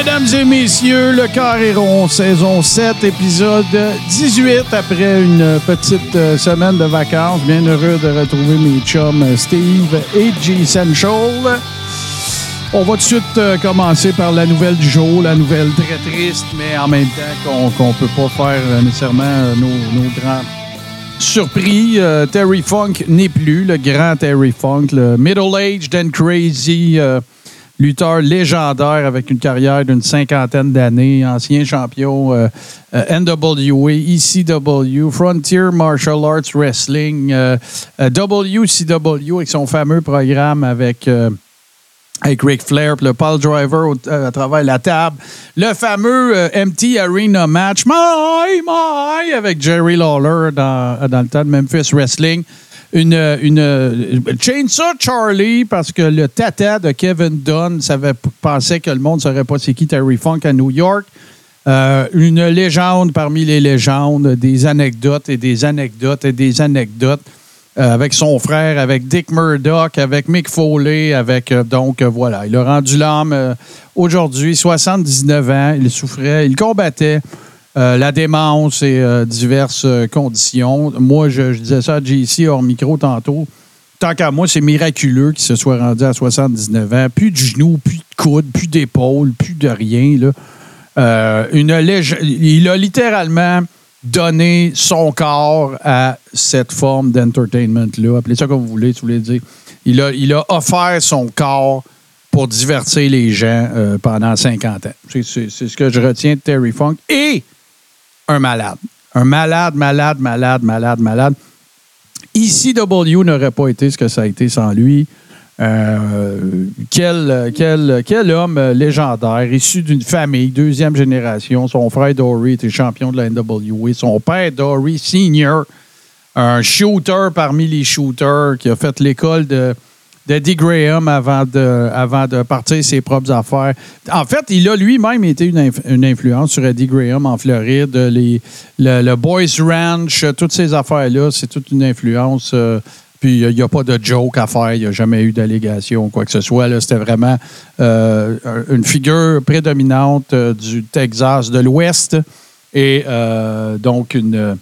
Mesdames et messieurs, le Carré rond, saison 7, épisode 18, après une petite euh, semaine de vacances. Bien heureux de retrouver mes chums euh, Steve et G Central. On va tout de suite euh, commencer par la nouvelle du jour, la nouvelle très triste, mais en même temps qu'on ne peut pas faire nécessairement nos, grands surpris. Terry Funk n'est plus le grand Terry Funk, le middle-aged and crazy lutteur légendaire avec une carrière d'une cinquantaine d'années, ancien champion euh, euh, NWA, ECW, Frontier Martial Arts Wrestling, euh, euh, WCW avec son fameux programme avec... avec Ric Flair, le Paul Driver au- à travers la table. Le fameux MT Arena match, My, My, avec Jerry Lawler dans, dans le temps de Memphis Wrestling. Une, une Chainsaw Charlie, parce que le tata de Kevin Dunn savait, pensait que le monde ne saurait pas c'est qui Terry Funk à New York. Euh, une légende parmi les légendes, des anecdotes et des anecdotes et des anecdotes euh, avec son frère, avec Dick Murdoch, avec Mick Foley, avec euh, donc voilà, il a rendu l'âme aujourd'hui, 79 ans, il souffrait, il combattait euh, la démence et euh, diverses euh, conditions. Moi, je, disais ça à JC hors micro tantôt. Tant qu'à moi, c'est miraculeux qu'il se soit rendu à 79 ans. Plus de genoux, plus de coudes, plus d'épaules, plus de rien. Là. Il a littéralement donné son corps à cette forme d'entertainment-là. Appelez ça comme vous voulez, si vous voulez dire. Il a, il a offert son corps pour divertir les gens pendant 50 ans. C'est ce que je retiens de Terry Funk. Et un malade. Un malade, malade, malade, malade, malade. ECW n'aurait pas été ce que ça a été sans lui. Euh, quel, quel, quel homme légendaire, issu d'une famille, deuxième génération. Son frère Dory était champion de la NWA. Son père Dory Senior, un shooter parmi les shooters qui a fait l'école de d'Eddie Graham avant de, partir ses propres affaires. En fait, il a lui-même été une, inf- une influence sur Eddie Graham en Floride. Les, le, Boys Ranch, toutes ces affaires-là, c'est toute une influence. euh, puis il n'y a pas de joke à faire, il n'y a jamais eu d'allégation ou quoi que ce soit. C'était vraiment euh, une figure prédominante euh, du Texas de l'Ouest et donc une,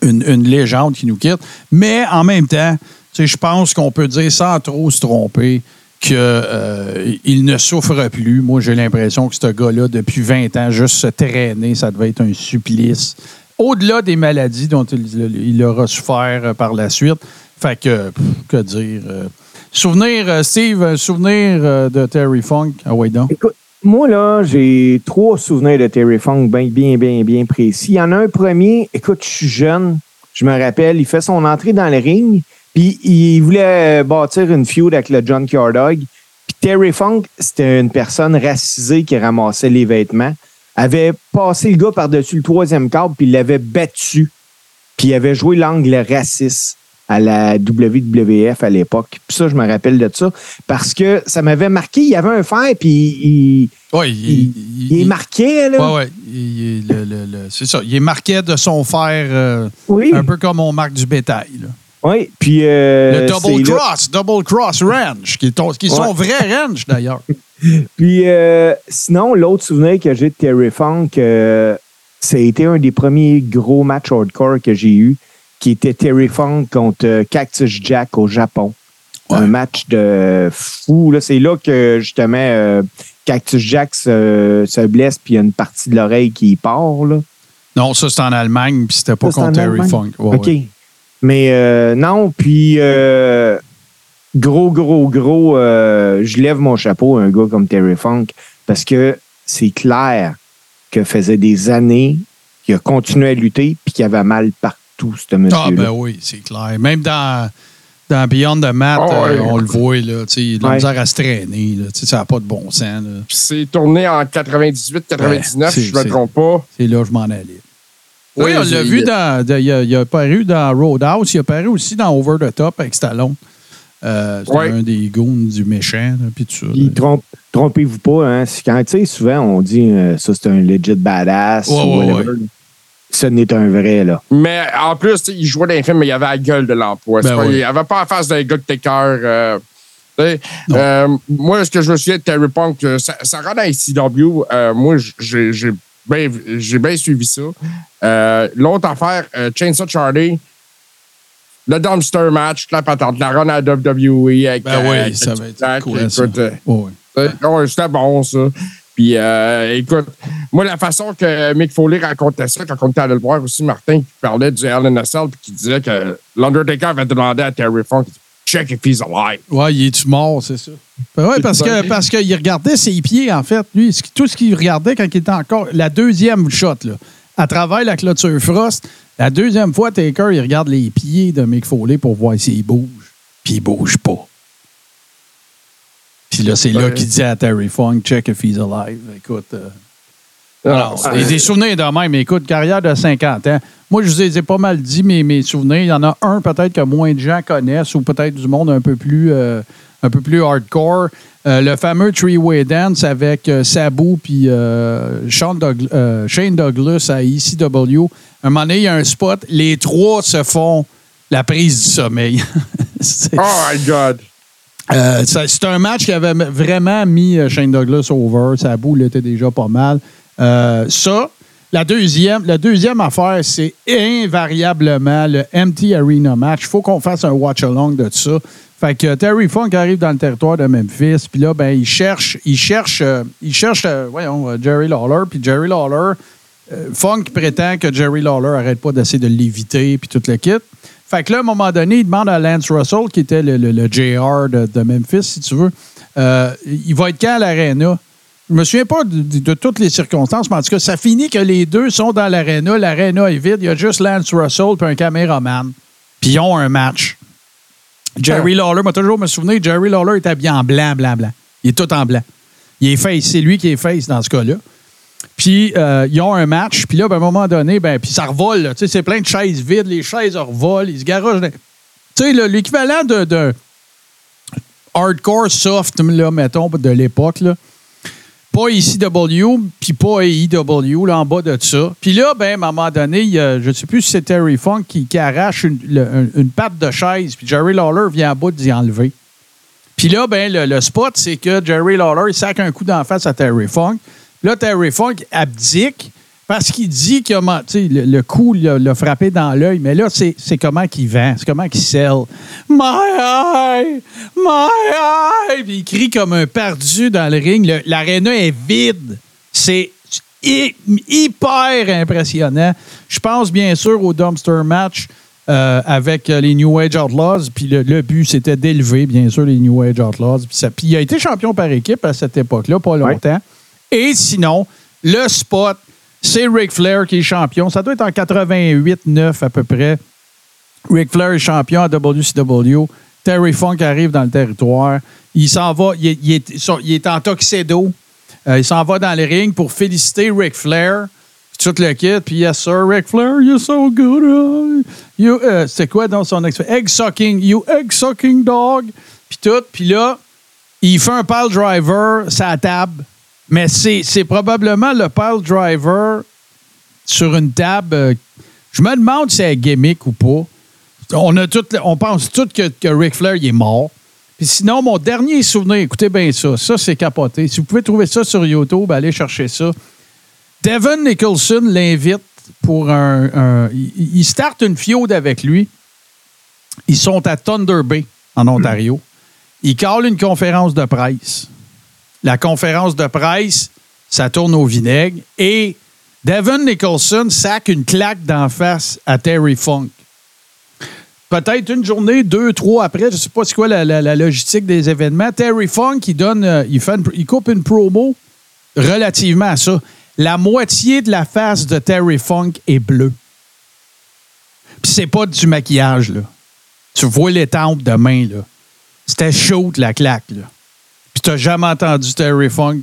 une légende qui nous quitte. Mais en même temps, sais, je pense qu'on peut dire sans trop se tromper qu'il ne souffre plus. Moi, j'ai l'impression que ce gars-là, depuis 20 ans, juste se traîner, ça devait être un supplice. Au-delà des maladies dont il, aura souffert euh, par la suite. Fait que, que dire. euh, souvenir, euh, Steve, souvenir euh, de Terry Funk. Ah ouais, donc? Écoute, moi, là, j'ai trois souvenirs de Terry Funk bien, bien, bien, bien précis. Il y en a un premier, écoute, je suis jeune, je me rappelle, il fait son entrée dans le ring, puis il voulait euh, bâtir une feud avec le John Dog. Puis Terry Funk, c'était une personne racisée qui ramassait les vêtements, avait passé le gars par-dessus le troisième câble, puis il l'avait battu. Puis il avait joué l'angle raciste à la WWF à l'époque. Puis ça, je me rappelle de ça. Parce que ça m'avait marqué. Il y avait un fer, puis il, Ouais, il, il est marqué, là. Ouais, ouais. Il- il- c'est ça. Il est marqué de son fer, euh, Oui. un peu comme on marque du bétail. là. Oui. Puis. euh, le double là- cross, double cross range, qui est, ton- qui Ouais. vrai range d'ailleurs. Puis euh, sinon, l'autre souvenir que j'ai de Terry Funk, euh, ça a été un des premiers gros matchs hardcore que j'ai eu, qui était Terry Funk contre euh, Cactus Jack au Japon. Ouais. Un match de fou. C'est là que justement euh, Cactus Jack se, se blesse puis il y a une partie de l'oreille qui part. Là. Non, ça c'est en Allemagne, puis c'était pas Ça, contre Terry? Funk. Ouais, OK. Mais euh, non, puis euh, gros, gros, gros, euh, je lève mon chapeau à un gars comme Terry Funk parce que c'est clair que faisait des années qu'il a continué à lutter puis qu'il avait mal partout, ce monsieur Ah ben oui, c'est clair. Même dans, dans Beyond the Mat, Ah ouais. on le voit, là, tu sais, il a Ouais. misère à se traîner. là, tu sais, ça n'a pas de bon sens. c'est tourné en 98-99, Ouais, si je me c'est- trompe pas. C'est là que je m'en allais. Oui, on l'a vu dans. de- il, a, il a apparu dans Roadhouse, il a apparu aussi dans Over the Top avec Stallone. Euh, c'est Ouais. un des goons du méchant, là, puis tout ça. Puis trompe- trompez-vous pas, hein, c'est quand, tu sais, souvent, on dit euh, ça, c'est un legit badass. Ouais, ou ouais, whatever. Ce n'est un vrai, là. Mais en plus, il jouait dans les films, mais il avait la gueule de l'emploi. Ben pas-. Il avait pas en face d'un gars de tes cœurs. euh. Euh, moi, ce que je me souviens de Terry Punk, ça, ça rend dans ICW. euh, moi, j'ai j'ai bien j'ai bien suivi ça. Euh, L'autre affaire, euh, Chainsaw Charlie, le dumpster match, la patente, la run à WWE avec. Ben euh, oui, avec ça va être cool, ça. écoute, euh, euh, ouais, c'était bon, ça. Puis, euh, écoute, moi, la façon que Mick Foley racontait ça, quand on était allé le voir aussi, Martin, qui parlait du Hell in a Cell, puis qui disait que l'Undertaker avait demandé à Terry Funk, check if he's alive. Ouais, il est-tu mort, c'est ça? Ben ouais, parce que parce qu'il regardait ses pieds, en fait. Lui, tout ce qu'il regardait quand il était encore. La deuxième shot, là, à travers la clôture Frost, la deuxième fois, Taker, il regarde les pieds de Mick Foley pour voir s'il bouge. Puis il bouge pas. Puis là, c'est là qu'il dit à Terry Funk, check if he's alive. Écoute. euh, alors, c'est des souvenirs de même. Écoute, carrière de 50 ans. Moi, je vous ai, ai pas mal dit mes, mes souvenirs. Il y en a un peut-être que moins de gens connaissent ou peut-être du monde un peu plus, euh, un peu plus hardcore. Euh, le fameux Three-Way Dance avec euh, Sabu puis euh, Doug- euh, Shane Douglas à ECW. Un moment donné, il y a un spot. Les trois se font la prise du sommeil. Oh my God. euh, c'est un match qui avait vraiment mis euh, Shane Douglas over. Sa boule était déjà pas mal. Euh, ça, la deuxième, la deuxième affaire, c'est invariablement le Empty Arena match. Il faut qu'on fasse un watch-along de ça. Fait que Terry Funk arrive dans le territoire de Memphis, puis là, ben, il cherche, il cherche, euh, il cherche, euh, voyons, Jerry Lawler, puis Jerry Lawler, Funk prétend que Jerry Lawler arrête pas d'essayer de l'éviter, puis tout le kit. Fait que là, à un moment donné, il demande à Lance Russell, qui était le, le- JR de, de Memphis, si tu veux, il va être quand à l'Arena? Je me souviens pas de, toutes les circonstances, mais en tout cas, ça finit que les deux sont dans l'Arena. L'Arena est vide. Il y a juste Lance Russell et un caméraman. Puis ils ont un match. Jerry Lawler, moi toujours me souvenir, Jerry Lawler est habillé en blanc, blanc, blanc. Il est tout en blanc. Il est face. C'est lui qui est face dans ce cas-là. Puis euh, ils ont un match, puis là, ben, à un moment donné, ben, puis ça revole. là. Tu sais, c'est plein de chaises vides, les chaises revolent, ils se garagent. dans- Tu sais, l'équivalent de, de hardcore soft, là, mettons, de l'époque, là. Pas ECW, puis pas AEW, là, en bas de ça. Puis là, ben, à un moment donné, il je ne sais plus si c'est Terry Funk qui, arrache une, le- un- une patte de chaise, puis Jerry Lawler vient en bas d'y enlever. Puis là, ben, le, le spot, c'est que Jerry Lawler, il sac un coup d'en face à Terry Funk. Là, Terry Funk abdique parce qu'il dit qu'il a le, le coup l'a frappé dans l'œil, mais là, c'est comment qu'il vend, c'est comment qu'il sell. My eye! My eye! Puis il crie comme un perdu dans le ring. L'aréna est vide. C'est hy- hyper impressionnant. Je pense bien sûr au dumpster match euh, avec euh, les New Age Outlaws. Puis le, le but, c'était d'élever, bien sûr, les New Age Outlaws. Puis, ça- puis il a été champion par équipe à cette époque-là, pas longtemps. Et sinon, le spot, c'est Ric Flair qui est champion. Ça doit être en 88-9 à peu près. Ric Flair est champion à WCW. Terry Funk arrive dans le territoire. Il s'en va, il est, en tuxedo. Euh, il s'en va dans le ring pour féliciter Ric Flair. Tout le kit. Puis, yes, sir, Ric Flair, you're so good. uh, euh, c'est quoi dans son expression? Egg sucking, you egg sucking dog? Puis tout. Puis là, il fait un pile driver sa table. Mais c'est probablement le pile driver sur une table. je me demande si c'est un gimmick ou pas. On, a tout, on pense tous que, que Ric Flair il est mort. Puis sinon, mon dernier souvenir, écoutez bien ça, ça c'est capoté. Si vous pouvez trouver ça sur YouTube, allez chercher ça. Devin Nicholson l'invite pour un. un- il, starte une fiode avec lui. Ils sont à Thunder Bay, en Ontario. Il cale une conférence de presse. La conférence de presse, ça tourne au vinaigre. Et Devin Nicholson sac une claque d'en face à Terry Funk. Peut-être une journée, deux, trois après, je ne sais pas c'est quoi la, logistique des événements. Terry Funk, il donne, euh, il, fait coupe une promo relativement à ça. La moitié de la face de Terry Funk est bleue. Puis c'est pas du maquillage, là. Tu vois les tempes de main, là. C'était chaud, la claque, là. T'as jamais entendu Terry Funk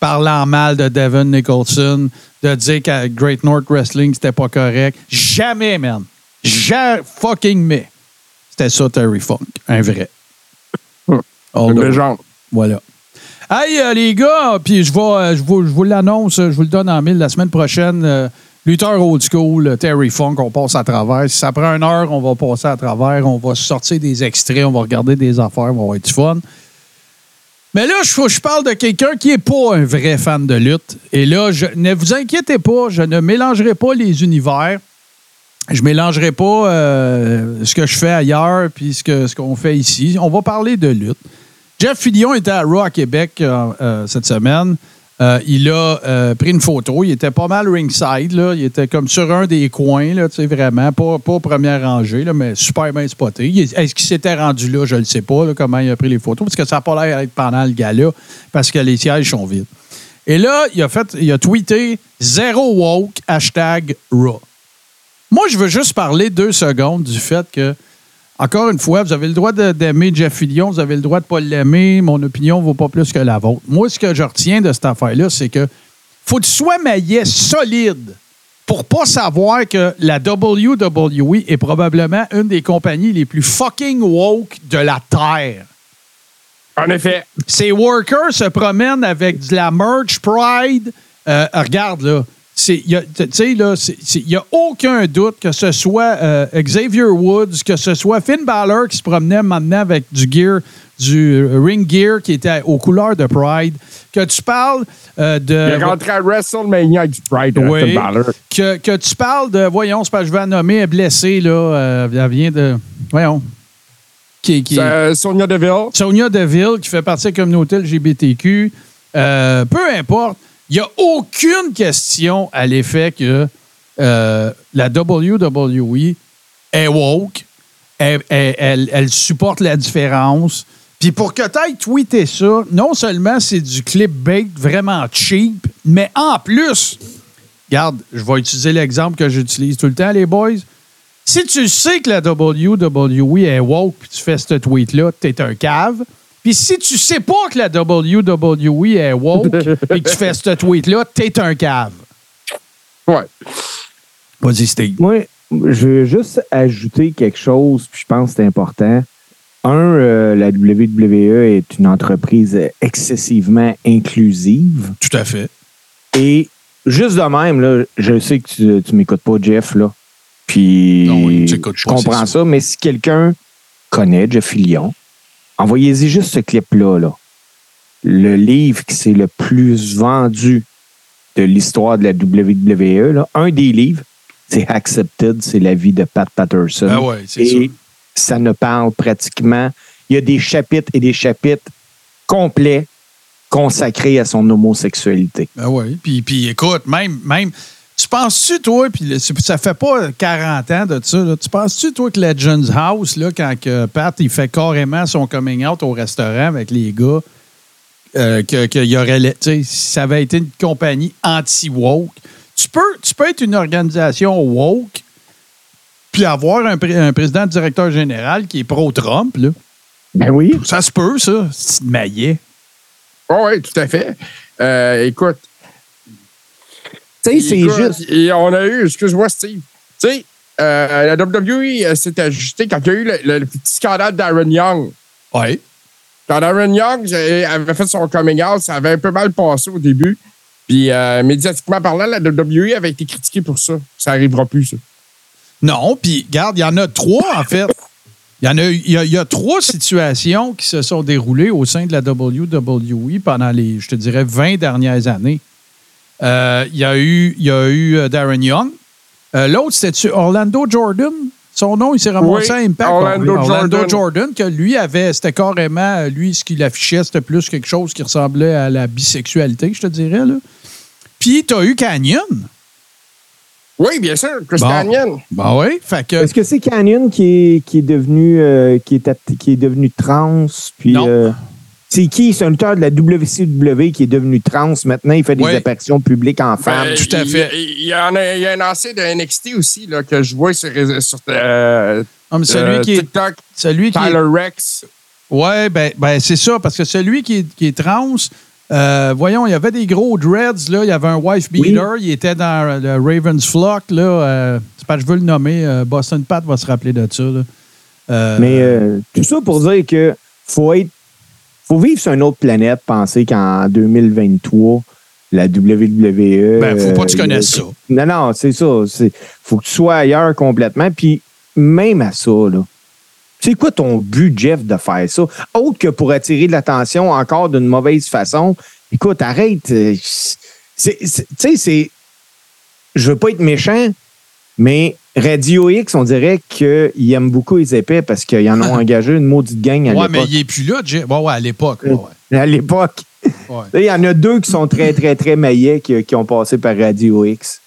parlant mal de Devin Nicholson, de dire qu'à Great North Wrestling, c'était pas correct? Jamais, man. Jamais fucking mais. C'était ça, Terry Funk. Un vrai. Une légende. Voilà. Hey, euh, les gars, puis je, vais, euh, je, vous, je vous l'annonce, euh, je vous le donne en mille la semaine prochaine. euh, lutteur old school, Terry Funk, on passe à travers. Si ça prend une heure, on va passer à travers. On va sortir des extraits, on va regarder des affaires, on va du fun. Mais là, je, je parle de quelqu'un qui n'est pas un vrai fan de lutte. Et là, je, ne vous inquiétez pas, je ne mélangerai pas les univers. Je ne mélangerai pas euh, ce que je fais ailleurs puis ce qu'on fait ici. On va parler de lutte. Jeff Fillion était à Raw à Québec euh, euh, cette semaine. Euh, il a euh, pris une photo. Il était pas mal ringside. Là. Il était comme sur un des coins, là, vraiment. Pas, pas première rangée, là, mais super bien spoté. Est-ce qu'il s'était rendu là? Je ne sais pas là, comment il a pris les photos, parce que ça n'a pas l'air d'être pendant le gala, parce que les sièges sont vides. Et là, il a, fait, il a tweeté zéro woke, hashtag Raw. Moi, je veux juste parler deux secondes du fait que, encore une fois, vous avez le droit d'aimer Jeff Fillion, vous avez le droit de ne pas l'aimer, mon opinion ne vaut pas plus que la vôtre. Moi, ce que je retiens de cette affaire-là, c'est que faut que tu sois maillet solide pour pas savoir que la WWE est probablement une des compagnies les plus fucking woke de la Terre. En effet. Ces workers se promènent avec de la merch Pride. Euh, regarde, là. Il n'y a aucun doute que ce soit euh, Xavier Woods, que ce soit Finn Balor qui se promenait maintenant avec du gear, du ring gear qui était aux couleurs de Pride, que tu parles euh, Il de. est rentré à WrestleMania avec du Pride. euh, Oui. Finn Balor. Que, que tu parles de. Voyons, c'est pas, je vais la nommer, elle est blessée, là. euh, elle vient de. Voyons. Qui, qui, Sonia Deville. Sonia Deville, qui fait partie de la communauté LGBTQ. Peu importe, il n'y a aucune question à l'effet que euh, la WWE est woke, elle, supporte la différence. Puis pour que tu ailles tweeter ça, non seulement c'est du clickbait vraiment cheap, mais en plus, regarde, je vais utiliser l'exemple que j'utilise tout le temps, les boys. Si tu sais que la WWE est woke puis tu fais ce tweet-là, t'es un cave. Puis si tu sais pas que la WWE est woke et que tu fais ce tweet-là, t'es un cave. Ouais. Vas-y, Steve. Moi, je veux juste ajouter quelque chose, puis je pense que c'est important. Un, euh, la WWE est une entreprise excessivement inclusive. Tout à fait. Et juste de même, là, je sais que tu, tu m'écoutes pas, Jeff, là. Puis Non, t'écoute je pas, comprends ça, mais si quelqu'un connaît Jeff Fillion, envoyez-y juste ce clip-là. Là. Le livre qui c'est le plus vendu de l'histoire de la WWE, là, un des livres, c'est Accepted, c'est la vie de Pat Patterson. Ah ouais, c'est Et ça. ça ne parle pratiquement. Il y a des chapitres et des chapitres complets consacrés à son homosexualité. Ah ouais. Puis, puis écoute, même, même tu penses-tu, toi, puis ça fait pas 40 ans de ça, là, tu penses-tu, toi, que Legends House, là, quand que Pat, il fait carrément son coming out au restaurant avec les gars, euh, que, qu'il y aurait, ça avait été une compagnie anti-woke, tu peux, tu peux être une organisation woke, puis avoir un, pré- un président directeur général qui est pro-Trump, là. Ben oui. Ça se peut, ça, c'est maillet. oui, tout à fait. Euh, écoute, Tu sais, c'est juste. Et on a eu, excuse-moi, Steve, tu sais, euh, la WWE euh, s'est ajustée quand il y a eu le, le- le petit scandale d'Aaron Young. Oui. Quand Aaron Young euh, avait fait son coming out, ça avait un peu mal passé au début. Puis, euh, médiatiquement parlant, la WWE avait été critiquée pour ça. Ça n'arrivera plus, ça. Non, puis regarde, il y en a trois, en fait. Il y en a, il y a, il y a trois situations qui se sont déroulées au sein de la WWE pendant les, je te dirais, 20 dernières années. Euh, il y a eu, il y a eu euh, Darren Young. Euh, L'autre, c'était Orlando Jordan? Son nom, il s'est ramassé Oui, à Impact. Orlando Jordan. Jordan, que lui avait, c'était carrément, lui, ce qu'il affichait, c'était plus quelque chose qui ressemblait à la bisexualité, je te dirais. Là. Puis, tu as eu Canyon. Oui, bien sûr, Chris Bon. Canyon. Ben oui, fait que. Est-ce que c'est Canyon qui est, qui est devenu euh, qui, est, qui est devenu trans? Puis, Non. euh, c'est qui? C'est un lutteur de la WCW qui est devenu trans. Maintenant, il fait des Oui. apparitions publiques en femme. Ben, tout à il- fait. Il, il y en a, il y a un ancien de NXT aussi là, que je vois sur, sur euh, Ah, mais celui euh, qui est. TikTok, Celui qui est- Tyler Rex. Ouais, ben, ben c'est ça, parce que celui qui est, qui est trans, Euh, voyons, il y avait des gros dreads, là. Il y avait un wife beater. Il était dans le Ravens Flock, là. Euh, c'est pas que je veux le nommer. euh, Boston Pat va se rappeler de ça, là. Euh, Mais euh, tout ça pour dire que faut être. Faut vivre sur une autre planète, penser qu'en 2023, la WWE. ben, faut pas que tu euh, connaisses ça. Non, non, c'est ça. C'est, faut que tu sois ailleurs complètement. Puis même à ça, là. C'est quoi ton but, Jeff, de faire ça? Autre que pour attirer de l'attention encore d'une mauvaise façon. Écoute, arrête. euh, Tu sais, c'est. Je veux pas être méchant, mais Radio X, on dirait qu'ils aiment beaucoup les épais parce qu'ils en ont engagé une maudite gang à Ouais, mais l'époque. il est plus là. Ouais, ouais, à l'époque. ouais, ouais. À l'époque. Il y en a deux qui sont très, très, très maillets qui, qui ont passé par Radio X.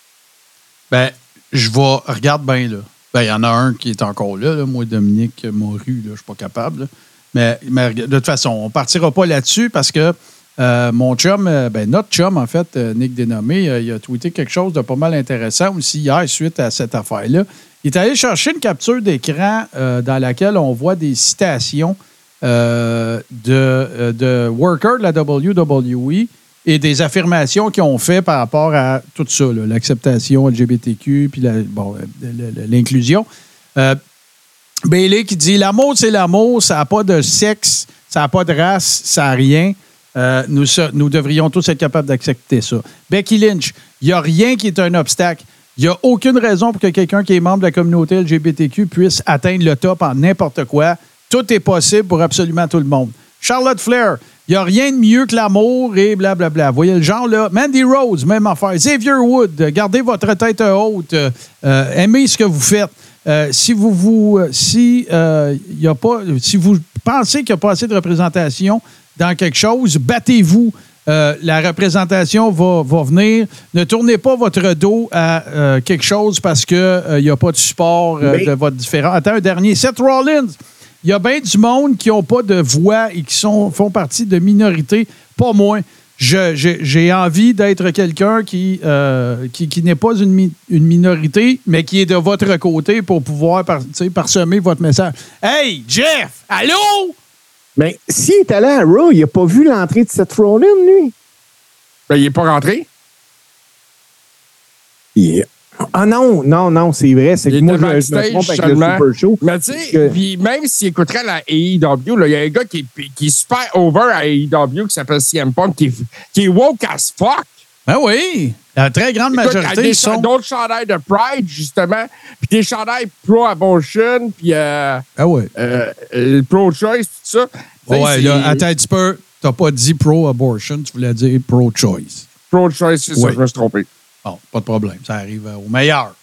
Ben, je vais. Regarde bien, là. Ben, il y en a un qui est encore là, là. moi, Dominique Moru, là, je suis pas capable. là. Mais, mais de toute façon, on partira pas là-dessus parce que euh, mon chum, euh, ben, notre chum, en fait, euh, Nick Dénommé, il a tweeté quelque chose de pas mal intéressant aussi hier suite à cette affaire-là. Il est allé chercher une capture d'écran dans laquelle on voit des citations de, de workers de la WWE et des affirmations qu'ils ont fait par rapport à tout ça, l'acceptation LGBTQ, puis bon, l'inclusion. Euh, Bailey qui dit L'amour, c'est l'amour, ça n'a pas de sexe, ça n'a pas de race, ça n'a rien. Euh, nous, devrions tous être capables d'accepter ça. Becky Lynch, il n'y a rien qui est un obstacle. Il n'y a aucune raison pour que quelqu'un qui est membre de la communauté LGBTQ puisse atteindre le top en n'importe quoi. Tout est possible pour absolument tout le monde. Charlotte Flair, il n'y a rien de mieux que l'amour et blablabla. Vous voyez le genre, là? Mandy Rose, même affaire. Xavier Wood, gardez votre tête haute. euh, euh, aimez ce que vous faites. Si vous vous si y a pas si vous pensez qu'il n'y a pas assez de représentation dans quelque chose, battez-vous. Euh, la représentation va, va venir. Ne tournez pas votre dos à euh, quelque chose parce qu'il n'y a pas de support euh, Mais- de votre différent. Attends un dernier. Seth Rollins. Il y a bien du monde qui n'ont pas de voix et qui sont, font partie de minorités, pas moi. J'ai envie d'être quelqu'un qui, euh, qui, qui n'est pas une, mi- une minorité, mais qui est de votre côté pour pouvoir par- parsemer votre message. Hey, Jeff! Allô? Mais s'il est allé à Raw, il n'a pas vu l'entrée de Seth Rollins, lui. Ben, il n'est pas rentré. Il- Ah non, non, non, c'est vrai. C'est que moi, je, je me trompe avec le Super Show. Mais tu sais, Que- puis même s'il écouterait la AEW, il y a un gars qui est, qui est super over à AEW qui s'appelle CM Punk, qui qui est woke as fuck. Ben oui! La très grande Écoute, majorité des sont. d'autres chandails de Pride, justement, puis des chandails pro-abortion, puis euh, Ah ouais. euh, euh, pro-choice, tout ça. Ouais, là, attends un petit peu. T'as pas dit pro-abortion, tu voulais dire pro-choice. Pro-choice, c'est ça, je me suis trompé. Bon, pas de problème. Ça arrive euh, au meilleur.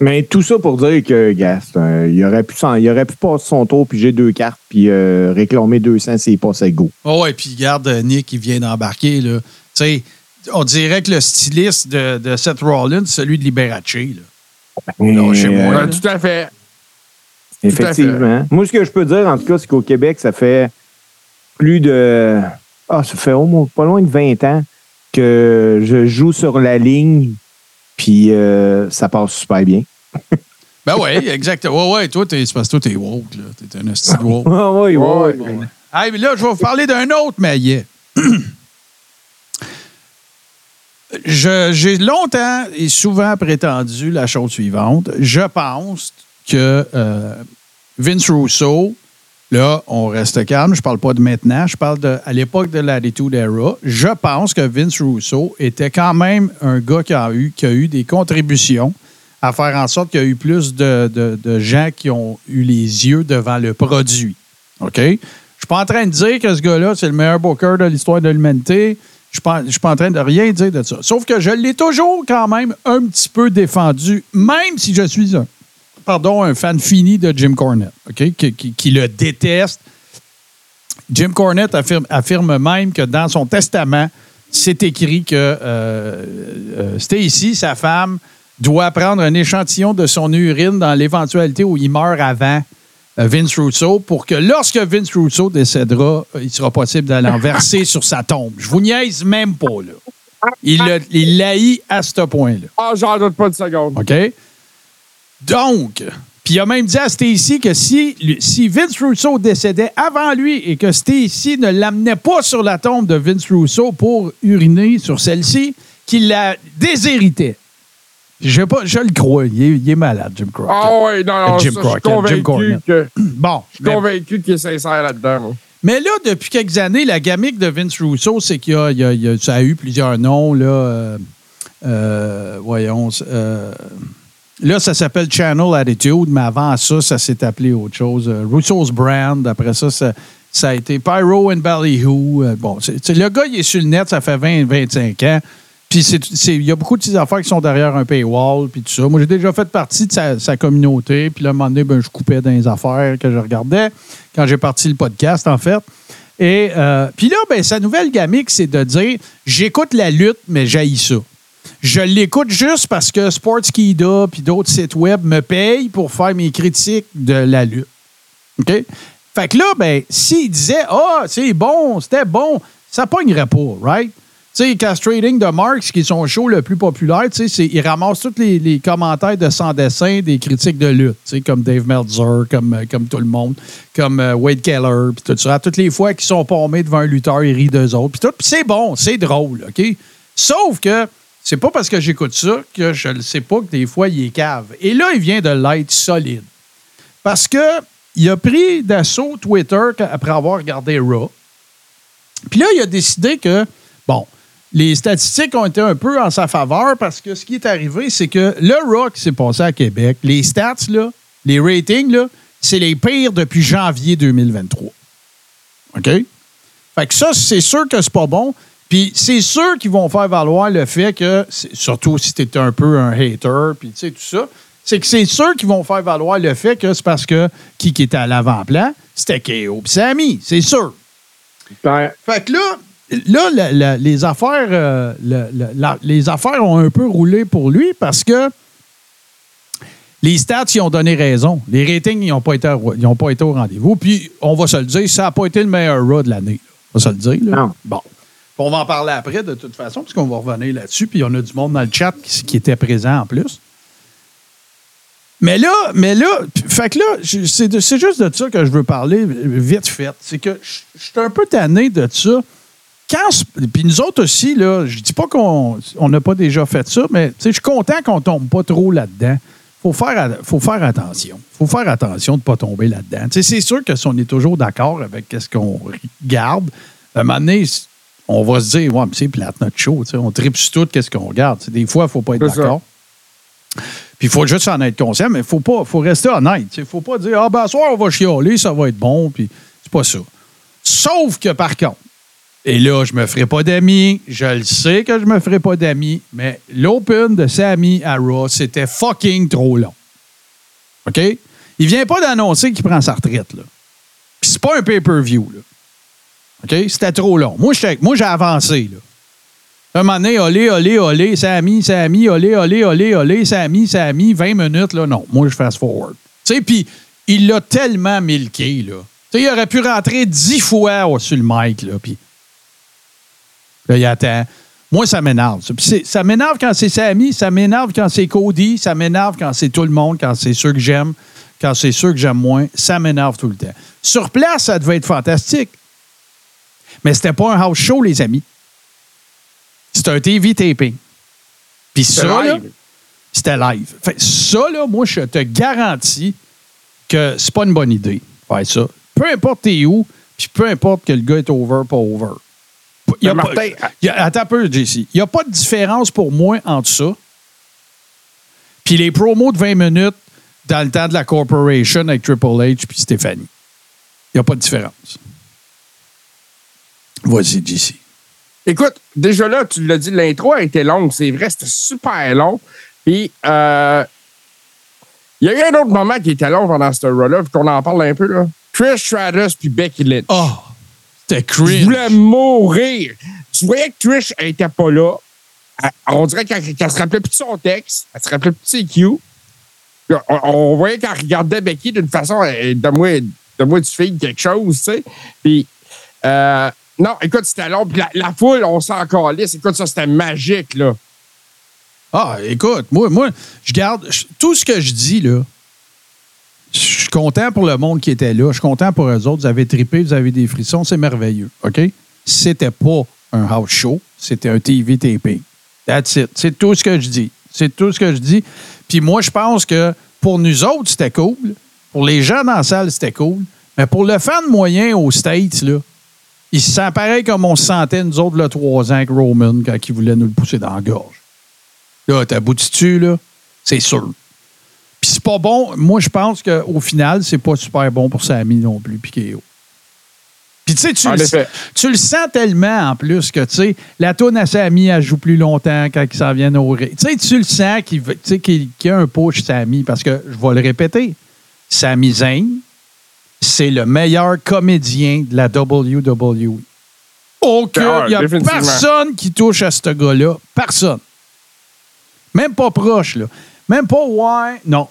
Mais tout ça pour dire que, Gast, il, aurait pu s'en- il aurait pu passer son tour, puis j'ai deux cartes, puis euh, réclamer 200 s'il passe go. Oh ouais, puis regarde euh, Nick, il vient d'embarquer. Sais, on dirait que le styliste de, de Seth Rollins, c'est celui de Liberace. Là. Non, chez moi. Euh. Ouais, tout à fait. Effectivement. Moi, ce que je peux dire, en tout cas, c'est qu'au Québec, ça fait plus de. Ah, ça fait au moins pas loin de 20 ans que je joue sur la ligne, puis euh, ça passe super bien. Ben oui, exactement. Ouais, ouais, toi, t'es, c'est parce que toi, t'es woke. Là. T'es un hostie woke. Ah oui, oui, Ouais, oui. Ouais. Hey, mais là, je vais vous parler d'un autre maillet. J'ai longtemps et souvent prétendu la chose suivante. Je pense que euh, Vince Russo, là, on reste calme, je parle pas de maintenant, je parle de à l'époque de l'Attitude Era. Je pense que Vince Russo était quand même un gars qui a eu, qui a eu des contributions à faire en sorte qu'il y a eu plus de, de- de gens qui ont eu les yeux devant le produit. OK? Je suis pas en train de dire que ce gars-là, c'est le meilleur booker de l'histoire de l'humanité. Je ne suis pas en train de rien dire de ça. Sauf que je l'ai toujours quand même un petit peu défendu, même si je suis un, pardon, un fan fini de Jim Cornette, OK? Qui, le déteste. Jim Cornette affirme, même que dans son testament, c'est écrit que euh, euh, Stacy, sa femme, doit prendre un échantillon de son urine dans l'éventualité où il meurt avant Vince Russo pour que lorsque Vince Russo décédera, euh, il sera possible d'aller en verser sur sa tombe. Je vous niaise même pas, là. Il l'haït à ce point-là. Ah, j'en doute pas une seconde. OK? Donc, Puis il a même dit à Stacy que si, si Vince Russo décédait avant lui et que Stacy ne l'amenait pas sur la tombe de Vince Russo pour uriner sur celle-ci, qu'il la déshéritait. Je, pas, je le crois. Il est, il est malade, Jim Crockett. Ah ouais, non, non, Jim ça, Crockett, je suis convaincu que, Bon. je suis mais- convaincu qu'il est sincère là-dedans. moi. mais là, depuis quelques années, la gamique de Vince Russo, c'est qu'il a, il a- il y a- ça a eu plusieurs noms. Là, euh, euh, voyons. euh, là, ça s'appelle Channel Attitude, mais avant ça, ça s'est appelé autre chose. Russo's Brand. Après ça, ça, ça a été Pyro and Ballyhoo. Bon, c'est- c'est- le gars, il est sur le net, ça fait 20-25 ans. Puis il y a beaucoup de petites affaires qui sont derrière un paywall, puis tout ça. Moi, j'ai déjà fait partie de sa, communauté. Puis là, un moment donné, ben, je coupais dans les affaires que je regardais quand j'ai parti le podcast, en fait. Et euh, puis là, ben, sa nouvelle gamique, c'est de dire j'écoute la lutte, mais j'haïs ça. Je l'écoute juste parce que Sportskida puis d'autres sites web me payent pour faire mes critiques de la lutte. OK? Fait que là, ben, s'il disait Ah, c'est bon, c'était bon, ça pognerait pas, right? Sais, Castrating de Marks, qui est son show le plus populaire, tu il ramasse tous les, commentaires de sans dessin des critiques de lutte, comme Dave Meltzer, comme, euh, comme tout le monde, comme euh, Wade Keller, puis tout ça. Toutes les fois qu'ils sont pommés devant un lutteur, ils rient d'eux autres, puis tout. C'est bon, c'est drôle, OK? Sauf que c'est pas parce que j'écoute ça que je ne sais pas que des fois, il est cave. Et là, il vient de l'être solide. Parce que il a pris d'assaut Twitter après avoir regardé Raw. Puis là, il a décidé que, bon, les statistiques ont été un peu en sa faveur parce que ce qui est arrivé, c'est que le qui s'est passé à Québec, les stats, là, les ratings, là, c'est les pires depuis janvier 2023. OK? Fait que ça, c'est sûr que c'est pas bon. Puis c'est sûr qu'ils vont faire valoir le fait que, surtout si tu un peu un hater, puis tu sais, tout ça, c'est que c'est sûr qu'ils vont faire valoir le fait que c'est parce que qui, qui était à l'avant-plan, c'était KO Sami, c'est sûr. Ben, Fait que là, là la- la- les, affaires, euh, la- les affaires ont un peu roulé pour lui parce que les stats, ils ont donné raison. Les ratings, n'ont pas, été ils ont pas été au rendez-vous. Puis, on va se le dire, ça n'a pas été le meilleur Raw de l'année. On va se le dire. là. Non. Bon. Puis on va en parler après, de toute façon, parce qu'on va revenir là-dessus. Puis, on a du monde dans le chat qui, qui était présent en plus. Mais là, mais là, fait que là, c'est juste de ça que je veux parler vite fait. C'est que je suis un peu tanné de ça. Quand, puis nous autres aussi, là, je dis pas qu'on on n'a pas déjà fait ça, mais je suis content qu'on tombe pas trop là-dedans. Faut faire, faut faire attention. faut faire attention de ne pas tomber là-dedans. C'est sûr que si on est toujours d'accord avec ce qu'on regarde, à un moment donné, on va se dire, ouais, mais c'est plate notre show. On tripe sur tout, qu'est-ce qu'on regarde. Des fois, il ne faut pas être d'accord. Puis il faut juste en être conscient, mais il faut pas, faut rester honnête. Il ne faut pas dire Ah ben, soir, on va chialer, ça va être bon, puis c'est pas ça. Sauf que par contre, et là, je me ferai pas d'amis, je le sais que je me ferai pas d'amis, mais l'open de Sammy à Raw, c'était fucking trop long. OK? Il vient pas d'annoncer qu'il prend sa retraite, là. C'est pas un pay-per-view, là. OK? C'était trop long. Moi, moi, j'ai avancé, là. Un moment donné, olé, olé, olé, Sammy, Sammy, olé, olé, olé, olé, Sammy, Sammy, 20 minutes, là, non. Moi, je fast forward. Tu sais, puis il l'a tellement milqué, là. Tu sais, il aurait pu rentrer 10 fois sur le mic, là, puis là, il attend. Moi, ça m'énerve. ça. M'énerve quand c'est Sammy, ça m'énerve quand c'est Cody, ça m'énerve quand c'est tout le monde, quand c'est ceux que j'aime, quand c'est ceux que j'aime moins. Ça m'énerve tout le temps. Sur place, ça devait être fantastique. Mais c'était pas un house show, les amis. C'était un TV taping. Puis ça, c'était live. Fait, ça, là, moi, je te garantis que c'est pas une bonne idée faire ça. Peu importe t'es où, puis peu importe que le gars est over, pas over. Il y a pas- il y a- attends un peu, JC. Il n'y a pas de différence pour moi entre ça. Puis les promos de 20 minutes dans le temps de la Corporation avec Triple H puis Stéphanie. Il n'y a pas de différence. Vas-y, JC. Écoute, déjà là, tu l'as dit, l'intro a été longue, c'est vrai, c'était super long. Puis, euh, il y a eu un autre moment qui était long pendant ce puis qu'on en parle un peu, là. Trish Stratus puis Becky Lynch. Oh, c'était Je voulais mourir. Tu voyais que Trish elle était pas là. Elle- on dirait qu'elle se rappelait plus de son texte. Elle se rappelait plus de ses cues. On, on voyait qu'elle regardait Becky d'une façon, donne-moi du fille quelque chose, tu sais. Puis, euh, non, écoute, c'était long. Puis la, la foule, on s'en calisse. Écoute, ça, c'était magique, là. Ah, écoute, moi, moi je garde je- tout ce que je dis, là. Je suis content pour le monde qui était là. Je suis content pour eux autres. Vous avez trippé, vous avez des frissons. C'est merveilleux. OK? C'était pas un house show. C'était un TV taping. That's it. C'est tout ce que je dis. C'est tout ce que je dis. Puis moi, je pense que pour nous autres, c'était cool. Pour les gens dans la salle, c'était cool. Mais pour le fan moyen aux States, là, il se sent pareil comme on se sentait, nous autres, le 3 ans avec Roman, quand il voulait nous le pousser dans la gorge. Là, t'aboutis-tu, là? C'est sûr. Puis c'est pas bon. Moi, je pense qu'au final, c'est pas super bon pour Samy non plus, KO. Puis tu sais, tu, le- effet. tu le sens tellement en plus que, tu sais, la tourne à Samy, elle joue plus longtemps quand ils s'en viennent au ring. Tu sais, tu le sens qu'il qu'il qu'il y a un push Samy, parce que, je vais le répéter, Samy Zayn, c'est le meilleur comédien de la WWE. Aucun, Ah, il n'y a personne qui touche à ce gars-là. Personne. Même pas proche, là. Même pas, ouais, non.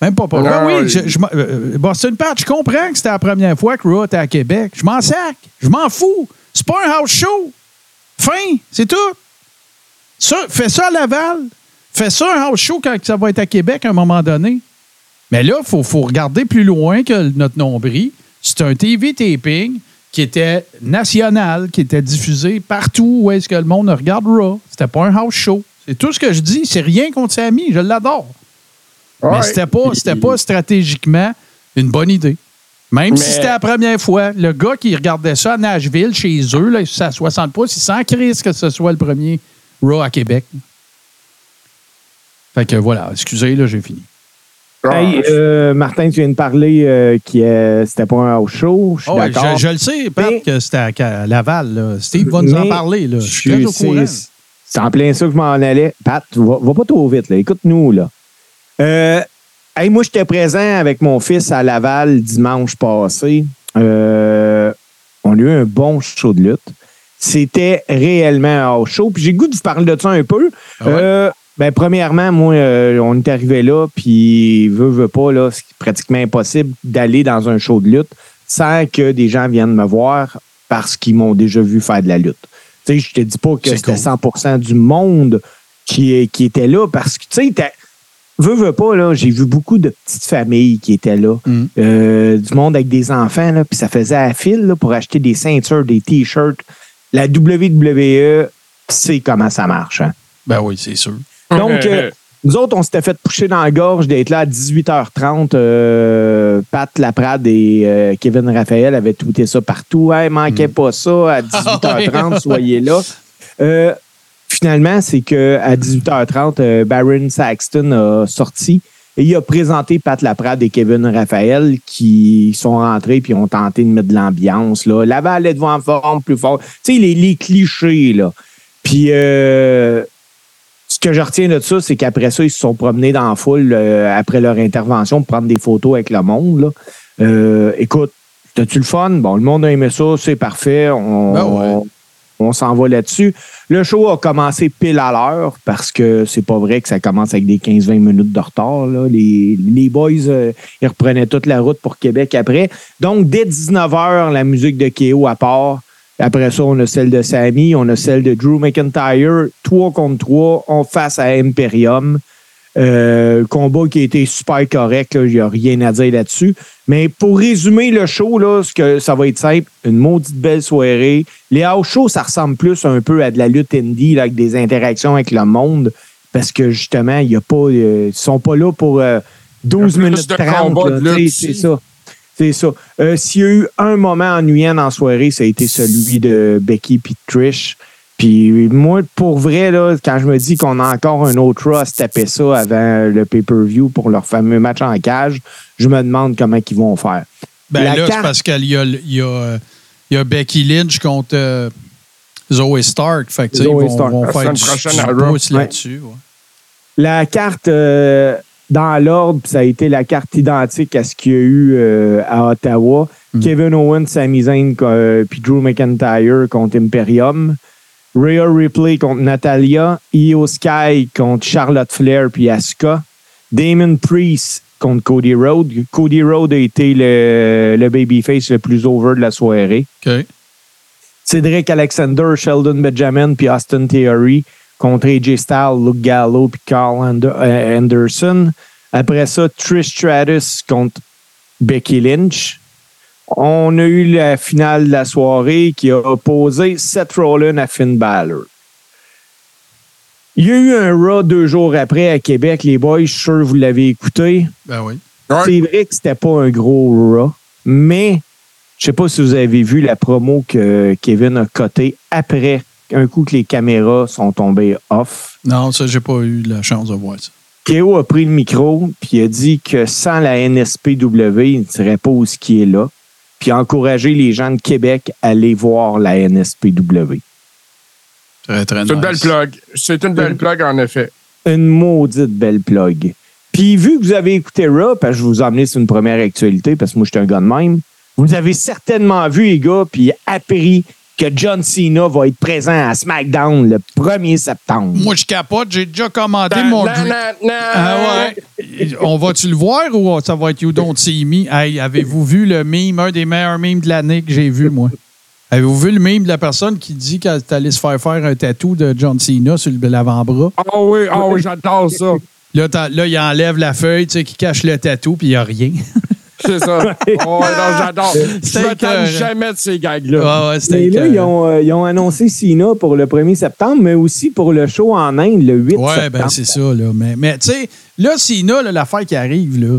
Même pas proche. Non, oui, il- je, je m'en- euh, Boston je comprends que c'était la première fois que Raw était à Québec. Je m'en sac. Je m'en fous. C'est pas un house show. Fin, c'est tout. Ça, fais ça à Laval. Fais ça un house show quand ça va être à Québec à un moment donné. Mais là, il faut, faut regarder plus loin que notre nombril. C'est un TV taping qui était national, qui était diffusé partout où est-ce que le monde regarde Raw. C'était pas un house show. C'est tout ce que je dis. C'est rien contre Samy. Je l'adore. Mais c'était pas, c'était pas stratégiquement une bonne idée. Même si c'était la première fois, le gars qui regardait ça à Nashville, chez eux, là, à 60 pouces, il s'en crisse que ce soit le premier Raw à Québec. Fait que voilà, excusez, là, j'ai fini. Ah, Hey, euh, Martin, tu viens de parler euh, que euh, c'était pas un house show. Je suis Ah je, je le sais, Pat, Mais- que c'était à, à Laval. là. Steve va nous en parler. Là. Je suis très au courant. C'est- en plein ça que je m'en allais. Pat, va, va pas trop vite. là. Écoute-nous. là. Euh, hey, moi, j'étais présent avec mon fils à Laval dimanche passé. Euh, on a eu un bon show de lutte. C'était réellement un show. Puis j'ai goût de vous parler de ça un peu. Ah ouais? Euh, ben, premièrement, moi, euh, on est arrivé là, puis veut, veut pas, là, c'est pratiquement impossible d'aller dans un show de lutte sans que des gens viennent me voir parce qu'ils m'ont déjà vu faire de la lutte. Tu sais, je te dis pas que C'est c'était cool. 100 du monde qui, qui était là parce que, tu sais, veux, veux pas, là, j'ai vu beaucoup de petites familles qui étaient là. Mm. Euh, du monde avec des enfants, là, puis ça faisait à fil là, pour acheter des ceintures, des T-shirts. La WWE sait comment ça marche. Hein? Ben oui, c'est sûr. Donc, euh, nous autres, on s'était fait pousser dans la gorge d'être là à 18h30. Euh, Pat Laprade et euh, Kevin Raphaël avaient tweeté ça partout. Hey, manquez pas ça à 18h30, soyez là. Euh, finalement, c'est qu'à 18h30, euh, Baron Saxton a sorti et il a présenté Pat Laprade et Kevin Raphaël qui sont rentrés puis ont tenté de mettre de l'ambiance. Là. Laval est devant en forme plus fort. Tu sais, les, les clichés, là. Puis, euh, ce que je retiens de ça, c'est qu'après ça, ils se sont promenés dans la foule euh, après leur intervention pour prendre des photos avec le monde. Là. Euh, écoute, t'as-tu le fun? Bon, le monde a aimé ça, c'est parfait. On, Ben ouais. on, on s'en va là-dessus. Le show a commencé pile à l'heure parce que c'est pas vrai que ça commence avec des 15-20 minutes de retard. Là. Les, les boys, euh, ils reprenaient toute la route pour Québec après. Donc, dès 19h, la musique de Keo à part. Après ça, on a celle de Sammy, on a celle de Drew McIntyre, 3 contre 3, on face à Imperium. Euh, combat qui a été super correct, il n'y a rien à dire là-dessus. Mais pour résumer le show, là, ce que ça va être simple, une maudite belle soirée. Les house shows, ça ressemble plus un peu à de la lutte indie, là, avec des interactions avec le monde, parce que justement, il y a pas, euh, ils sont pas là pour euh, 12 Il y a plus minutes de 30. combats là, de lutte tu sais, c'est ça. C'est ça. Euh, S'il y a eu un moment ennuyant dans la soirée, ça a été celui de Becky et Trish. Puis moi, pour vrai, là, quand je me dis qu'on a encore un autre Raw à se taper ça avant le pay-per-view pour leur fameux match en cage, je me demande comment ils vont faire. Ben La là, c'est carte- parce qu'il y a, il y, a, il y a Becky Lynch contre euh, Zoe Stark. Fait que, sais, ils Zoe vont, Stark. vont La faire du, Ouais. là-dessus. ouais. La carte euh, dans l'ordre, puis ça a été la carte identique à ce qu'il y a eu euh, à Ottawa. Mm. Kevin Owens, Sami Zayn, euh, puis Drew McIntyre contre Imperium. Rhea Ripley contre Natalia. Io Sky contre Charlotte Flair puis Asuka. Damon Priest contre Cody Rhodes. Cody Rhodes a été le, le babyface le plus over de la soirée. Cédric Alexander, Sheldon Benjamin puis Austin Theory contre AJ Styles, Luke Gallo puis Carl euh, Anderson. Après ça, Trish Stratus contre Becky Lynch. On a eu la finale de la soirée qui a opposé Seth Rollins à Finn Balor. Il y a eu un Raw deux jours après à Québec, les boys. Je suis sûr que vous l'avez écouté. Ben oui. C'est vrai que c'était pas un gros Raw, mais je sais pas si vous avez vu la promo que Kevin a cotée après un coup que les caméras sont tombées off. Non, ça, j'ai pas eu la chance de voir ça. Kéo a pris le micro puis il a dit que sans la NSPW, il ne serait pas où ce qui est là. Puis a encouragé les gens de Québec à aller voir la NSPW. Très, très C'est une belle plug. C'est une belle plug, en effet. Une maudite belle plug. Puis vu que vous avez écouté Raw, parce que je vous ai emmené sur une première actualité, parce que moi, je suis un gars de même, vous avez certainement vu, les gars, puis appris que John Cena va être présent à SmackDown le 1er septembre. Moi, je capote. J'ai déjà commandé mon na, na, na. Ah ouais. On va-tu le voir ou ça va être You Don't See Me? Hey, avez-vous vu le meme, un des meilleurs memes de l'année que j'ai vu, moi? Avez-vous vu le meme de la personne qui dit qu'elle est allée se faire faire un tatou de John Cena sur l'avant-bras? Ah oui, ah oui, j'adore ça. Là, là, il enlève la feuille, tu sais, qui cache le tatou, puis il n'y a rien. C'est ça. Oh, non, j'adore. Je tanne jamais de ces gags-là. Ah ouais, Mais là, écœurant. ils ont, euh, ils ont annoncé Cena pour le 1er septembre, mais aussi pour le show en Inde le 8 Ouais, septembre. ben c'est ça, là. Mais, mais tu sais, là, Sina, l'affaire qui arrive, là,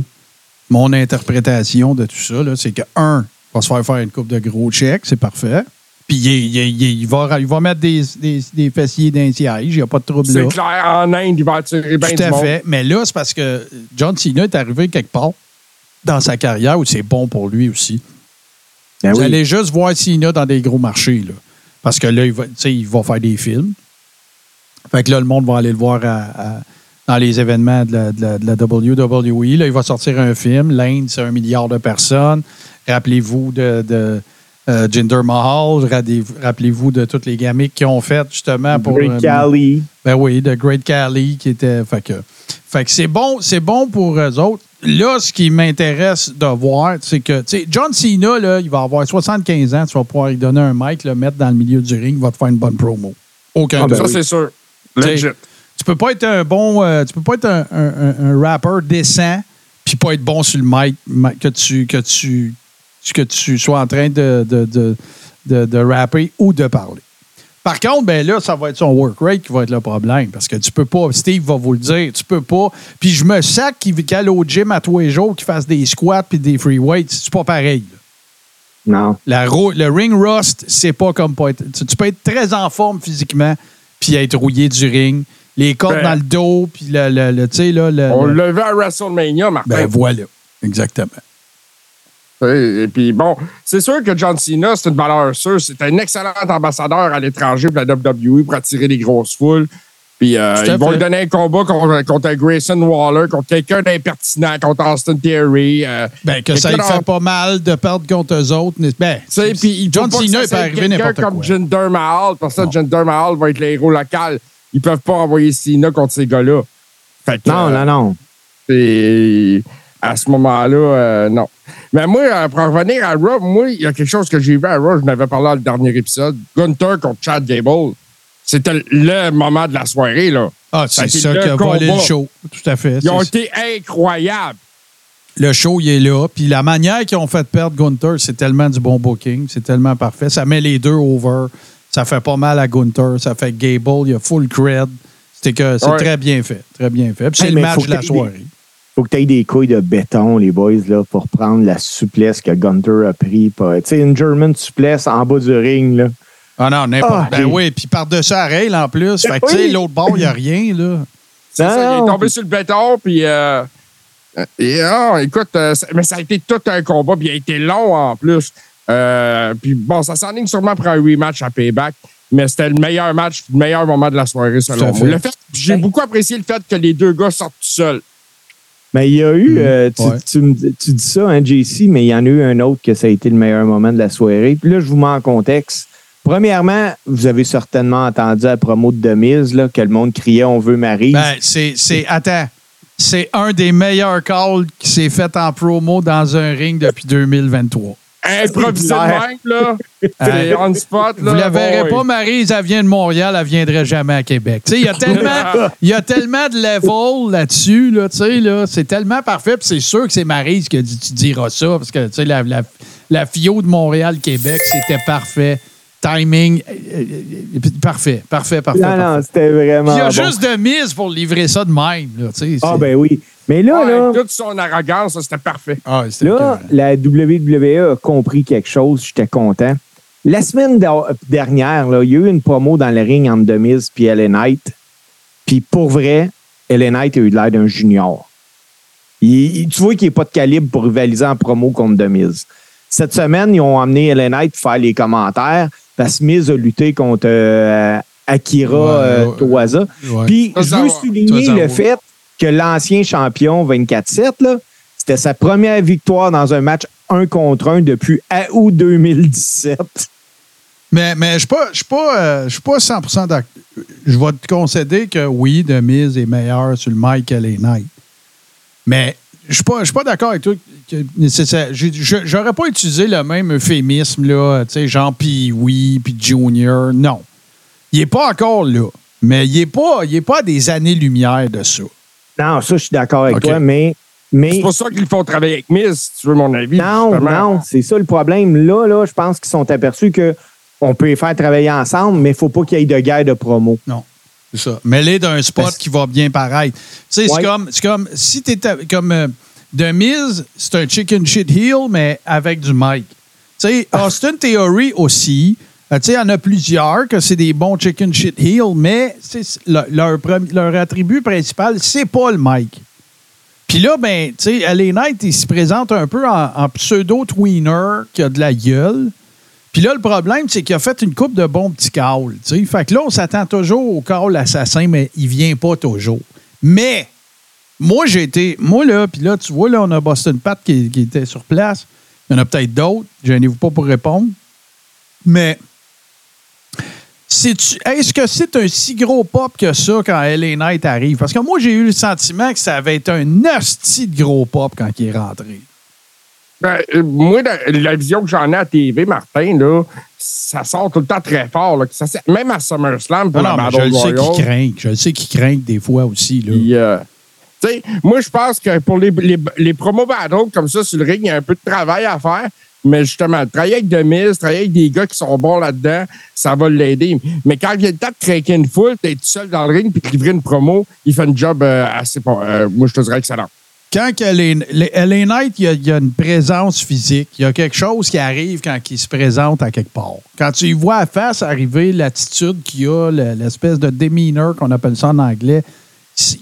mon interprétation de tout ça, là, c'est que, un, il va se faire faire une coupe de gros chèques, c'est parfait. Puis il, il- il- il va, il va mettre des, des, des fessiers d'un siège, il n'y a pas de trouble là. C'est clair, en Inde, il va attirer bien Tout du à monde. fait. Mais là, c'est parce que John Cena est arrivé quelque part dans sa carrière où c'est bon pour lui aussi. Ben Vous oui. allez juste voir Cena dans des gros marchés. Là. Parce que là, il va, il va faire des films. Fait que là, le monde va aller le voir à- à- dans les événements de la, de la- de la WWE. Là, il va sortir un film. L'Inde, c'est un milliard de personnes. Rappelez-vous de, de euh, Jinder Mahal. Rappelez-vous de toutes les gamiques qu'ils ont faites justement pour. Great euh, Khali. ben oui, de Great Cali qui était. Fait que, fait que c'est bon, c'est bon pour eux autres. Là, ce qui m'intéresse de voir, c'est que, tu sais, John Cena, là, il va avoir 75 ans, tu vas pouvoir lui donner un mic, le mettre dans le milieu du ring, il va te faire une bonne promo. Aucun Ah, ben. Ça, c'est sûr. Legit. Tu peux pas être un bon, euh, tu peux pas être un, un, un- un rappeur décent, puis pas être bon sur le mic, que tu, que tu, que tu sois en train de, de, de, de, de rapper ou de parler. Par contre, ben là, ça va être son work rate qui va être le problème. Parce que tu peux pas, Steve va vous le dire, tu peux pas. Puis je me sac qu'il qu'il aille au gym à tous les jours, qu'il fasse des squats puis des free weights. C'est pas pareil. là. Non. La le ring rust, c'est pas comme pas être. Tu, tu peux être très en forme physiquement puis être rouillé du ring. Les cordes Ben, dans le dos, puis le, le, le- tu sais, là. Le, On le- l'a vu à WrestleMania, Martin. ben voilà. Exactement. Et puis bon, c'est sûr que John Cena, c'est une valeur sûre. C'est un excellent ambassadeur à l'étranger pour la WWE pour attirer les grosses foules. Puis euh, ils vont fait. lui donner un combat contre, contre Grayson Waller, contre quelqu'un d'impertinent, contre Austin Theory. euh, Ben, que ça lui fait pas mal de perdre contre eux autres. Ben, Tu sais, puis il John Cena, peut arriver quelqu'un n'importe comme quoi. Jinder Mahal, parce que Non. Jinder Mahal va être le héros local. Ils peuvent pas envoyer Cena contre ces gars-là. Que, Non, euh, non, non. Et à ce moment-là, euh, non. Mais moi, euh, pour revenir à Raw, moi, il y a quelque chose que j'ai vu à Raw, je n'avais parlé dans le dernier épisode. Gunther contre Chad Gable. C'était le moment de la soirée, là. Ah, c'est ça qui a volé le show. Tout à fait. Ils ont été incroyables. Le show, il est là. Puis la manière qu'ils ont fait perdre Gunther, c'est tellement du bon booking. C'est tellement parfait. Ça met les deux over. Ça fait pas mal à Gunther. Ça fait Gable. Il y a full cred. C'était que c'est Ouais. très bien fait. Très bien fait. Puis c'est Hey, le match de la soirée. Faut que tu aies des couilles de béton, les boys, là, pour prendre la souplesse que Gunter a pris. Tu sais, une German souplesse en bas du ring, là. Ah non, n'importe. Ah, ben oui, puis par-dessus la rail en plus. Fait que, tu sais, l'autre bord, il n'y a rien, là. C'est ça, il est tombé sur le béton, puis. euh, et, ah, écoute, euh, mais ça a été tout un combat, puis il a été long en plus. Euh, puis bon, ça s'enligne sûrement pour un rematch à Payback, mais c'était le meilleur match, le meilleur moment de la soirée, selon moi. Le fait, j'ai beaucoup apprécié le fait que les deux gars sortent tout seuls. Mais il y a eu, euh, tu, Ouais. tu tu dis ça, hein, JC, mais il y en a eu un autre que ça a été le meilleur moment de la soirée. Puis là, je vous mets en contexte. Premièrement, vous avez certainement entendu à la promo de Demise, là, que le monde criait On veut Marie. Ben, c'est. c'est- Attends. C'est un des meilleurs calls qui s'est fait en promo dans un ring depuis 2023. Improvisé de même, là. C'est on spot, là. Vous la verrez pas, Maryse, elle vient de Montréal, elle viendrait jamais à Québec. Tu sais, il y a tellement, il y a tellement de level là-dessus, là, tu sais, là, c'est tellement parfait, puis c'est sûr que c'est Maryse qui a dit, tu diras ça, parce que, tu sais, la, la, la FIO de Montréal-Québec, c'était parfait. Timing, euh, euh, parfait, parfait, parfait. Non, parfait. non, c'était vraiment. Il y a bon. juste de mise pour livrer ça de même, là, tu sais. Ah, ben oui. Mais là, Ouais, là, toute son arrogance, c'était parfait. Ah, là, la WWE a compris quelque chose. J'étais content. La semaine dernière, là, il y a eu une promo dans le ring entre Miz et LA Knight. Puis pour vrai, LA Knight a eu l'air d'un junior. Il- tu vois qu'il n'est pas de calibre pour rivaliser en promo contre Miz. Cette semaine, ils ont amené LA Knight pour faire les commentaires parce que Miz a lutté contre euh, Akira Ouais, euh. Ouais. Puis, je veux souligner le fait que l'ancien champion 24-7, là, c'était sa première victoire dans un match un contre un depuis août 2017. Mais, mais je ne suis pas, pas, euh, pas 100 d'accord. Je vais te concéder que oui, The Miz est meilleur sur le mic que les Knight. Mais je ne suis pas, pas d'accord avec toi. J'aurais pas utilisé le même euphémisme, là, genre puis oui, puis Junior. Non. Il n'est pas encore là. Mais il n'est pas, pas à des années-lumière de ça. Non, ça, je suis d'accord avec toi, mais. mais C'est pour ça qu'ils font travailler avec Miz, si tu veux mon avis. non, justement. non, c'est ça le problème. Là, là, je pense qu'ils sont aperçus que on peut les faire travailler ensemble, mais il ne faut pas qu'il y ait de guerre de promo. Non. C'est ça. Mêlé d'un spot Parce- qui va bien paraître. Tu sais, c'est Ouais. comme, c'est comme si tu étais comme euh, The Miz, c'est un chicken shit heel, mais avec du mic. Tu sais, Austin Theory aussi. Euh, tu sais, il y en a plusieurs que c'est des bons chicken shit heel, mais leur, leur, attribut principal, c'est pas le mic. Puis là, ben, tu sais, LA Knight, il se présente un peu en, en pseudo-tweener qui a de la gueule. Puis là, le problème, c'est qu'il a fait une coupe de bons petits tu sais. Fait que là, on s'attend toujours au call assassin, mais il vient pas toujours. Mais, moi, j'ai été. Moi, là, puis là, tu vois, là, on a Boston Pat qui, qui était sur place. Il y en a peut-être d'autres. Gênez-vous pas pour répondre. Mais, est-ce que c'est un si gros pop que ça quand LA Knight arrive? Parce que moi, j'ai eu le sentiment que ça avait été un hostie de gros pop quand il est rentré. Ben, euh, moi, la, la vision que j'en ai à TV, Martin, là, ça sort tout le temps très fort. Là, Ça sert- même à SummerSlam pour Non, la non, mais je le sais Royale. qu'il craint. Je le sais qu'il craint des fois aussi. Là. Sais, moi, je pense que pour les, les, les promos battles comme ça sur le ring, il y a un peu de travail à faire. Mais justement, travailler avec Demise, travailler avec des gars qui sont bons là-dedans, ça va l'aider. Mais quand il vient le temps de craquer une foule, d'être tout seul dans le ring puis livrer une promo, il fait un job euh, assez bon. Euh, moi, je te dirais excellent. Quand les, les- LA Knight, il y, a, il y a une présence physique. Il y a quelque chose qui arrive quand il se présente à quelque part. Quand tu y vois à face arriver l'attitude qu'il a, le- l'espèce de demeanor qu'on appelle ça en anglais,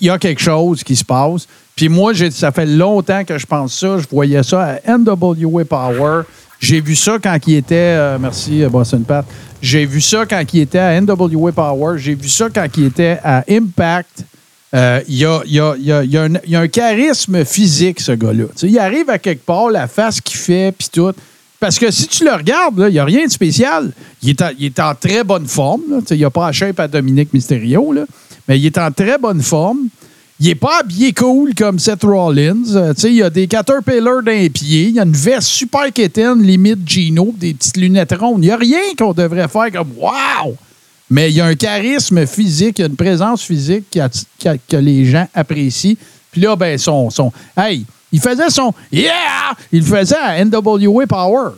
il y a quelque chose qui se passe. Puis moi, ça fait longtemps que je pense ça. Je voyais ça à NWA Power. J'ai vu ça quand il était. euh, merci, euh, Boston Pat. J'ai vu ça quand il était à NWA Power. J'ai vu ça quand il était à Impact. Euh, Il y, a, y a- y a- y a un- a charisme physique, ce gars-là. Il arrive à quelque part, la face qu'il fait, puis tout. Parce que si tu le regardes, il n'y a rien de spécial. Il est en, est en très bonne forme. Il n'a pas la shape à Dominique Mysterio, là. mais il est en très bonne forme. Il n'est pas habillé cool comme Seth Rollins. Euh, tu sais, il a des caterpillars dans les pieds. Il a une veste super quétaine, limite Gino, des petites lunettes rondes. Il n'y a rien qu'on devrait faire comme Wow! Mais il y a un charisme physique, il y a une présence physique qui a- qui a- que les gens apprécient. Puis là, ben, son, son. Hey, il faisait son Yeah! Il le faisait à NWA Power.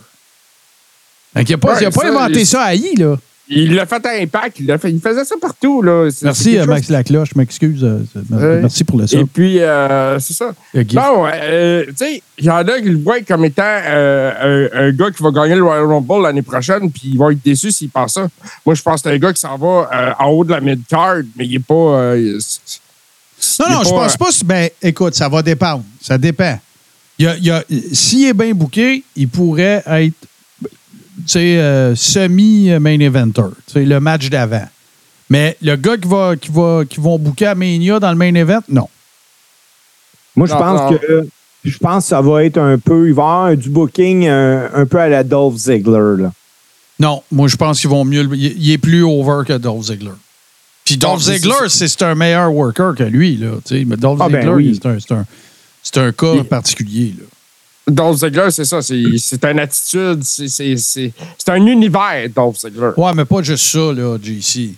Fait qu'il a pas, Ouais, il a pas ça, inventé il- ça à I, là. Il l'a fait à Impact, il, l'a fait, il faisait ça partout. Là. Merci, Max Lacloche. Je m'excuse. euh. Merci pour le ça. Et puis, euh, c'est ça. Non, euh, tu sais, il y en a qui le voient comme étant euh, un, un gars qui va gagner le Royal Rumble l'année prochaine, puis ils vont être déçus s'ils pensent ça. Moi, je pense que c'est un gars qui s'en va en haut de la mid-card, mais il n'est pas. Non, non, je pas, pense pas. Ben, écoute, ça va dépendre. Ça dépend. Il il S'il est bien booké, il pourrait être euh, semi-main eventer. Tu sais, le match d'avant. Mais le gars qui va, qui va, qui vont booker à Mania dans le main event, non. Moi, je pense que je pense que ça va être un peu. Il va y avoir du booking un, un peu à la Dolph Ziggler. Là. Non, moi, je pense qu'ils vont mieux. Il est plus over que Dolph Ziggler. Puis Dolph Ziggler, c'est un meilleur worker que lui. Là, tu sais. mais Dolph Ah, ben Ziggler, oui. c'est un, un, cas Il- particulier. Là. Dolph Ziggler, c'est ça. C'est une attitude. c'est- un univers, Dolph Ziggler. Ouais, mais pas juste ça, là, JC.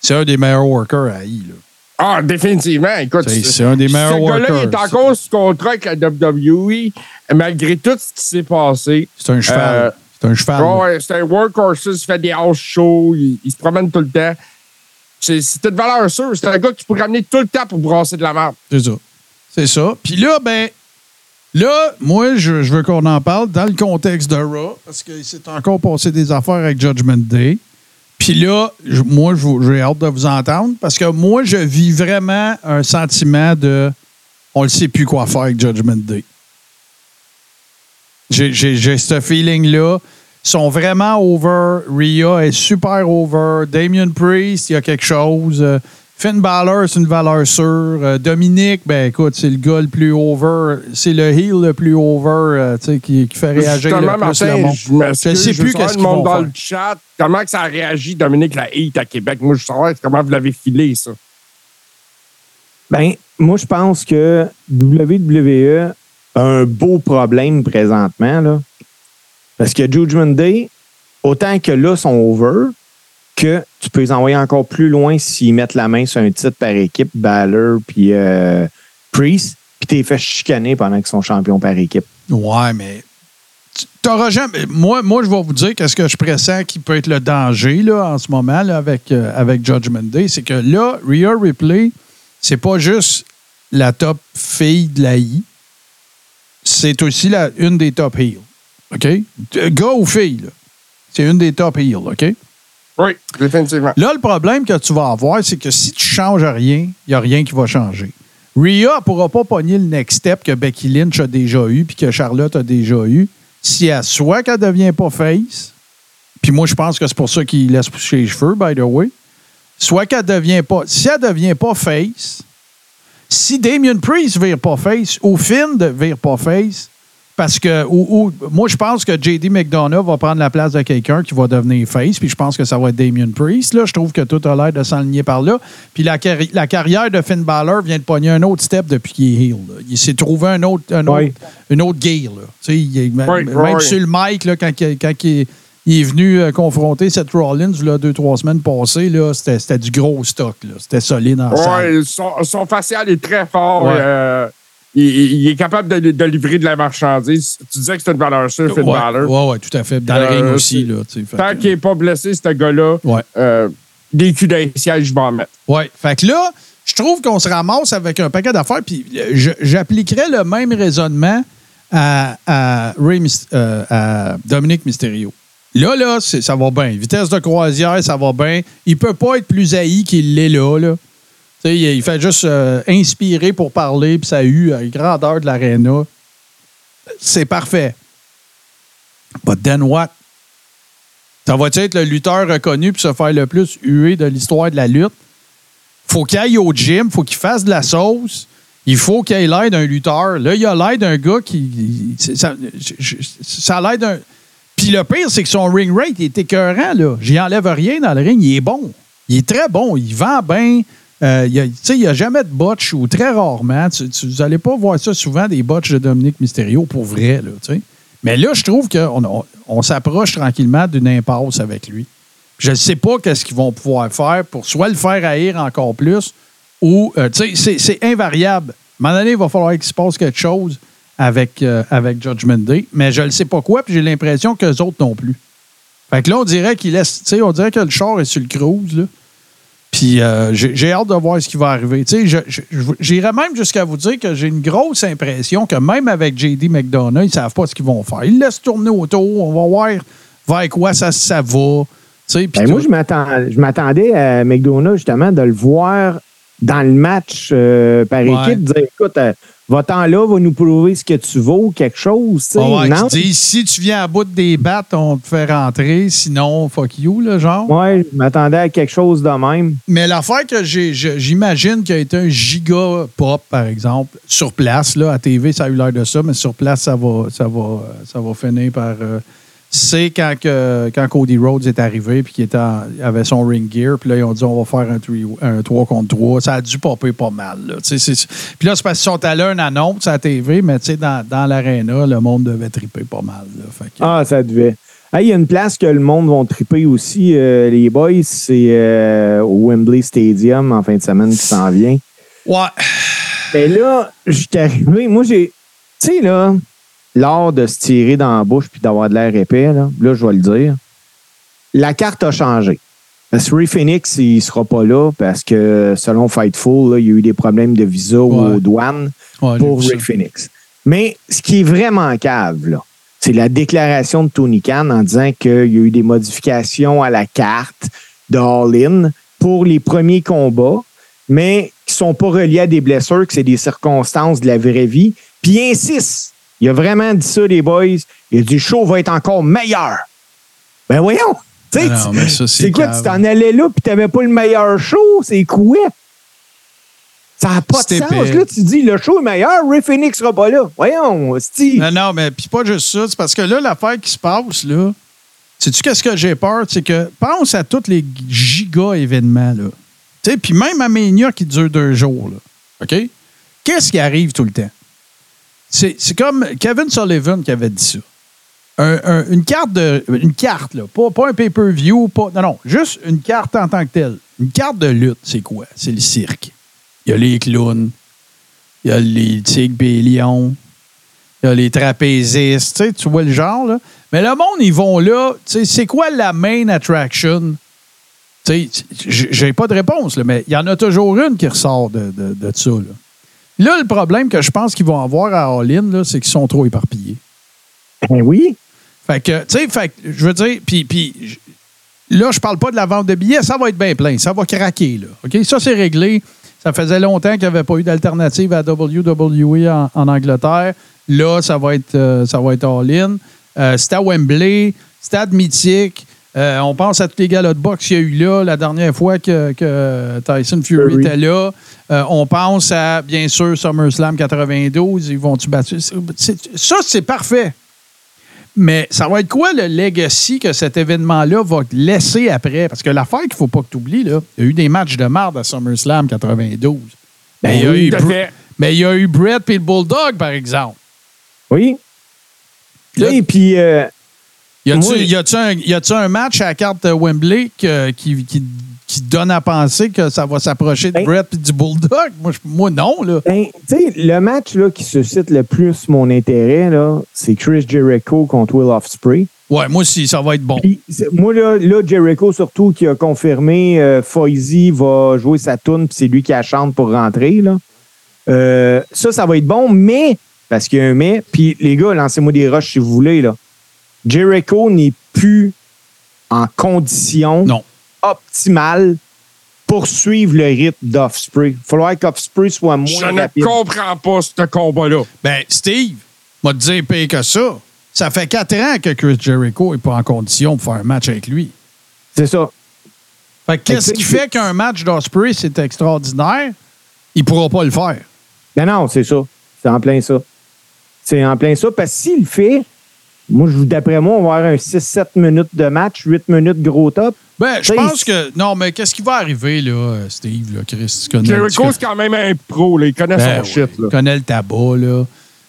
C'est un des meilleurs workers à I, là. Ah, définitivement. Écoute, C'est- un des meilleurs Ce gars-là, il est workers. encore sous contrat avec la WWE, malgré tout ce qui s'est passé. C'est un cheval. Euh, c'est un cheval. Ouais, c'est un workhorse, il fait des house shows, il, il se promène tout le temps. C'est c'est une valeur sûre. C'est un gars qui peut ramener tout le temps pour brasser de la merde. C'est ça. C'est ça. Puis là, ben, là, moi, je, veux qu'on en parle dans le contexte de Raw, parce qu'il s'est encore passé des affaires avec Judgment Day. Puis là, moi, j'ai hâte de vous entendre, parce que moi, je vis vraiment un sentiment de on ne sait plus quoi faire avec Judgment Day. J'ai- ce feeling-là. Ils sont vraiment over. Rhea est super over. Damien Priest, il y a quelque chose. Finn Balor, c'est une valeur sûre. Euh, Dominique, ben écoute, c'est le gars le plus over. C'est le heel le plus over euh, tu sais, qui, qui fait réagir le Justement, plus Martin, le monde. je m'excuse, Je sais plus qu'est-ce le qu'ils vont dans faire. le chat. Comment que ça a réagi, Dominique, la hate à Québec? Moi, je saurais comment vous l'avez filé, ça. Ben, moi, je pense que WWE a un beau problème présentement, là. Parce que Judgment Day, autant que là, sont over, que tu peux les envoyer encore plus loin s'ils mettent la main sur un titre par équipe, Balor puis euh, Priest, puis t'es fait chicaner pendant qu'ils sont champions par équipe. Ouais, mais t'auras jamais. Moi, moi, je vais vous dire qu'est-ce que je pressens qui peut être le danger là, en ce moment avec, euh, avec Judgment Day. C'est que là, Rhea Ripley, c'est pas juste la top fille de la I, c'est aussi la, une des top heels. OK? Gars ou fille. C'est une des top heels, OK? Oui, définitivement. Là, le problème que tu vas avoir, c'est que si tu changes rien, il n'y a rien qui va changer. Rhea ne pourra pas pogner le next step que Becky Lynch a déjà eu puis que Charlotte a déjà eu si elle soit qu'elle ne devient pas face. Puis moi, je pense que c'est pour ça qu'il laisse pousser les cheveux, by the way. Soit qu'elle devient pas. Si elle ne devient pas face, si Damien Priest ne vire pas face ou Finn ne vire pas face, parce que ou- ou- moi, je pense que JD McDonough va prendre la place de quelqu'un qui va devenir face, puis je pense que ça va être Damien Priest. Là. Je trouve que tout a l'air de s'enligner par là. Puis la, carri- la carrière de Finn Balor vient de pogner un autre step depuis qu'il est heel. là. Il s'est trouvé un autre, un autre, une autre gear. Là. Il même sur le mic, là, quand, il- quand il, est- il est venu euh, confronter Seth Rollins là, deux, trois semaines passées, c'était, du gros stock. C'était solide son, son facial est très fort. Euh, il, il est capable de, de livrer de la marchandise. Tu disais que c'était une valeur sûre, Finn Ouais, Balor. ouais, ouais, tout à fait. Dans le Euh, ring aussi. c'est- Là, Tant qu'il n'est pas blessé, ce gars-là, Ouais. euh, des culs d'un siège, je vais en mettre. Oui. Fait que là, je trouve qu'on se ramasse avec un paquet d'affaires. Puis euh, j'appliquerais le même raisonnement à, à, euh, à Dominique Mysterio. Là, là, c'est- ça va bien. Vitesse de croisière, ça va bien. Il peut pas être plus haï qu'il l'est là. là. Il fait juste euh, inspirer pour parler, puis ça a eu la grandeur de l'aréna. C'est parfait. But then what? Ça va être le lutteur reconnu puis se faire le plus hué de l'histoire de la lutte? Faut qu'il aille au gym, faut qu'il fasse de la sauce. Il faut qu'il ait l'air d'un lutteur. Là, il a l'air d'un gars qui. ça a l'air d'un. Puis le pire, c'est que son ring rate il est écœurant. Là. J'y enlève rien dans le ring. Il est bon. Il est très bon. Il vend bien. Euh, il il n'y a jamais de botch ou très rarement. Tu- n'allez pas voir ça souvent, des botches de Dominique Mysterio, pour vrai. Là. Mais là, je trouve qu'on on, on s'approche tranquillement d'une impasse avec lui. Je ne sais pas qu'est-ce qu'ils vont pouvoir faire pour soit le faire haïr encore plus ou, euh, c'est- invariable. À un moment donné, il va falloir qu'il se passe quelque chose avec, euh, avec Judgment Day, mais je ne sais pas quoi, puis j'ai l'impression que les autres non plus. Fait que là, on dirait qu'il laisse, on dirait que le char est sur le cruise, là. Puis euh, j'ai hâte de voir ce qui va arriver. J'irais même jusqu'à vous dire que j'ai une grosse impression que même avec JD McDonough, ils ne savent pas ce qu'ils vont faire. Ils laissent tourner autour, on va voir vers quoi ça, ça va. Tu sais, puis Ben, moi, je m'attendais à McDonough, justement, de le voir dans le match euh, par Ouais. équipe, dire écoute, euh, va-t'en là, va nous prouver ce que tu vaux, quelque chose. tu sais. On va non? si tu viens à bout des battes, on te fait rentrer, sinon, fuck you, là, genre. Ouais, je m'attendais à quelque chose de même. Mais l'affaire que j'imagine qu'il a été un giga pop, par exemple, sur place, là, à TV, ça a eu l'air de ça, mais sur place, ça va, ça va, ça va finir par. euh, c'est quand, que- quand Cody Rhodes est arrivé puis qu'il était en- avait son ring gear. Puis là, ils ont dit on va faire un, three- un 3 contre 3. Ça a dû popper pas mal. Là. Puis là, c'est parce qu'ils sont allés une annonce à la TV, mais tu sais, dans, dans l'aréna, le monde devait triper pas mal. là. Fait que- Ah, ça devait. Ah, Il y a une place que le monde va triper aussi, euh, les boys, c'est euh, au Wembley Stadium en fin de semaine qui s'en vient. Ouais. Mais là, j'étais arrivé. Moi, j'ai. Tu sais, là, l'art de se tirer dans la bouche puis d'avoir de l'air épais, là, là, je vais le dire. La carte a changé. Parce que Ray Phoenix, il sera pas là parce que, selon Fightful, là, il y a eu des problèmes de visa Ouais. aux douanes Ouais, pour Ray. Phoenix. Mais ce qui est vraiment cave, là, c'est la déclaration de Tony Khan en disant qu'il y a eu des modifications à la carte de All-In pour les premiers combats, mais qui sont pas reliés à des blessures, que c'est des circonstances de la vraie vie. Puis il insiste. Il a vraiment dit ça, les boys. Il a dit le show va être encore meilleur. Ben voyons. Ah non, tu- mais ça, c'est c'est quoi? Tu t'en allais là puis t'avais pas le meilleur show? C'est quoi? Ça n'a pas de sens. Là, tu dis le show est meilleur, Ray Phoenix sera pas là. Voyons, Steve. Non, non, mais puis pas juste ça. C'est parce que là, l'affaire qui se passe, là, sais-tu qu'est-ce que j'ai peur? C'est que pense à tous les giga événements, là. Tu sais, puis même à Mania qui dure deux jours, là. OK? Qu'est-ce qui arrive tout le temps? C'est comme Kevin Sullivan qui avait dit ça. Un- un- une carte. Une carte, là. Pas, un pay-per-view, pas. Non, non. Juste une carte en tant que telle. Une carte de lutte, c'est quoi? C'est le cirque. Il y a les clowns. Il y a les tigres et les lions. Il y a les trapézistes. Tu vois le genre, là. Mais le monde, ils vont là. Tu sais, c'est quoi la main attraction? Tu sais, j'ai pas de réponse, mais il y en a toujours une qui ressort de, de, de ça, là. Là, le problème que je pense qu'ils vont avoir à All-In, c'est qu'ils sont trop éparpillés. Ben oui. Fait que, tu sais, fait que, je veux dire, puis, là, je parle pas de la vente de billets, ça va être bien plein, ça va craquer, là. OK? Ça, c'est réglé. Ça faisait longtemps qu'il n'y avait pas eu d'alternative à WWE en, en Angleterre. Là, ça va être, euh, ça va être all-in. Euh, c'était à Wembley, stade mythique. Euh, on pense à tous les galas de boxe qu'il y a eu là la dernière fois que, que Tyson Fury était là. Euh, on pense à, bien sûr, SummerSlam 92. Ils vont-tu battre? Ça, c'est parfait. Mais ça va être quoi le legacy que cet événement-là va laisser après? Parce que l'affaire qu'il ne faut pas que tu oublies, là, il y a eu des matchs de marde à SummerSlam 92. Ben, il y a oui, eu Br- mais il y a eu Brett et le Bulldog, par exemple. Oui. Là- Et puis, euh, Y a-tu un, un match à la carte de Wembley que- qui, qui- qui donne à penser que ça va s'approcher de Ben- Brett et du Bulldog? Moi, je- moi non, là. ben, tu sais, le match là, qui suscite le plus mon intérêt, là, c'est Chris Jericho contre Will Ospreay. Ouais, moi aussi, ça va être bon. Moi, là, là, Jericho, surtout, qui a confirmé euh, va jouer sa tune, puis c'est lui qui la chante pour rentrer. Là. Euh, ça, ça va être bon, mais, parce qu'il y a un mais, puis les gars, lancez-moi des rushs si vous voulez. Là. Jericho n'est plus en condition Non. optimale pour suivre le rythme d'Offspray. Il va falloir qu'Offspray soit moins Je ne rapide. comprends pas ce combat-là. Ben, Steve, m'a te dire pire que ça. Ça fait quatre ans que Chris Jericho n'est pas en condition de faire un match avec lui. C'est ça. Fait que qu'est-ce qui fait qu'un match d'Osprey, c'est extraordinaire? Il pourra pas le faire. Ben non, c'est ça. C'est en plein ça. C'est en plein ça. Parce que s'il le fait, moi, je- d'après moi, on va avoir un 6-7 minutes de match, 8 minutes gros top. Ben, je Ben, pense il- que. Non, mais qu'est-ce qui va arriver, là, Steve, là, Chris? Tu connais, Jericho, c'est quand même un pro. Là. Il connaît Ben son shit. il Là. connaît le tabac, là.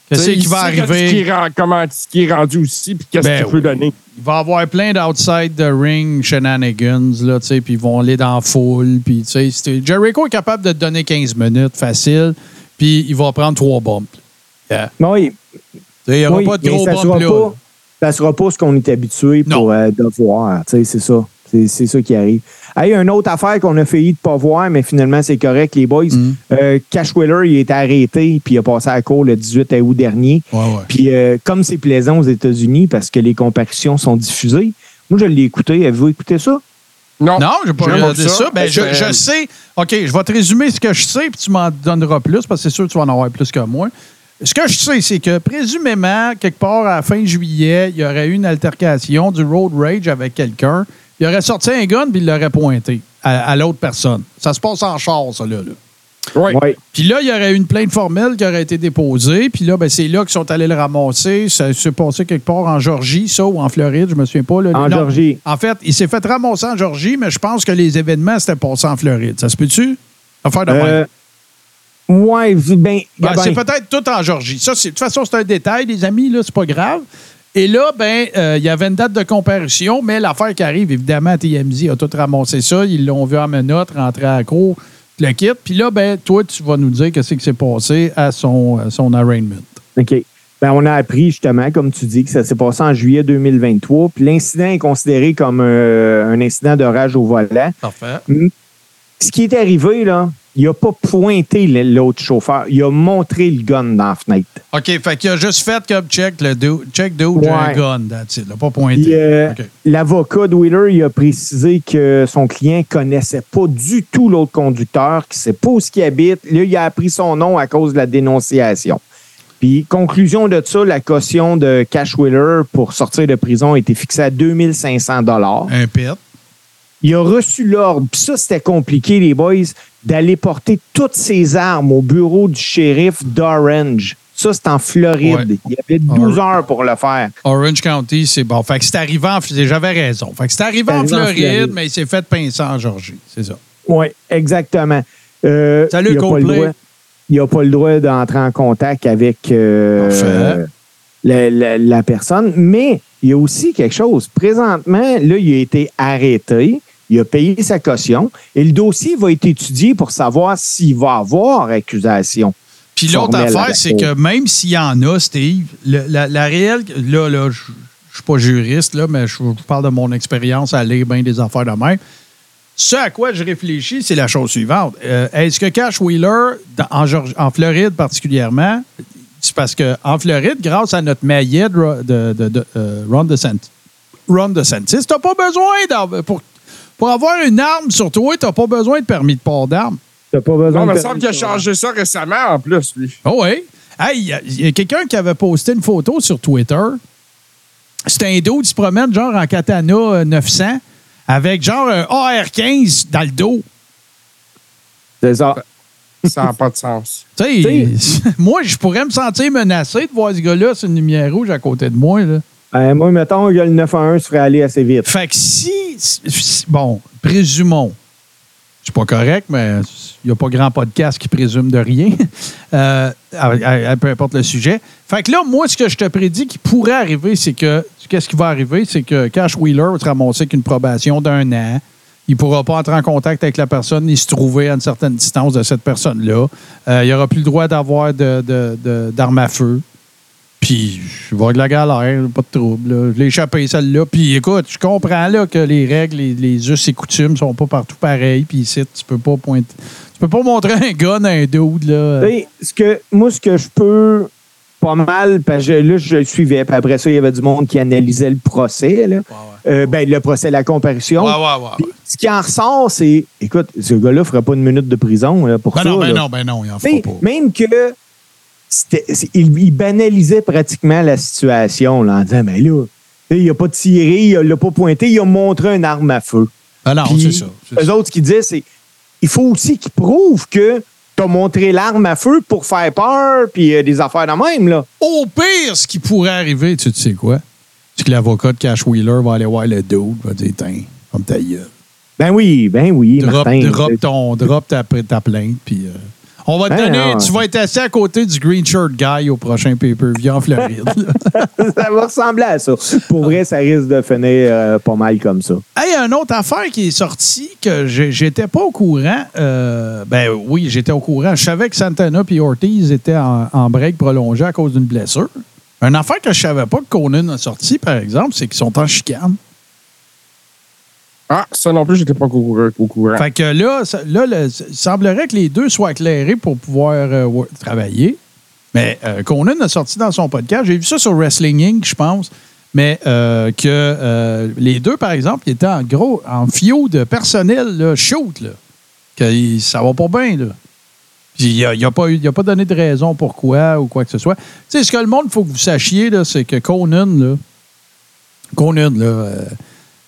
Qu'est-ce qui il va arriver? qu'il rend- comment ce qui est rendu aussi, puis qu'est-ce Ben qu'il peut oui. donner. Il va y avoir plein d'outside the ring shenanigans, là, tu sais, puis ils vont aller dans la foule, puis, tu sais, Jericho est capable de te donner 15 minutes, facile, puis il va prendre trois bumps. Yeah. Non, oui, Il n'y aura oui, pas de gros sera là. pas, ça sera pas ce qu'on est habitué pour euh, de voir. C'est ça. C'est c'est ça qui arrive. Hey, une autre affaire qu'on a failli de pas voir, mais finalement, c'est correct, les boys. Mm. Euh, Cash Wheeler, il a été arrêté, puis il a passé à la cour le 18 août dernier. Ouais, ouais. Puis euh, comme c'est plaisant aux États-Unis parce que les comparutions sont diffusées, moi, je l'ai écouté. Avez-vous écouté ça? Non, Non, je n'ai pas regardé ça. Ben, je, Euh, je sais. OK, je vais te résumer ce que je sais, puis tu m'en donneras plus, parce que c'est sûr que tu vas en avoir plus que moi. Ce que je sais, c'est que présumément, quelque part à la fin juillet, il y aurait eu une altercation du road rage avec quelqu'un. Il aurait sorti un gun puis il l'aurait pointé à, à l'autre personne. Ça se passe en char, ça, là. là. Oui. Ouais. Puis là, il y aurait une plainte formelle qui aurait été déposée. Puis là, ben, c'est là qu'ils sont allés le ramasser. Ça s'est passé quelque part en Georgie, ça, ou en Floride, je me souviens pas. là. En Non. Georgie. En fait, il s'est fait ramasser en Georgie, mais je pense que les événements, c'était passé en Floride. Ça se peut-tu? Affaire de même. Euh, ouais, ben, Ben, Gabin. c'est peut-être tout en Georgie. Ça, c'est- de toute façon, c'est un détail, les amis, là, c'est pas grave. Et là, ben, euh, il y avait une date de comparution, mais l'affaire qui arrive, évidemment, TMZ a tout ramassé ça. Ils l'ont vu en menottes, rentrer à la cour, le kit. Puis là, ben, toi, tu vas nous dire qu'est-ce qui s'est passé à son, à son arraignment. OK. Ben, on a appris justement, comme tu dis, que ça s'est passé en juillet 2023. Puis l'incident est considéré comme euh, un incident de rage au volant. Parfait. Ce qui est arrivé, là, il n'a pas pointé l'autre chauffeur. Il a montré le gun dans la fenêtre. OK, fait qu'il a juste fait comme check, le dude, check j'ai un Ouais. gun, that's it, là, pas pointé. Euh. L'avocat de Wheeler il a précisé que son client connaissait pas du tout l'autre conducteur, qu'il ne sait pas où il habite. Là, il a appris son nom à cause de la dénonciation. Puis, conclusion de ça, la caution de Cash Wheeler pour sortir de prison a été fixée à 2500 dollars. Un pet. Il a reçu l'ordre, puis ça, c'était compliqué, les boys, d'aller porter toutes ses armes au bureau du shérif d'Orange. Ça, c'est en Floride. Ouais. Il y avait 12 heures pour le faire. Orange County, c'est bon. Fait que c'est arrivé en Floride. J'avais raison. Fait que c'est arrivé, en, arrivé en Floride, mais il s'est fait pincer en Georgie. C'est ça. Oui, exactement. Euh, Salut, droit- Il n'a pas le droit d'entrer en contact avec euh, la- la personne. Mais il y a aussi quelque chose. Présentement, là, il a été arrêté. Il a payé sa caution et le dossier va être étudié pour savoir s'il va avoir accusation. Puis l'autre affaire, c'est que même s'il y en a, Steve, le- la, la réelle. Là, là, je je suis pas juriste, là, mais je vous parle de mon expérience à lire bien des affaires de même. Ce à quoi je réfléchis, c'est la chose suivante. Euh, Est-ce que Cash Wheeler, dans- en, Floride particulièrement, c'est parce qu'en Floride, grâce à notre maillet de, de, de- de, euh, Ron DeSantis, Ron DeSantis, t'as pas besoin pour, pour avoir une arme sur toi, t'as pas besoin de permis de port d'arme. T'as pas besoin Non, de il me semble qu'il a changé ça récemment en plus, lui. Oh oui. Hey, il y a, quelqu'un qui avait posté une photo sur Twitter. C'était un dos qui se promène genre en katana euh, 900 avec genre un AR-15 dans le dos. C'est ça. Ça n'a pas de sens. Tu sais, moi, je pourrais me sentir menacé de voir ce gars-là sur une lumière rouge à côté de moi. Là. Euh, moi, mettons que le 911 se ferait aller assez vite. Fait que si, Bon, présumons. C'est pas correct, mais il n'y a pas grand podcast qui présume de rien. Euh, peu importe le sujet. Fait que là, moi, ce que je te prédis qui pourrait arriver, c'est que. Qu'est-ce qui va arriver? C'est que Cash Wheeler va se ramasser avec probation d'un an. Il ne pourra pas entrer en contact avec la personne ni se trouver à une certaine distance de cette personne-là. Euh, il n'aura plus le droit d'avoir de- de- de- d'armes à feu. Puis, je vais de la galère, pas de trouble. là. Je l'ai échappé, celle-là. Puis, écoute, je comprends là, que les règles, les, les us et coutumes sont pas partout pareils. Puis, ici, tu peux pas pointer. Tu peux pas montrer un gun à un dude, là. Ce que, moi, ce que je peux pas mal, parce que là, je le suivais, puis après ça, il y avait du monde qui analysait le procès, là. Euh, ben, le procès, la comparution. Puis, ce qui en ressort, c'est, écoute, ce gars-là ne ferait pas une minute de prison là, pour Ben ça. non, ben là. non, ben non, il en fera pas. Même que il, il banalisait pratiquement la situation là, en disant, mais là, tu sais, il n'a pas tiré, il l'a pas pointé, il a montré une arme à feu. Ah non, c'est ça. Eux ça. autres, ce qu'ils disaient, c'est il faut aussi qu'ils prouvent que tu as montré l'arme à feu pour faire peur, puis euh, des affaires de même. Là. Au pire, ce qui pourrait arriver, tu sais quoi? C'est que l'avocat de Cash Wheeler va aller voir le dude, va dire, tiens, comme ta gueule. Ben oui, ben oui, Drop, Martin. drop ton, drop ta, ta plainte, puis euh, on va te Ben donner, tu vas être assis à côté du Green Shirt Guy au prochain pay-per-view en Floride. ça va ressembler à ça. Pour vrai, ça risque de finir euh, pas mal comme ça. hey, une autre affaire qui est sortie que j'étais pas au courant. euh, ben oui, j'étais au courant. Je savais que Santana et Ortiz étaient en, en break prolongé à cause d'une blessure. Une affaire que je savais pas que Conan a sorti, par exemple, c'est qu'ils sont en chicane. Ah, ça non plus, j'étais pas au courant. Fait que là, là il semblerait que les deux soient éclairés pour pouvoir euh, travailler. Mais euh, Conan a sorti dans son podcast, j'ai vu ça sur Wrestling Inc., je pense, mais euh, que les deux, par exemple, étaient en gros, en fio de personnel, là, shoot, là. Que ça va pas bien, là. Puis il n'a a pas donné de raison pourquoi ou quoi que ce soit. Tu sais, ce que le monde, faut que vous sachiez, là, c'est que Conan, là, Conan, là,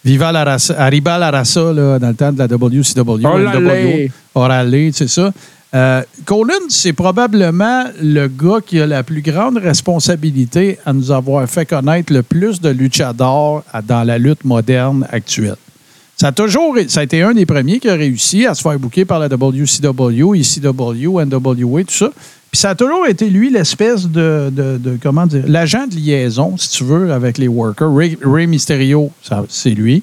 Viva la raza, Arriba la raza, là, dans le temps de la WCW. Orale. Orale, c'est ça. Euh, Colin, c'est probablement le gars qui a la plus grande responsabilité à nous avoir fait connaître le plus de luchadors dans la lutte moderne actuelle. Ça a toujours ça a été un des premiers qui a réussi à se faire bouquer par la WCW, ECW, NWA, tout ça. Puis ça a toujours été lui l'espèce de, de- de- comment dire, l'agent de liaison, si tu veux, avec les workers. Ray, Ray Mysterio, c'est lui.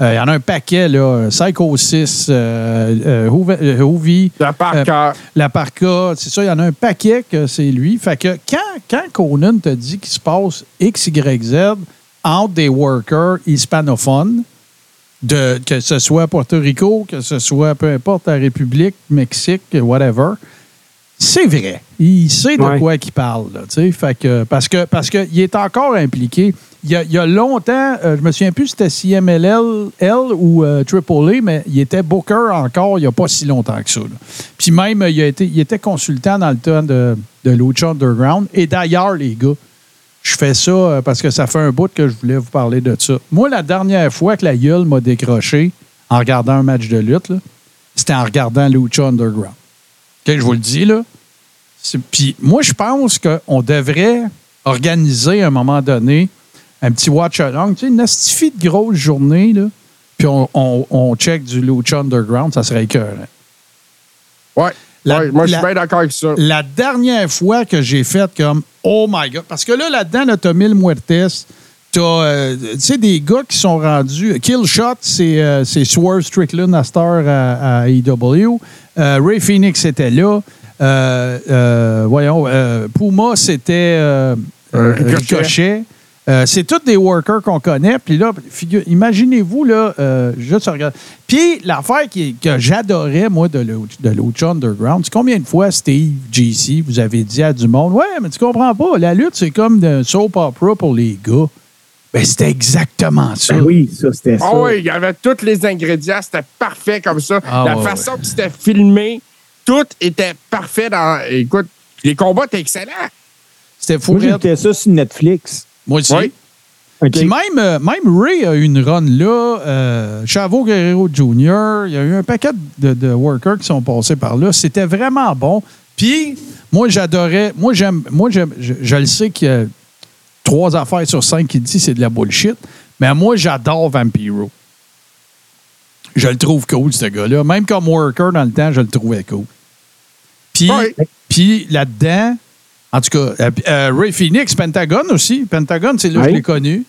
Euh, Il y en a un paquet, là. Psycho 6, euh, euh, euh, Hoovy, La par cœur. la Parka, c'est ça, il y en a un paquet que c'est lui. Fait que quand, quand Conan te dit qu'il se passe X, Y, Z entre des workers hispanophones, de, que ce soit Porto Rico, que ce soit peu importe la République, Mexique, whatever, c'est vrai. Il sait de Ouais. quoi qu'il parle. Là, fait que, parce que parce qu'il est encore impliqué. Il y a, il y a longtemps, euh, je me souviens plus si c'était CMLL L ou euh, AAA, mais il était booker encore il n'y a pas si longtemps que ça. là. Puis même, il, a été, il était consultant dans le temps de, de Lucha Underground. Et d'ailleurs, les gars, je fais ça euh, parce que ça fait un bout que je voulais vous parler de ça. Moi, la dernière fois que la gueule m'a décroché en regardant un match de lutte, c'était en regardant Lucha Underground. OK, je vous le dis, là. Puis moi, je pense qu'on devrait organiser à un moment donné un petit watch-along, tu sais, une astifie de grosse journée, là, puis on, on, on check du Lucha Underground, ça serait écœurant. Ouais. La- Ouais, moi, je suis bien d'accord avec ça. La dernière fois que j'ai fait comme Oh my God, parce que là, là-dedans, là, t'as Mil Muertes, t'as euh, tu sais, des gars qui sont rendus. Kill Shot, c'est euh, c'est Swerve Strickland à Star à, à AEW. Euh, Ray Phoenix était là. Voyons, Puma, c'était Ricochet. C'est tous des workers qu'on connaît. Puis là, figure- imaginez-vous, là, juste regarder. Puis l'affaire qui- que j'adorais, moi, de, Lu- de Lucha Underground, c'est combien de fois, Steve, JC, vous avez dit à du monde, ouais, mais tu comprends pas, la lutte, c'est comme un soap opera pour les gars. Ben, c'était exactement ça. Ben oui, ça, c'était ça. Ah oui, il y avait tous les ingrédients, c'était parfait comme ça. Ah la ouais, façon que c'était filmé, tout était parfait dans. Écoute, les combats étaient excellents. C'était fou. Moi, j'écoutais ça sur Netflix. Moi aussi. Oui. Puis même, euh, même Ray a eu une run là. Euh, Chavo Guerrero Jr., il y a eu un paquet de, de workers qui sont passés par là. C'était vraiment bon. Puis, moi, j'adorais. Moi, j'aime. Moi, j'aime. Je, je le sais qu'il y a trois affaires sur cinq qui disent c'est de la bullshit. Mais moi, j'adore Vampiro. Je le trouve cool, ce gars-là. Même comme worker dans le temps, je le trouvais cool. Puis, Oui. puis là-dedans, en tout cas, euh, euh, Ray Phoenix, Pentagon aussi. Pentagon, c'est là que je l'ai connu.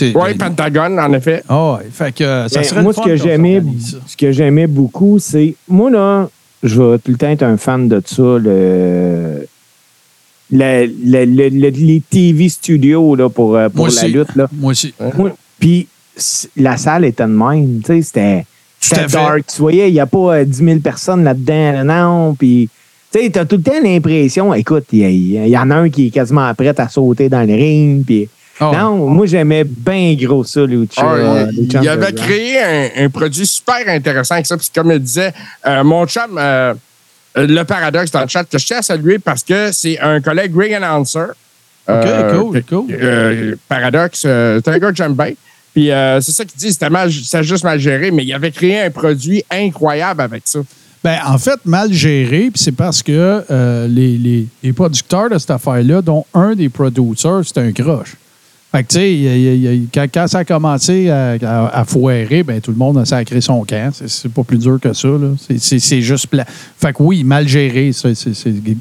Oui, Pentagon, en effet. ah ouais, fait que euh, ça Ben, serait moi, le ce que j'aimais, ce que j'aimais beaucoup, c'est moi là, je vais tout le temps être un fan de ça, le, le- le- le- le- les TV studios là pour euh, pour Moi la aussi. lutte là. Moi aussi. Moi, Puis la salle était de même, tu sais, c'était dark. Tu voyais, il n'y a pas euh, 10 000 personnes là-dedans, non. Puis, tu sais, t'as tout le temps l'impression, écoute, il y, y en a un qui est quasiment prêt à sauter dans le ring. Puis, Ah non, moi, j'aimais bien gros ça, Lucha. Euh, il, Lucha il avait créé un, un produit super intéressant avec ça. Puis comme il disait, euh, mon chum, euh, euh, le paradoxe dans le chat, que je tiens à saluer parce que c'est un collègue ring announcer. Euh, cool, cool. euh, paradoxe, euh, c'est un gars que j'aime bien. Puis euh, c'est ça qu'il dit, c'était mal, juste mal géré, mais il avait créé un produit incroyable avec ça. Ben, en fait, mal géré, puis c'est parce que euh, les, les- les producteurs de cette affaire-là, dont un des producers, c'est un croche. Fait que, tu sais, quand, ça a commencé à, à- foirer, ben, tout le monde a sacré son camp. C'est- pas plus dur que ça. C'est- juste plat. Fait que oui, mal géré, c'est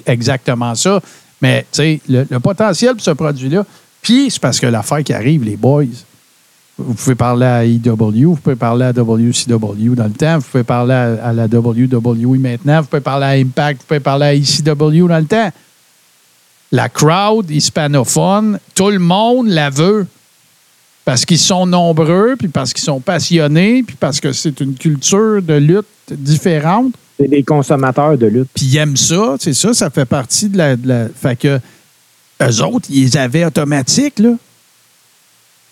exactement ça. Mais, tu sais, le, potentiel pour ce produit-là, puis c'est parce que l'affaire qui arrive, les boys, vous pouvez parler à EW, vous pouvez parler à WCW dans le temps, vous pouvez parler à, à la WWE maintenant, vous pouvez parler à Impact, vous pouvez parler à ECW dans le temps. La crowd hispanophone, tout le monde la veut. Parce qu'ils sont nombreux, puis parce qu'ils sont passionnés, puis parce que c'est une culture de lutte différente C'est des consommateurs de lutte. puis ils aiment ça, c'est ça, ça fait partie de la, de la- Fait que eux autres, ils les avaient automatiques, là.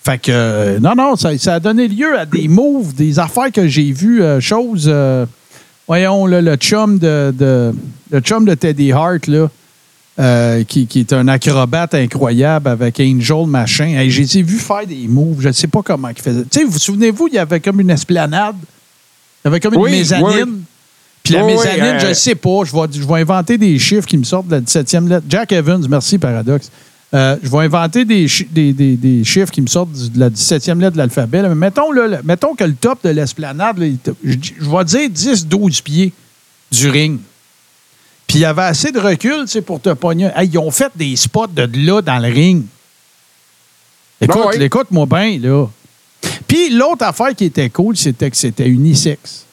Fait que, euh, non, non, ça, ça a donné lieu à des moves, des affaires que j'ai vues, euh, choses. euh, voyons, là, le chum de, de- le chum de Teddy Hart, là. Euh, qui, qui est un acrobate incroyable avec Angel machin. Hey, J'ai vu faire des moves, je ne sais pas comment il faisait. Tu sais, vous souvenez-vous, il y avait comme une esplanade? Il y avait comme une Oui, mezzanine. oui. Puis la Oui, mezzanine, euh, je ne sais pas. Je vais, je vais inventer des chiffres qui me sortent de la 17e lettre. Jack Evans, merci, Paradoxe. Euh, je vais inventer des, chi- des, des- des chiffres qui me sortent de la 17e lettre de l'alphabet. Mais mettons, là, mettons que le top de l'esplanade, je vais dire 10-12 pieds du ring. Puis il y avait assez de recul tu sais, pour te pogner. Hey, ils ont fait des spots de là dans le ring. Écoute, Ah ouais. écoute-moi bien, là. Puis l'autre affaire qui était cool, c'était que c'était unisexe.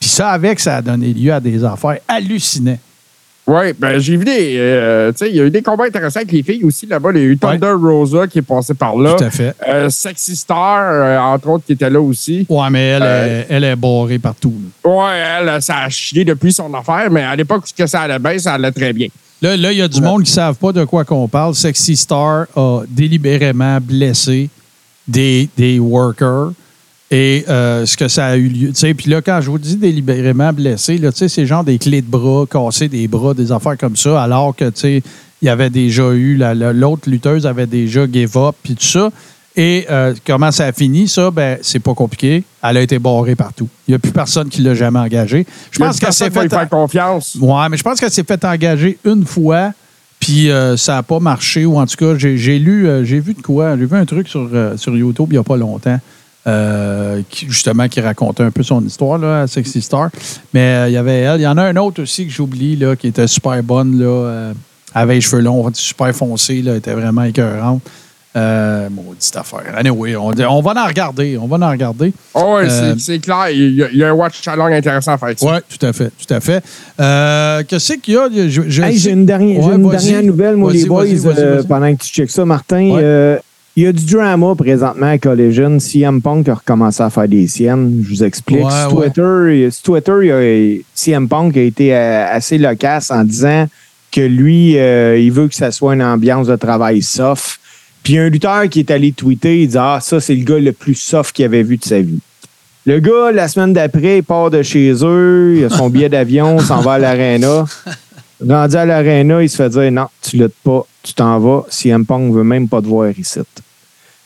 Puis ça, avec, ça a donné lieu à des affaires hallucinantes. Oui, ben j'ai vu des. euh, tu sais, il y a eu des combats intéressants avec les filles aussi là-bas. Il y a eu Thunder Rosa qui est passé par là. Tout à fait. Euh, Sexy Star, euh, entre autres, qui était là aussi. Ouais, mais elle, est, elle est barrée partout. là. Ouais, elle, ça a chié depuis son affaire, mais à l'époque, ce que ça allait bien, ça allait très bien. Là, là, il y a du monde qui ne savent pas de quoi qu'on parle. Sexy Star a délibérément blessé des, des workers. Et euh, ce que ça a eu lieu. tu sais, Puis là, quand je vous dis délibérément blessé, là, tu sais, c'est genre des clés de bras, casser des bras, des affaires comme ça, alors que il y avait déjà eu, la- la- l'autre lutteuse avait déjà give up, puis tout ça. Et euh, comment ça a fini, ça? Ben, c'est pas compliqué. Elle a été barrée partout. Il n'y a plus personne qui l'a jamais engagée. Je pense qu'elle s'est fait. faire confiance. Ouais, mais je pense qu'elle s'est fait engager une fois, puis euh, ça n'a pas marché, ou en tout cas, j'ai lu, euh, j'ai vu de quoi, j'ai vu un truc sur, sur YouTube il n'y a pas longtemps, euh, qui, justement, qui racontait un peu son histoire, là, à Sexy Star. Mais euh, il y avait elle. Il y en a un autre aussi que j'oublie, là, qui était super bonne, là, euh, avait les cheveux longs, super foncés, là, était vraiment écœurante. Euh, maudite affaire. Anyway, on, on va en regarder, on va en regarder. Oh, ouais, Euh, c'est- clair. Il y, a, il y a un watch along intéressant à faire. Oui, tout à fait, tout à fait. Euh, Qu'est-ce qu'il y a? Je, je Hey, sais- j'ai une, dernière, j'ai Ouais, une vas-y. dernière nouvelle, moi, les boys, euh, pendant que tu checkes ça, Martin. Ouais. Il y a du drama présentement à Collision. CM Punk a recommencé à faire des siennes. Je vous explique. Ouais, sur, ouais. Twitter, sur Twitter, a- CM Punk a été euh, assez loquace en disant que lui, euh, il veut que ça soit une ambiance de travail soft. Puis un lutteur qui est allé tweeter, il dit Ah, ça, c'est le gars le plus soft qu'il avait vu de sa vie. Le gars, la semaine d'après, il part de chez eux, il a son billet d'avion, s'en va à l'aréna. Rendu à l'aréna, il se fait dire non, tu luttes pas, tu t'en vas. CM Punk veut même pas te voir ici.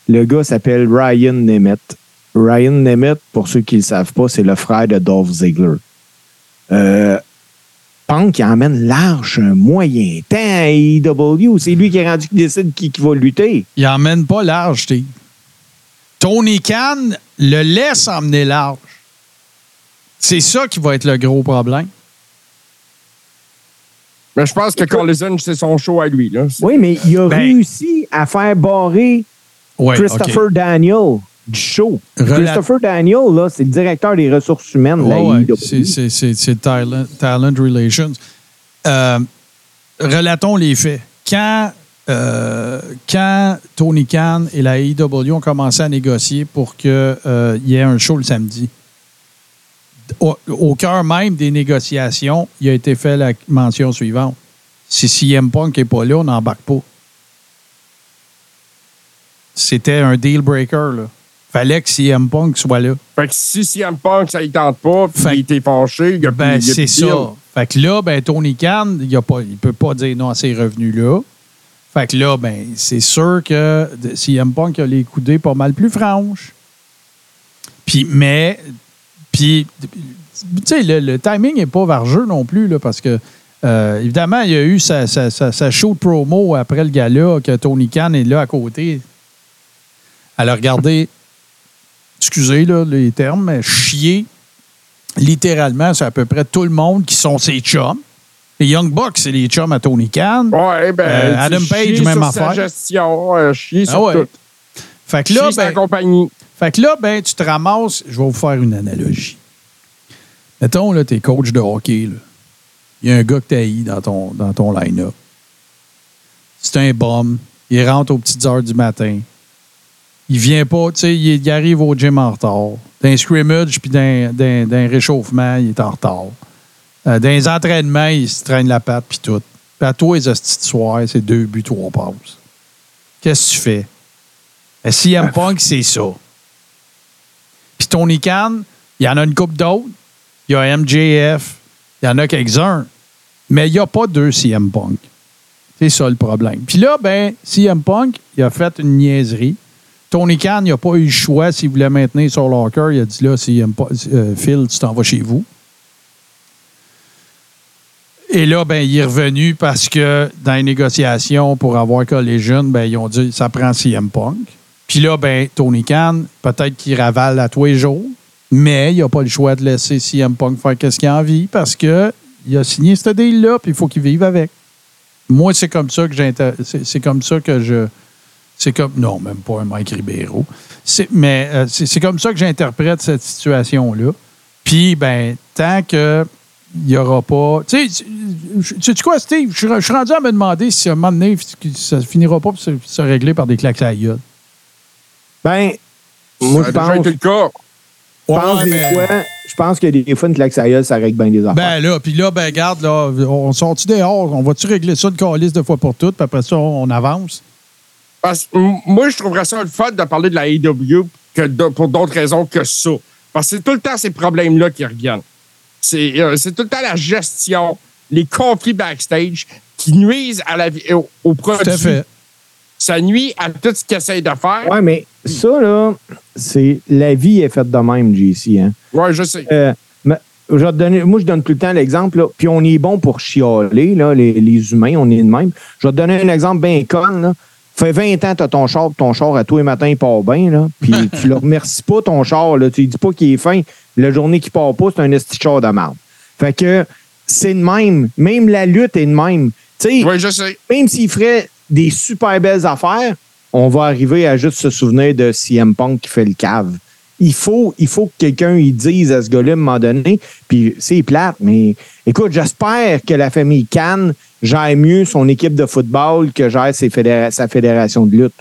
Le gars s'appelle Ryan Nemeth. Ryan Nemeth, pour ceux qui ne le savent pas, c'est le frère de Dolph Ziggler. Euh, Punk, il emmène large un moyen temps à AEW. C'est lui qui est rendu qui décide qui, qui va lutter. Il emmène pas large, Steve. Tony Khan le laisse emmener large. C'est ça qui va être le gros problème. Mais je pense que Collison, c'est son show à lui. Là. Oui, mais il a Ben- réussi à faire barrer Ouais, Christopher. Daniel du show. Christopher Daniel, là, c'est le directeur des ressources humaines de la Ouais, c'est- talent, talent Relations. Euh, relatons les faits. Quand, euh, quand Tony Khan et la AEW ont commencé à négocier pour qu'il y ait un show le samedi, au, au cœur même des négociations, il a été fait la mention suivante. Si CM Punk n'est pas là, on n'embarque pas. C'était un deal breaker. Là. Fallait que CM Punk soit là. Fait que si CM Punk, ça ne tente pas, puis Fait- il était fâché, il a Ben, c'est ça. Fait que là, ben, Tony Khan, il ne peut pas dire non à ces revenus-là. Fait que là, ben, c'est sûr que CM Punk a les coudées pas mal plus franches. Puis, mais, puis, tu sais, le, le timing n'est pas vargeux non plus, là, parce que, euh, évidemment, il y a eu sa, sa, sa, sa show de promo après le gala, que Tony Khan est là à côté. Elle a regardé, excusez là, les termes, mais chier littéralement, c'est à peu près tout le monde qui sont ses chums. Les Young Bucks, c'est les chums à Tony Khan. Ouais, ben, Euh, Adam Page, même sur sa affaire. gestion, euh, chier Ah sur ouais. tout. Fait que là, ben, compagnie. fait que là, ben, tu te ramasses. Je vais vous faire une analogie. Mettons, là, t'es coach de hockey. là. Il y a un gars que t'as dans ton, dans ton line-up. C'est un bum. Il rentre aux petites heures du matin. Il vient pas, tu sais, il, arrive au gym en retard. D'un scrimmage puis d'un, réchauffement, il est en retard. Euh, dans les entraînements, il se traîne la patte puis tout. Puis à toi, les hosties de soir, c'est deux buts, trois passes. Qu'est-ce que tu fais? CM Punk, c'est ça. Puis Tony Khan, il y en a une coupe d'autres. Il y a MJF. Il y en a quelques-uns. Mais il n'y a pas deux CM Punk. C'est ça le problème. Puis là, ben, CM Punk, il a fait une niaiserie. Tony Khan, n'a pas eu le choix s'il voulait maintenir son locker. Il a dit là, CM Punk, euh, Phil, tu t'en vas chez vous. Et là, ben, il est revenu parce que dans les négociations pour avoir Collision, ben, ils ont dit ça prend CM Punk. Puis là, ben, Tony Khan, peut-être qu'il ravale à tous les jours, mais il n'a pas le choix de laisser CM Punk faire ce qu'il a envie parce que il a signé ce deal-là, puis il faut qu'il vive avec. Moi, c'est comme ça que c'est c'est comme ça que je. C'est comme. Non, même pas un Mike Ribeiro. C'est- Mais euh, c'est c'est comme ça que j'interprète cette situation-là. Puis, ben, tant que il n'y aura pas. Tu sais, tu sais quoi, Steve? Je suis- rendu à me demander si à un moment donné, ça finira pas pour se, se régler par des claques à la gueule. Ben, moi, je pense, été le cas. je pense, Ouais, des mais- fois, je pense que des fois, une claque à la gueule, ça règle bien des affaires. Ben là, puis là, ben regarde, là, on sort-tu dehors? On va-tu régler ça de calice de fois pour toutes? Puis après ça, on avance? Parce que moi, je trouverais ça le fun de parler de la AEW que de- pour d'autres raisons que ça. Parce que c'est tout le temps ces problèmes-là qui reviennent. C'est euh, c'est tout le temps la gestion, les conflits backstage qui nuisent à la vie, au, au produit. Tout à fait. Ça nuit à tout ce qu'ils essayent de faire. Ouais, mais ça, là, c'est. La vie est faite de même, JC. Hein. Ouais, je sais. Euh, mais je vais te donner, moi, je donne tout le temps l'exemple, là, puis on est bon pour chialer, là, les, les humains, on est de même. Je vais te donner un exemple bien con. Là. Fait 20 ans, tu as ton char, ton char à tous les matins, il part bien, là. Puis tu le remercies pas, ton char, là. Tu lui dis pas qu'il est fin. La journée qui part pas, c'est un esti de char de merde. Fait que c'est de même. Même la lutte est de même. Tu sais, Oui, je sais. même s'il ferait des super belles affaires, on va arriver à juste se souvenir de CM Punk qui fait le cave. Il faut, il faut que quelqu'un y dise à ce gars-là à un moment donné. Puis c'est plate, mais écoute, j'espère que la famille Cannes gère mieux son équipe de football que gère sa fédération de lutte.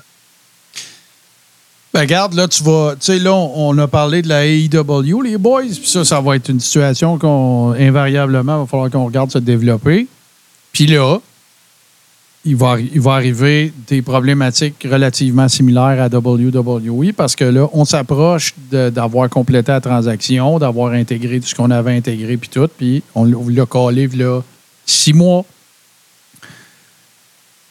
Ben, regarde, là, tu vas. Tu sais, là, on on a parlé de la AEW, les boys, puis ça, ça va être une situation qu'on, invariablement, va falloir qu'on regarde se développer. Puis là, il va, arriver des problématiques relativement similaires à WWE parce que là, on s'approche d'avoir complété la transaction, d'avoir intégré tout ce qu'on avait intégré, puis tout, puis on l'a- collé, là, six mois.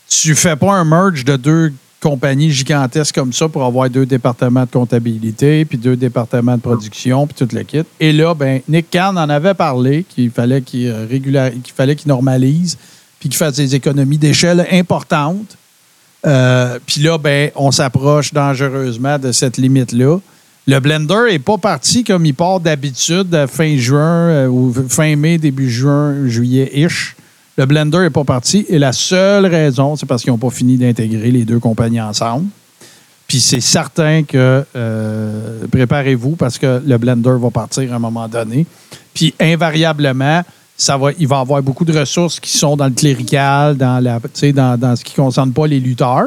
Tu fais pas un merge de deux compagnies gigantesques comme ça pour avoir deux départements de comptabilité, puis deux départements de production, puis tout le kit. Et là, ben, Nick Khan en avait parlé qu'il fallait qu'il euh, fallait qu'il normalise, puis qu'il fasse des économies d'échelle importantes. Euh, puis là, ben, on s'approche dangereusement de cette limite-là. Le blender n'est pas parti comme il part d'habitude à fin juin euh, ou fin mai, début juin, juillet-ish. Le blender n'est pas parti et la seule raison, c'est parce qu'ils n'ont pas fini d'intégrer les deux compagnies ensemble. Puis c'est certain que euh, préparez-vous parce que le blender va partir à un moment donné. Puis invariablement, ça va, il va y avoir beaucoup de ressources qui sont dans le clérical, dans, la, dans, dans ce qui ne concerne pas les lutteurs.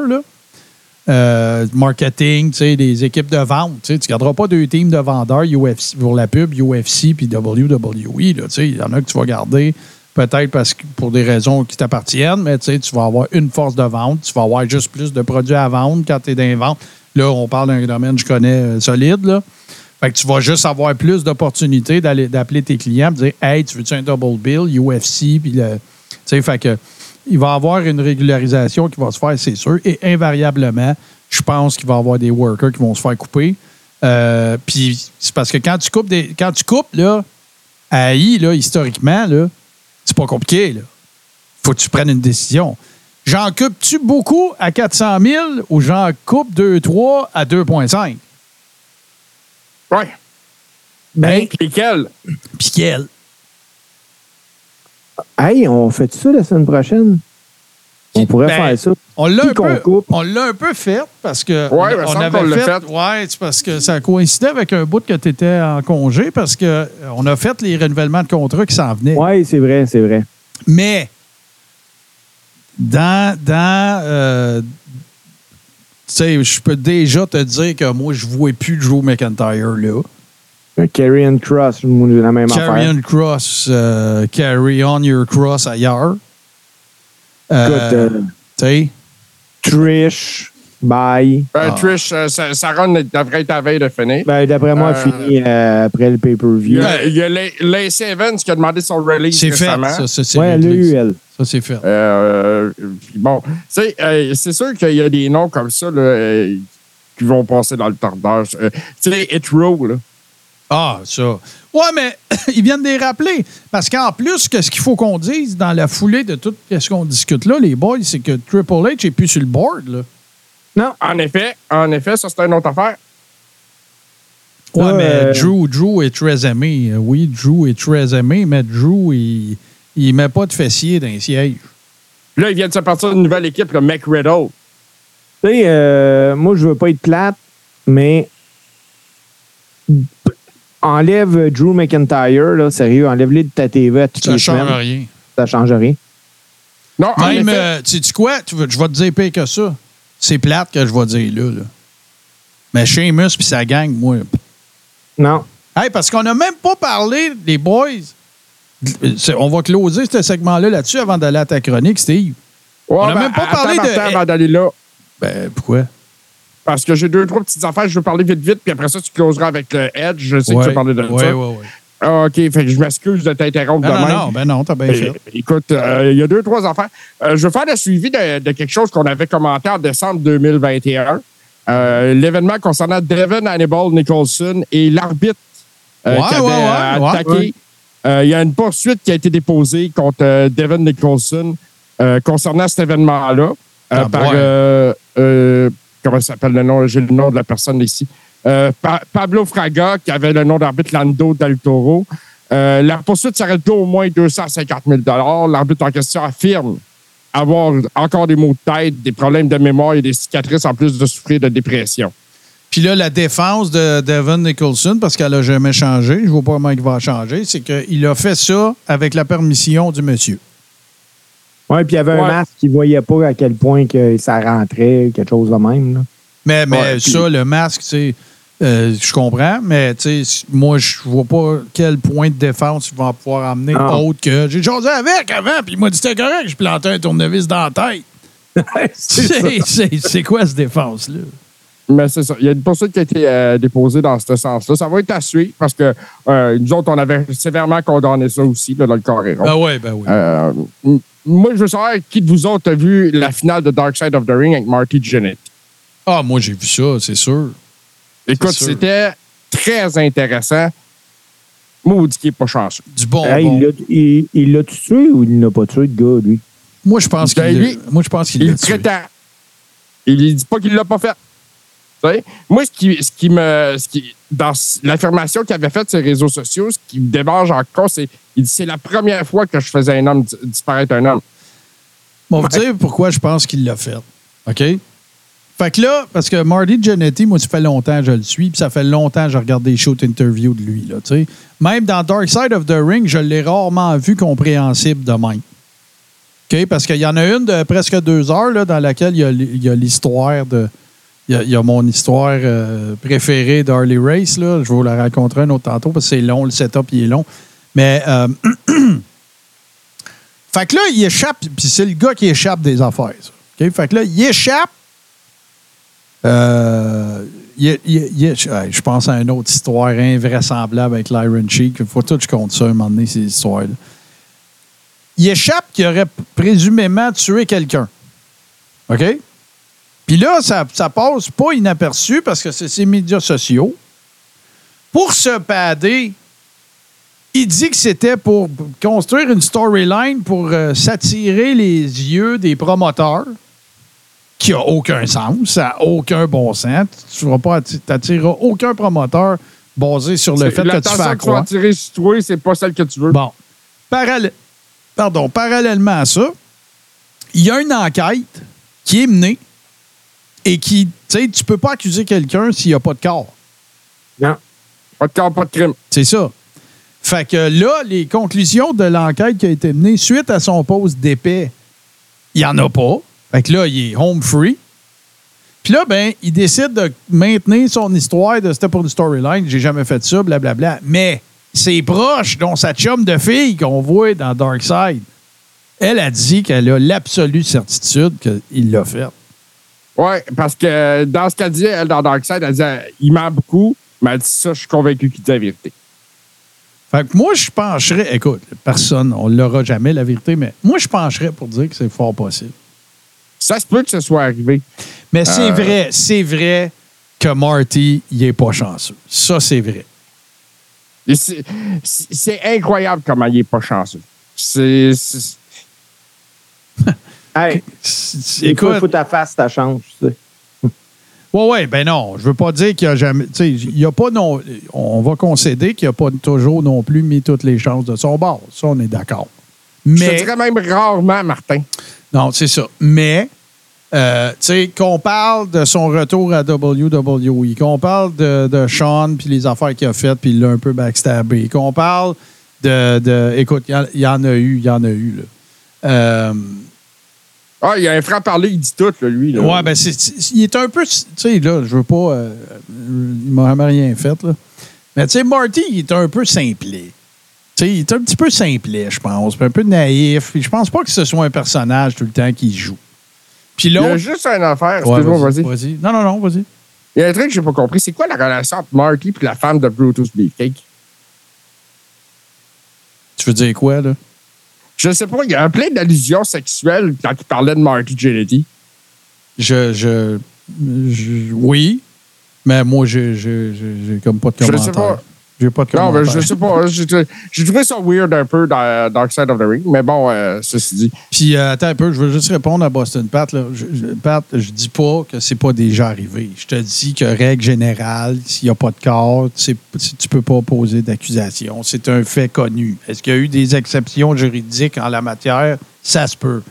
Euh, marketing, des équipes de vente. Tu ne garderas pas deux teams de vendeurs UFC, pour la pub, UFC puis WWE. Il y en a que tu vas garder peut-être parce que pour des raisons qui t'appartiennent, mais tu vas avoir une force de vente, tu vas avoir juste plus de produits à vendre quand tu es dans les ventes. Là, on parle d'un domaine que je connais euh, solide. Là. Fait que tu vas juste avoir plus d'opportunités d'appeler tes clients et dire Hey, tu veux-tu un double bill, UFC, puis le. Tu sais, fait que il va y avoir une régularisation qui va se faire, c'est sûr. Et invariablement, je pense qu'il va y avoir des workers qui vont se faire couper. Euh, puis c'est parce que quand tu coupes des. Quand tu coupes, là, à I, là, historiquement, là, c'est pas compliqué, là. Faut que tu prennes une décision. J'en coupe-tu beaucoup à 400 000 ou j'en coupe 2-3 à 2,5? Ouais. Ben, Lesquels? Puis quel? hey, on fait ça la semaine prochaine? On pourrait Ben, faire ça. On l'a un, qu'on peu, coupe? on l'a un peu fait parce que Ouais, on, semble avait fait, fait. ouais, c'est parce que ça coïncidait avec un bout que tu étais en congé parce que euh, on a fait les renouvellements de contrats qui s'en venaient. Oui, c'est vrai, c'est vrai. Mais dans dans euh, sais, je peux déjà te dire que moi je ne vois plus Drew McIntyre là. Carry and Cross, la même affaire. Carry on cross, euh, carry on your cross ailleurs. Euh, Écoute, euh, Trish, bye. Euh, Ah. Trish, euh, sa, sa run devrait être à veille de finir. Ben, D'après moi, Euh, fini euh, après le pay-per-view. a, il y a La- Lacey Evans qui a demandé son release c'est fait. récemment. Ça, ça, c'est Oui, ça. c'est fait. Euh, bon, tu sais, euh, c'est sûr qu'il y a des noms comme ça là, euh, qui vont passer dans le tordeur. Euh, tu sais, It Row, là. Ah, ça. Ouais, mais ils viennent de les rappeler. Parce qu'en plus, que ce qu'il faut qu'on dise dans la foulée de tout ce qu'on discute là, les boys, c'est que Triple H est plus sur le board. Là. Non. En effet, en effet, ça, c'est une autre affaire. Ouais, mais Drew, Drew est très aimé. Oui, Drew est très aimé, mais Drew, il, il met pas de fessier dans les sièges. Là, ils viennent de se partir d'une nouvelle équipe, le McRiddle. Tu sais, euh, moi, je veux pas être plate, mais enlève Drew McIntyre, là, sérieux, enlève-les de ta TV à toutes Ça les change semaines. rien. Ça change rien. Non, en Même, effet, euh, tu sais quoi? Tu veux- je vais te dire pire que ça. C'est plate que je vais dire là. là. Mais Sheamus puis sa gang, moi. Non. Hey, parce qu'on n'a même pas parlé des boys. On va closer ce segment-là là-dessus avant d'aller à ta chronique, Steve. ouais, on a ben, même pas attends, parlé de- avant d'aller là. Ben, pourquoi? Parce que j'ai deux, trois petites affaires, je veux parler vite, vite, puis après ça, tu closeras avec le Edge. Je sais que tu veux parler de ouais, ça. ouais, ouais. Ah, OK, fait que je m'excuse de t'interrompre Non, de non, non, ben non, t'as bien Euh, fait. Écoute, euh, il y a deux, trois affaires. Euh, je veux faire le suivi de, de quelque chose qu'on avait commenté en décembre 2021. Euh, L'événement concernant Devin Hannibal Nicholson et l'arbitre euh, Ouais, qui avait ouais, ouais, ouais, attaqué. Euh, Il y a une poursuite qui a été déposée contre euh, Devin Nicholson euh, concernant cet événement-là. Ah, par, ouais. comment s'appelle le nom? J'ai le nom de la personne ici. Pa- Pablo Fraga, qui avait le nom d'arbitre Lando Del Toro. Euh, la poursuite s'arrête d'au moins 250 000 L'arbitre en question affirme avoir encore des maux de tête, des problèmes de mémoire et des cicatrices en plus de souffrir de dépression. Puis là, la défense de Devin Nicholson, parce qu'elle n'a jamais changé, je ne vois pas comment il va changer, c'est qu'il a fait ça avec la permission du monsieur. Ouais, puis il y avait un masque qui voyait pas à quel point que ça rentrait, quelque chose de même. Là. Mais, mais Ouais, ça, le masque, tu sais, euh, je comprends, mais moi, je vois pas quel point de défense il va pouvoir amener Ah. autre que. J'ai jasé avec avant, puis il m'a dit c'était correct, je plantais un tournevis dans la tête. C'est. C'est- C'est c'est quoi cette défense-là? Mais c'est ça. Il y a une poursuite qui a été euh, déposée dans ce sens-là. Ça va être à suivre parce que euh, nous autres, on avait sévèrement condamné ça aussi là, dans le Carré Ah ouais, ben oui. Euh, m- moi, je veux savoir qui de vous autres a vu la finale de Dark Side of the Ring avec Marty Jannetty. Ah, moi, j'ai vu ça, c'est sûr. Écoute, c'était très intéressant. Maudit qui est pas chanceux. Du bon. Hey, il l'a- il il l'a tué ou il l'a pas tué, le gars, lui? Moi, je pense qu'il Ben, l'a- lui, moi, je pense qu'il Il l'a le tué. prétend. Il dit pas qu'il l'a pas fait. Moi, ce qui, ce qui me. Ce qui, dans l'affirmation qu'il avait faite sur les réseaux sociaux, ce qui me démange encore, c'est il dit c'est la première fois que je faisais un homme di- disparaître un homme. On va vous dire pourquoi je pense qu'il l'a fait. OK? Fait que là, parce que Marty Jannetty, moi, ça fait longtemps que je le suis, puis ça fait longtemps que je regarde des shows interviews de lui. Là, même dans Dark Side of the Ring, je l'ai rarement vu compréhensible de même. OK? Parce qu'il y en a une de presque deux heures là, dans laquelle il y a l'histoire de. Il y, a, mon histoire euh, préférée d'Harley Race. Là. Je vous la raconter un autre tantôt parce que c'est long, le setup il est long. Mais euh, Fait que là, il échappe, puis c'est le gars qui échappe des affaires. Fait que là, il échappe. Euh, il- je pense à une autre histoire invraisemblable avec l'Iron Cheek. Il faut tout que je compte ça un moment donné, ces histoires-là. Il échappe qu'il aurait présumément tué quelqu'un. OK? Puis là, ça, ça passe pas inaperçu parce que c'est ses médias sociaux. Pour se pader, il dit que c'était pour construire une storyline pour euh, s'attirer les yeux des promoteurs, qui a aucun sens, ça n'a aucun bon sens. Tu n'attireras aucun promoteur basé sur le fait que tu fais que tu vas croire. sur toi, c'est pas celle que tu veux. Bon. Parallè- Pardon, parallèlement à ça, il y a une enquête qui est menée et qui, tu sais, tu peux pas accuser quelqu'un s'il n'y a pas de corps. Non. Pas de corps, pas de crime. C'est ça. Fait que là, les conclusions de l'enquête qui a été menée suite à son poste d'épée, il n'y en a pas. Fait que là, il est home free. Puis là, ben, il décide de maintenir son histoire de c'était pour une storyline, j'ai jamais fait ça, blablabla. Mais ses proches, dont sa chum de fille qu'on voit dans Dark Side, elle a dit qu'elle a l'absolue certitude qu'il l'a fait. Oui, parce que dans ce qu'elle dit, elle, dans Darkseid, elle disait il ment beaucoup, mais elle dit ça, je suis convaincu qu'il dit la vérité. Fait que moi, je pencherais, écoute, personne, on ne l'aura jamais, la vérité, mais moi, je pencherais pour dire que c'est fort possible. Ça se peut que ce soit arrivé. Mais c'est Euh. vrai, c'est vrai que Marty, il est pas chanceux. Ça, c'est vrai. C'est incroyable comment il est pas chanceux. C'est. Hey, Écoute, faut ta face, ta chance. tu sais. ouais, ouais, ben non, je veux pas dire qu'il y a jamais, tu sais, il y a pas non, on va concéder qu'il n'y a pas toujours non plus mis toutes les chances de son bord. Ça, on est d'accord. Je Mais, te dirais même rarement, Martin. non, c'est ça. Mais, euh, tu sais, qu'on parle de son retour à WWE, qu'on parle de, de Sean puis les affaires qu'il a faites puis il l'a un peu backstabé, qu'on parle de, de écoute, il y en- il y, en a eu, il y en a eu, là. Euh, Ah, il y a un franc parler, il dit tout, là, lui. Là. Ouais, ben, c'est, c'est- il est un peu. Tu sais, là, je veux pas. euh, il m'a jamais rien fait, là. Mais, tu sais, Marty, il est un peu simplet. Tu sais, il est un petit peu simplet, je pense. puis Un peu naïf. Puis je pense pas que ce soit un personnage tout le temps qui joue. Puis Il y a l'autre. juste une affaire. Ouais, Excuse-moi, vas-y. vas-y. Non, non, non, vas-y. Il y a un truc que j'ai pas compris. C'est quoi la relation entre Marty et la femme de Brutus Beefcake? Tu veux dire quoi, là? Je sais pas, il y a plein d'allusions sexuelles quand il parlait de Marty Jannetty. Je. je, je- oui. Mais moi, j'ai, comme pas de Je sais commentaire. pas. J'ai pas de Non, mais je sais pas. J'ai j'ai trouvé ça weird un peu dans Dark Side of the Ring. Mais bon, euh, ceci dit. Puis euh, attends un peu, je veux juste répondre à Boston Pat. Là. Je, je- Pat, je dis pas que c'est pas déjà arrivé. Je te dis que règle générale, s'il n'y a pas de corps, tu peux pas poser d'accusation. C'est un fait connu. Est-ce qu'il y a eu des exceptions juridiques en la matière? Ça se peut.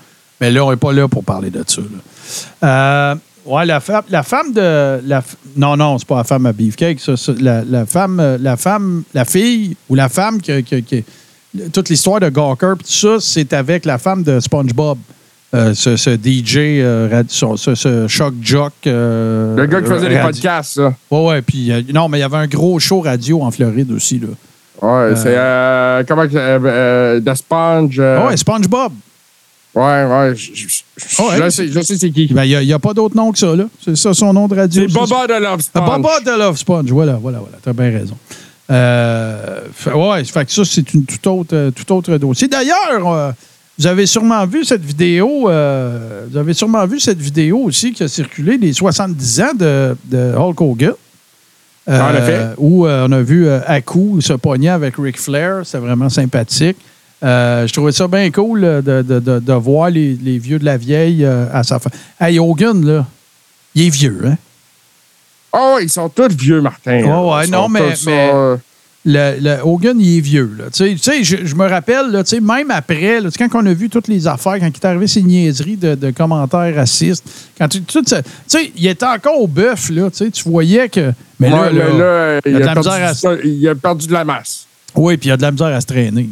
Mais là, on n'est pas là pour parler de ça. là. Euh, ouais, la femme, la femme de. La, non, non, c'est pas la femme à Beefcake. Ça, ça. la, la femme, euh, la femme, la fille ou la femme qui. qui- qui- toute l'histoire de Gawker, tout ça, c'est avec la femme de SpongeBob. Euh, ce, ce DJ, euh, ce, ce- Shock Jock. euh, Le gars qui faisait les radio. podcasts, ça. Ouais, ouais. Puis, non, mais il y avait un gros show radio en Floride aussi. Là. Ouais, c'est. Euh, comment. The Sponge. ouais, SpongeBob. Ouais, ouais. Je, je- je- Ouais. je sais, je sais c'est qui. Ben, Il n'y a, pas d'autre nom que ça. là. C'est ça son nom de radio. C'est Boba de Love Ah, Sponge. Boba de Love Sponge, voilà, voilà, voilà. T'as bien raison. Euh, fait- ouais, fait que ça, c'est une tout autre, euh, tout autre dossier. D'ailleurs, euh, vous avez sûrement vu cette vidéo, euh, vous avez sûrement vu cette vidéo aussi qui a circulé des 70 ans de, de Hulk Hogan. Euh, En effet. Où euh, on a vu euh, Haku se pogner avec Ric Flair. C'était vraiment sympathique. Euh, je trouvais ça bien cool euh, de, de- de- de voir les, les vieux de la vieille euh, à sa fin. Hey, Hogan, là, il est vieux, hein? Oh, ils sont tous vieux, Martin. Ouais, ouais, Ils non, mais- tous, mais- euh, le, le Hogan, il est vieux. Là. Tu sais- je, je me rappelle, là, tu sais, même après, là, tu sais, quand on a vu toutes les affaires, quand il est arrivé ces niaiseries de, de commentaires racistes, quand tu, tout ça- tu sais, il était encore au bœuf, là, tu sais, tu voyais que. Mais là, ouais, là, mais là, il a perdu, à- il a perdu de la masse. oui, puis il a de la misère à se traîner.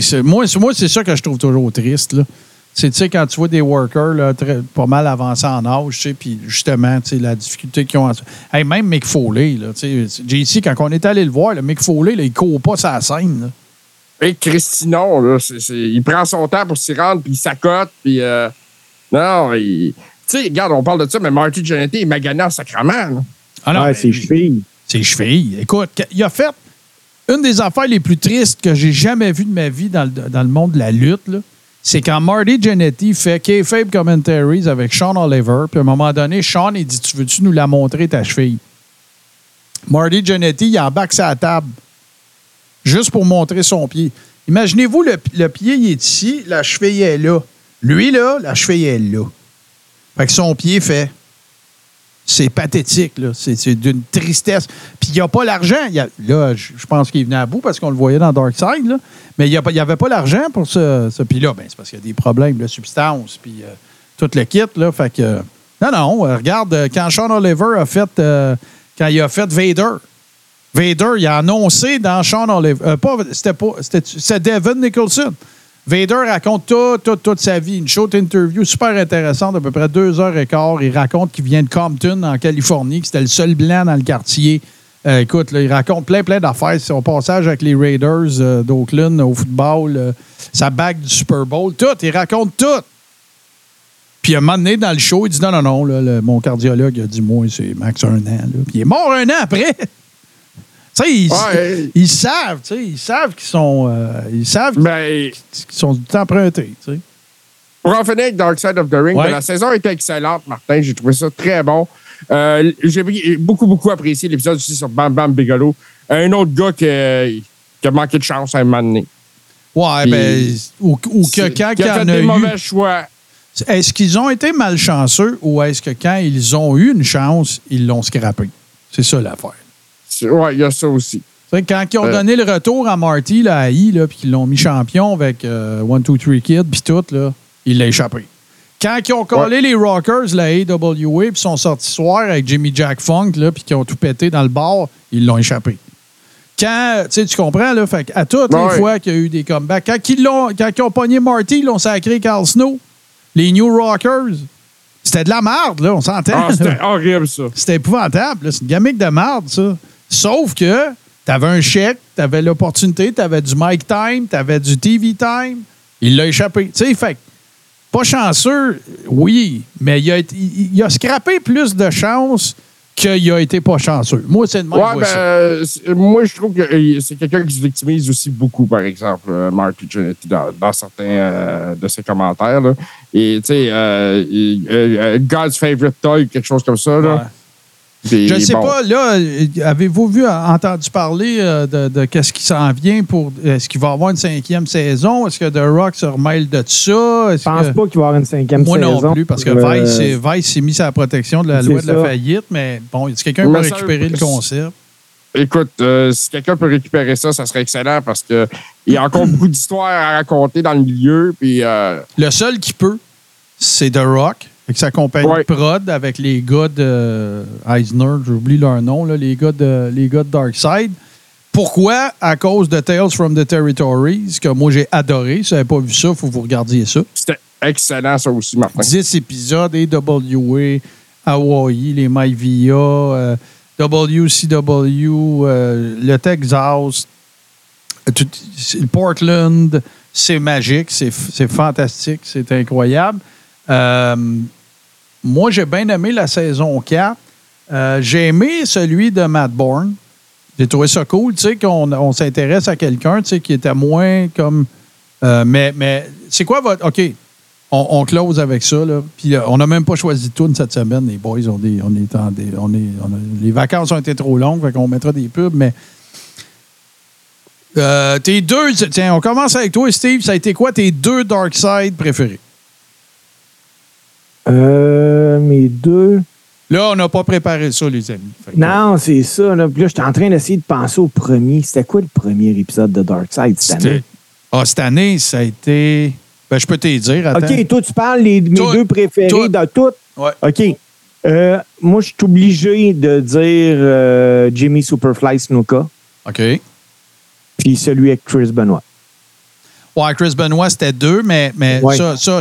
C'est- moi, c'est- moi c'est ça que je trouve toujours triste. Là. C'est, tu sais, quand tu vois des workers là, très- pas mal avancés en âge, tu sais, puis justement, tu sais, la difficulté qu'ils ont. Hey, même Mick Foley, là, tu sais, JC, quand on est allé le voir, le Mick Foley, là, il court pas sa scène. là. Et Christinon, là, c'est- c'est- il prend son temps pour s'y rendre, puis il s'accote, puis... euh, non, il... Tu sais, regarde, on parle de ça, mais Marty Jannetty est magané en sacrament. là. Ah non, ouais, mais- c'est chevilles. Écoute, il a fait une des affaires les plus tristes que j'ai jamais vues de ma vie dans le, dans le monde de la lutte. C'est quand Marty Jannetty fait K-Fabe Commentaries avec Sean Oliver. Puis à un moment donné, Sean, il dit Tu veux-tu nous la montrer, ta cheville Marty Jannetty, il embarque sa table juste pour montrer son pied. Imaginez-vous, le, le pied, il est ici, la cheville est là. Lui, là, la cheville est là. Fait que son pied fait c'est pathétique, là. C'est, d'une tristesse. Puis il n'y a pas l'argent. Là, je pense qu'il venait à bout parce qu'on le voyait dans Dark Side, là. Mais il n'y avait pas l'argent pour ce. ce- Puis là, ben, c'est parce qu'il y a des problèmes de substance, puis euh, tout le kit, là. Fait que. non, non, euh, regarde, euh, quand Sean Oliver a fait. euh, quand il a fait Vader. Vader, il a annoncé dans Sean Oliver. pas, c'était pas. C'était, Devin Nicholson. Vader raconte tout, toute, toute sa vie. Une short interview super intéressante, d'à peu près deux heures et quart. Il raconte qu'il vient de Compton, en Californie, que c'était le seul blanc dans le quartier. Euh, écoute, il raconte plein, plein d'affaires. Son passage avec les Raiders euh, d'Oakland au football, euh, sa bague du Super Bowl, tout. Il raconte tout. Puis à un moment dans le show, il dit non, non, non, là, mon cardiologue a dit moi, c'est max un an. là. Puis il est mort un an après. Ils, Ouais. ils savent, ils savent qu'ils sont, euh, ils savent Ben, qu'ils sont du temps. Pour en finir avec Dark Side of the Ring, Ouais. ben, la saison était excellente, Martin. J'ai trouvé ça très bon. Euh, j'ai beaucoup, beaucoup apprécié l'épisode aussi sur Bam Bam Bigelow. Un autre gars qui, qui a manqué de chance à un moment donné. Ouais, Puis- ben, ou, ou que quand qui il y a en fait a des eu, mauvais choix. est-ce qu'ils ont été malchanceux ou est-ce que quand ils ont eu une chance, ils l'ont scrappé? C'est ça l'affaire. Ouais, il y a ça aussi. Quand ils ont Euh. donné le retour à Marty, là, à I, là, puis qu'ils l'ont mis champion avec euh, One, Two, Three Kid, puis tout, là, il l'a échappé. Quand ils ont collé les Rockers, la AWA, puis sont sortis soir avec Jimmy Jack Funk, là, puis qu'ils ont tout pété dans le bar, ils l'ont échappé. Quand, tu comprends, là, fait à toutes Ouais. les fois qu'il y a eu des comebacks, quand ils, l'ont, quand ils ont pogné Marty, ils l'ont sacré Carl Snow, les New Rockers, c'était de la merde, là, on s'entend. Ah, c'était horrible, ça. C'était épouvantable. là. C'est une gamique de merde, ça. Sauf que tu avais un chèque, tu avais l'opportunité, tu avais du mic time, tu avais du TV time. Il l'a échappé. Tu sais, fait pas chanceux, oui, mais il a, il, il a scrappé plus de chances qu'il a été pas chanceux. Moi, c'est de même, Ouais, ben, moi, je trouve que euh, c'est quelqu'un qui se victimise aussi beaucoup, par exemple, euh, Marty Jannetty, dans, dans certains euh, de ses commentaires. Là. Et, tu sais, euh, God's favorite toy, quelque chose comme ça. Là. Ouais. Puis, Je ne sais bon. pas, là, euh, avez-vous vu, entendu parler euh, de, de qu'est-ce qui s'en vient pour. Est-ce qu'il va y avoir une cinquième saison? Est-ce que The Rock se remêle de ça? Je pense que- pas qu'il va y avoir une cinquième Moi saison. non plus, parce que Euh, Vice, s'est mis à la protection de la loi de la faillite, mais bon, est-ce que quelqu'un peut récupérer le concept? Écoute, euh, si quelqu'un peut récupérer ça, ça serait excellent parce que il y a encore beaucoup d'histoires à raconter dans le milieu. Puis, euh, Le seul qui peut, c'est The Rock, avec sa compagnie Ouais. prod, avec les gars de Eisner, j'oublie leur nom, là, les, gars de, les gars de Darkseid. Pourquoi? À cause de Tales from the Territories, que moi j'ai adoré. Si vous n'avez pas vu ça, il faut que vous regardiez ça. c'était excellent, ça aussi, Martin. 10 épisodes, AWA, Hawaii, les euh, WCW, euh, le Texas, tout- Portland, c'est magique, c'est c'est fantastique, c'est incroyable. Euh, moi, j'ai bien aimé la saison 4. Euh, j'ai aimé celui de Matt Bourne. J'ai trouvé ça cool, tu sais, qu'on on s'intéresse à quelqu'un, tu sais, qui était moins comme... euh, mais mais c'est quoi votre... OK, on, close avec ça, là. Puis euh, on n'a même pas choisi de cette semaine, les boys. On est, on est en des- on est, les vacances ont été trop longues, fait qu'on mettra des pubs, mais... Tes deux... Tiens, on commence avec toi, Steve. Ça a été quoi tes deux Dark Side préférés? Euh, mes deux. Là, on n'a pas préparé ça, les amis. Que- Non, c'est ça. Là, Puis là j'étais en train d'essayer de penser au premier. C'était quoi le premier épisode de Dark Side cette année? Ah, cette année, ça a été... Ben, je peux te dire, attends. OK, toi, tu parles les, mes Tout. deux préférés Tout. dans tout? Ouais. OK. Euh, moi, je suis obligé de dire euh, Jimmy Superfly Snuka, OK. puis celui avec Chris Benoit. Ouais, Chris Benoit, c'était deux, mais, mais Ouais. ça, ça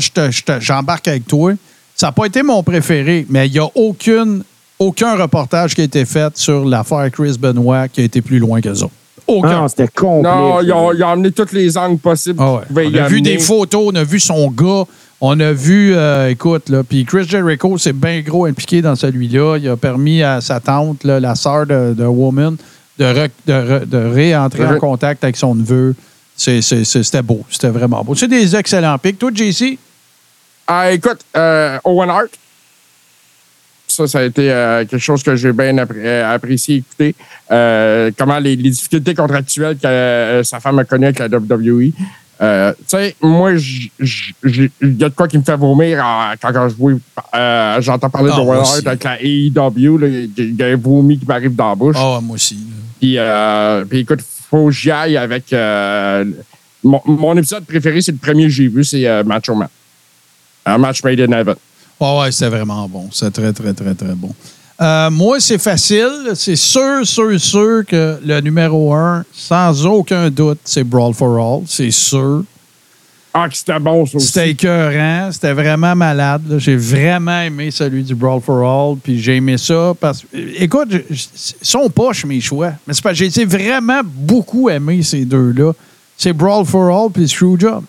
j'embarque avec toi. Ça n'a pas été mon préféré, mais il n'y a aucune, aucun reportage qui a été fait sur l'affaire Chris Benoit qui a été plus loin que ça. Aucun. Non, c'était complet. Non, ont, ils ont amené tous les angles possibles. Ah ouais. On a vu amener. des photos, on a vu son gars, on a vu, euh, écoute, là, puis Chris Jericho s'est bien gros impliqué dans celui-là. Il a permis à sa tante, là, la sœur de, de Woman, de, re- de, re- de réentrer en contact avec son neveu. C'est- c'est- c'est- C'était beau, c'était vraiment beau. C'est des excellents pics. Toi, JC? Ah, écoute, euh, Owen Hart, ça, ça a été euh, quelque chose que j'ai bien appré- euh, apprécié écouter. Euh, comment les, les difficultés contractuelles que sa femme a connues avec la WWE. Euh, tu sais, moi, il y a de quoi qui me fait vomir en- quand, quand je j'entends parler Ah, de Owen. Hart avec la AEW. Il y a un vomi qui m'arrive dans la bouche. Ah, moi aussi. Puis, puis écoute, faut que j'y aille avec. mon, mon épisode préféré, c'est le premier que j'ai vu, c'est Macho Man. Un match made in heaven. Ah ouais, c'était vraiment bon. C'est très, très, très, très bon. Euh, moi, c'est facile. C'est sûr, sûr, sûr que le numéro un, sans aucun doute, c'est Brawl for All. C'est sûr. Ah, que c'était bon, ça aussi. C'était écœurant. C'était vraiment malade. J'ai vraiment aimé celui du Brawl for All. Puis j'ai aimé ça parce que, écoute, ils sont poches mes choix. Mais c'est parce que j'ai vraiment beaucoup aimé ces deux-là. C'est Brawl for All puis Screwjob.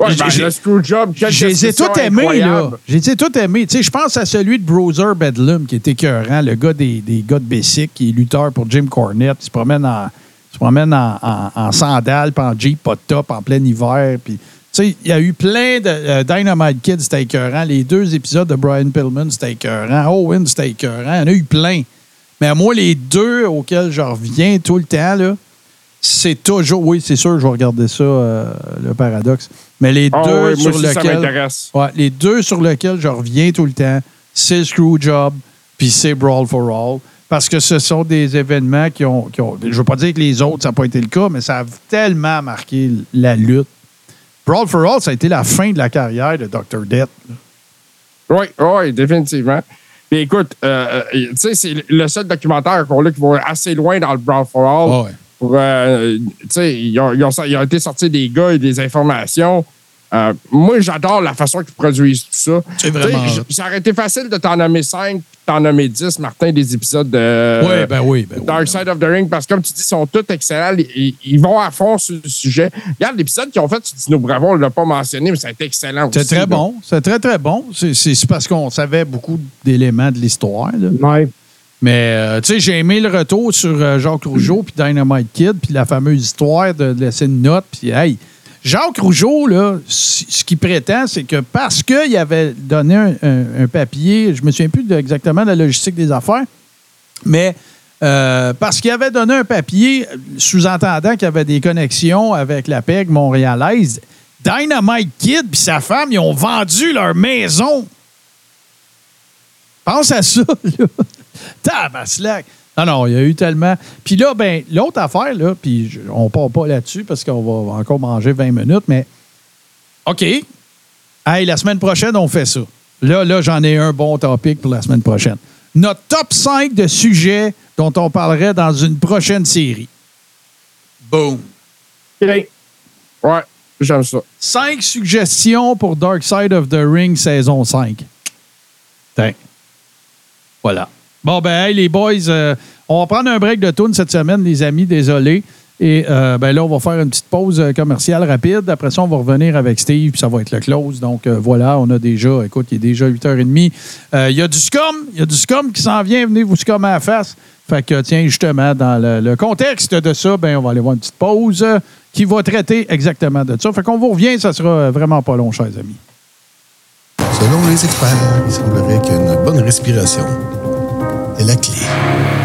Ouais, J'ai- ben, j'ai- le Screwjob, quelle Je les ai description tous aimés, là. incroyable. Je les ai tous aimés. Tu sais, je pense à celui de Bruiser Bedlam, qui était écœurant, le gars des, des gars de Bessic, qui est lutteur pour Jim Cornette. Il se promène en, se promène en, en- en sandales, puis en Jeep, pas de top, en plein hiver. Puis, tu sais, il y a eu plein de. euh, Dynamite Kid, c'était écœurant. Les deux épisodes de Brian Pillman, c'était écœurant. Owen, c'était écœurant. Il y en a eu plein. Mais moi, les deux auxquels je reviens tout le temps, là, c'est toujours. Oui, c'est sûr, je vais regarder ça, euh, le paradoxe. Mais les Ah deux moi sur lesquels. Ouais, les deux sur lesquels je reviens tout le temps, c'est Screwjob puis c'est Brawl for All. Parce que ce sont des événements qui ont. Qui ont je ne veux pas dire que les autres, ça n'a pas été le cas, mais ça a tellement marqué la lutte. Brawl for All, ça a été la fin de la carrière de Dr. Death. Oui, oui, définitivement. Puis écoute, euh, euh, tu sais, c'est le seul documentaire qu'on a qui va assez loin dans le Brawl for All. Ah ouais. Pour, euh, tu sais, ils ont, ils ont- ils ont été sortis des gars et des informations. Euh, moi, j'adore la façon qu'ils produisent tout ça. C'est vraiment Tu Ça aurait été facile de t'en nommer 5 puis de t'en nommer 10, Martin, des épisodes de oui, ben oui, ben oui. Dark Side of the Ring, parce que comme tu dis, ils sont tous excellents. Ils, ils vont à fond sur le sujet. Regarde l'épisode qu'ils ont fait sur Dino Bravo, on ne l'a pas mentionné, mais ça a été excellent C'est très là. bon. C'est très, très bon. C'est- parce qu'on savait beaucoup d'éléments de l'histoire. là. Mais, euh, tu sais, j'ai aimé le retour sur euh, Jacques Rougeau puis Dynamite Kid, puis la fameuse histoire de laisser une note. Puis, hey, Jacques Rougeau, là, ce qu'il prétend, c'est que parce qu'il avait donné un, papier, je me souviens plus exactement de la logistique des affaires, mais euh, parce qu'il avait donné un papier sous-entendant qu'il avait des connexions avec la PEG montréalaise, Dynamite Kid puis sa femme, ils ont vendu leur maison. Pense à ça, là. Tabaslac. Non, non, il y a eu tellement. Puis là, ben, l'autre affaire, là, puis on part pas là-dessus parce qu'on va encore manger 20 minutes, mais OK. Hey, la semaine prochaine, on fait ça. Là, là, j'en ai un bon topic pour la semaine prochaine. Notre top 5 de sujets dont on parlerait dans une prochaine série. Boom. OK. Ouais, j'aime ça. Cinq suggestions pour Dark Side of the Ring saison 5. Tiens. Voilà. Bon, ben, hey, les boys, euh, on va prendre un break de tune cette semaine, les amis, désolé. Et euh, ben là, on va faire une petite pause euh, commerciale rapide. Après ça, on va revenir avec Steve, puis ça va être le close. Donc voilà, on a déjà, écoute, il est déjà 8h30. Euh, Il y a du scum, il y a du scum qui s'en vient, venez vous scum à la face. Fait que, tiens, justement, dans le, le contexte de ça, ben, on va aller voir une petite pause qui va traiter exactement de ça. Fait qu'on vous revient, ça sera vraiment pas long, chers amis. Selon les experts, il semblerait qu'une bonne respiration est la clé.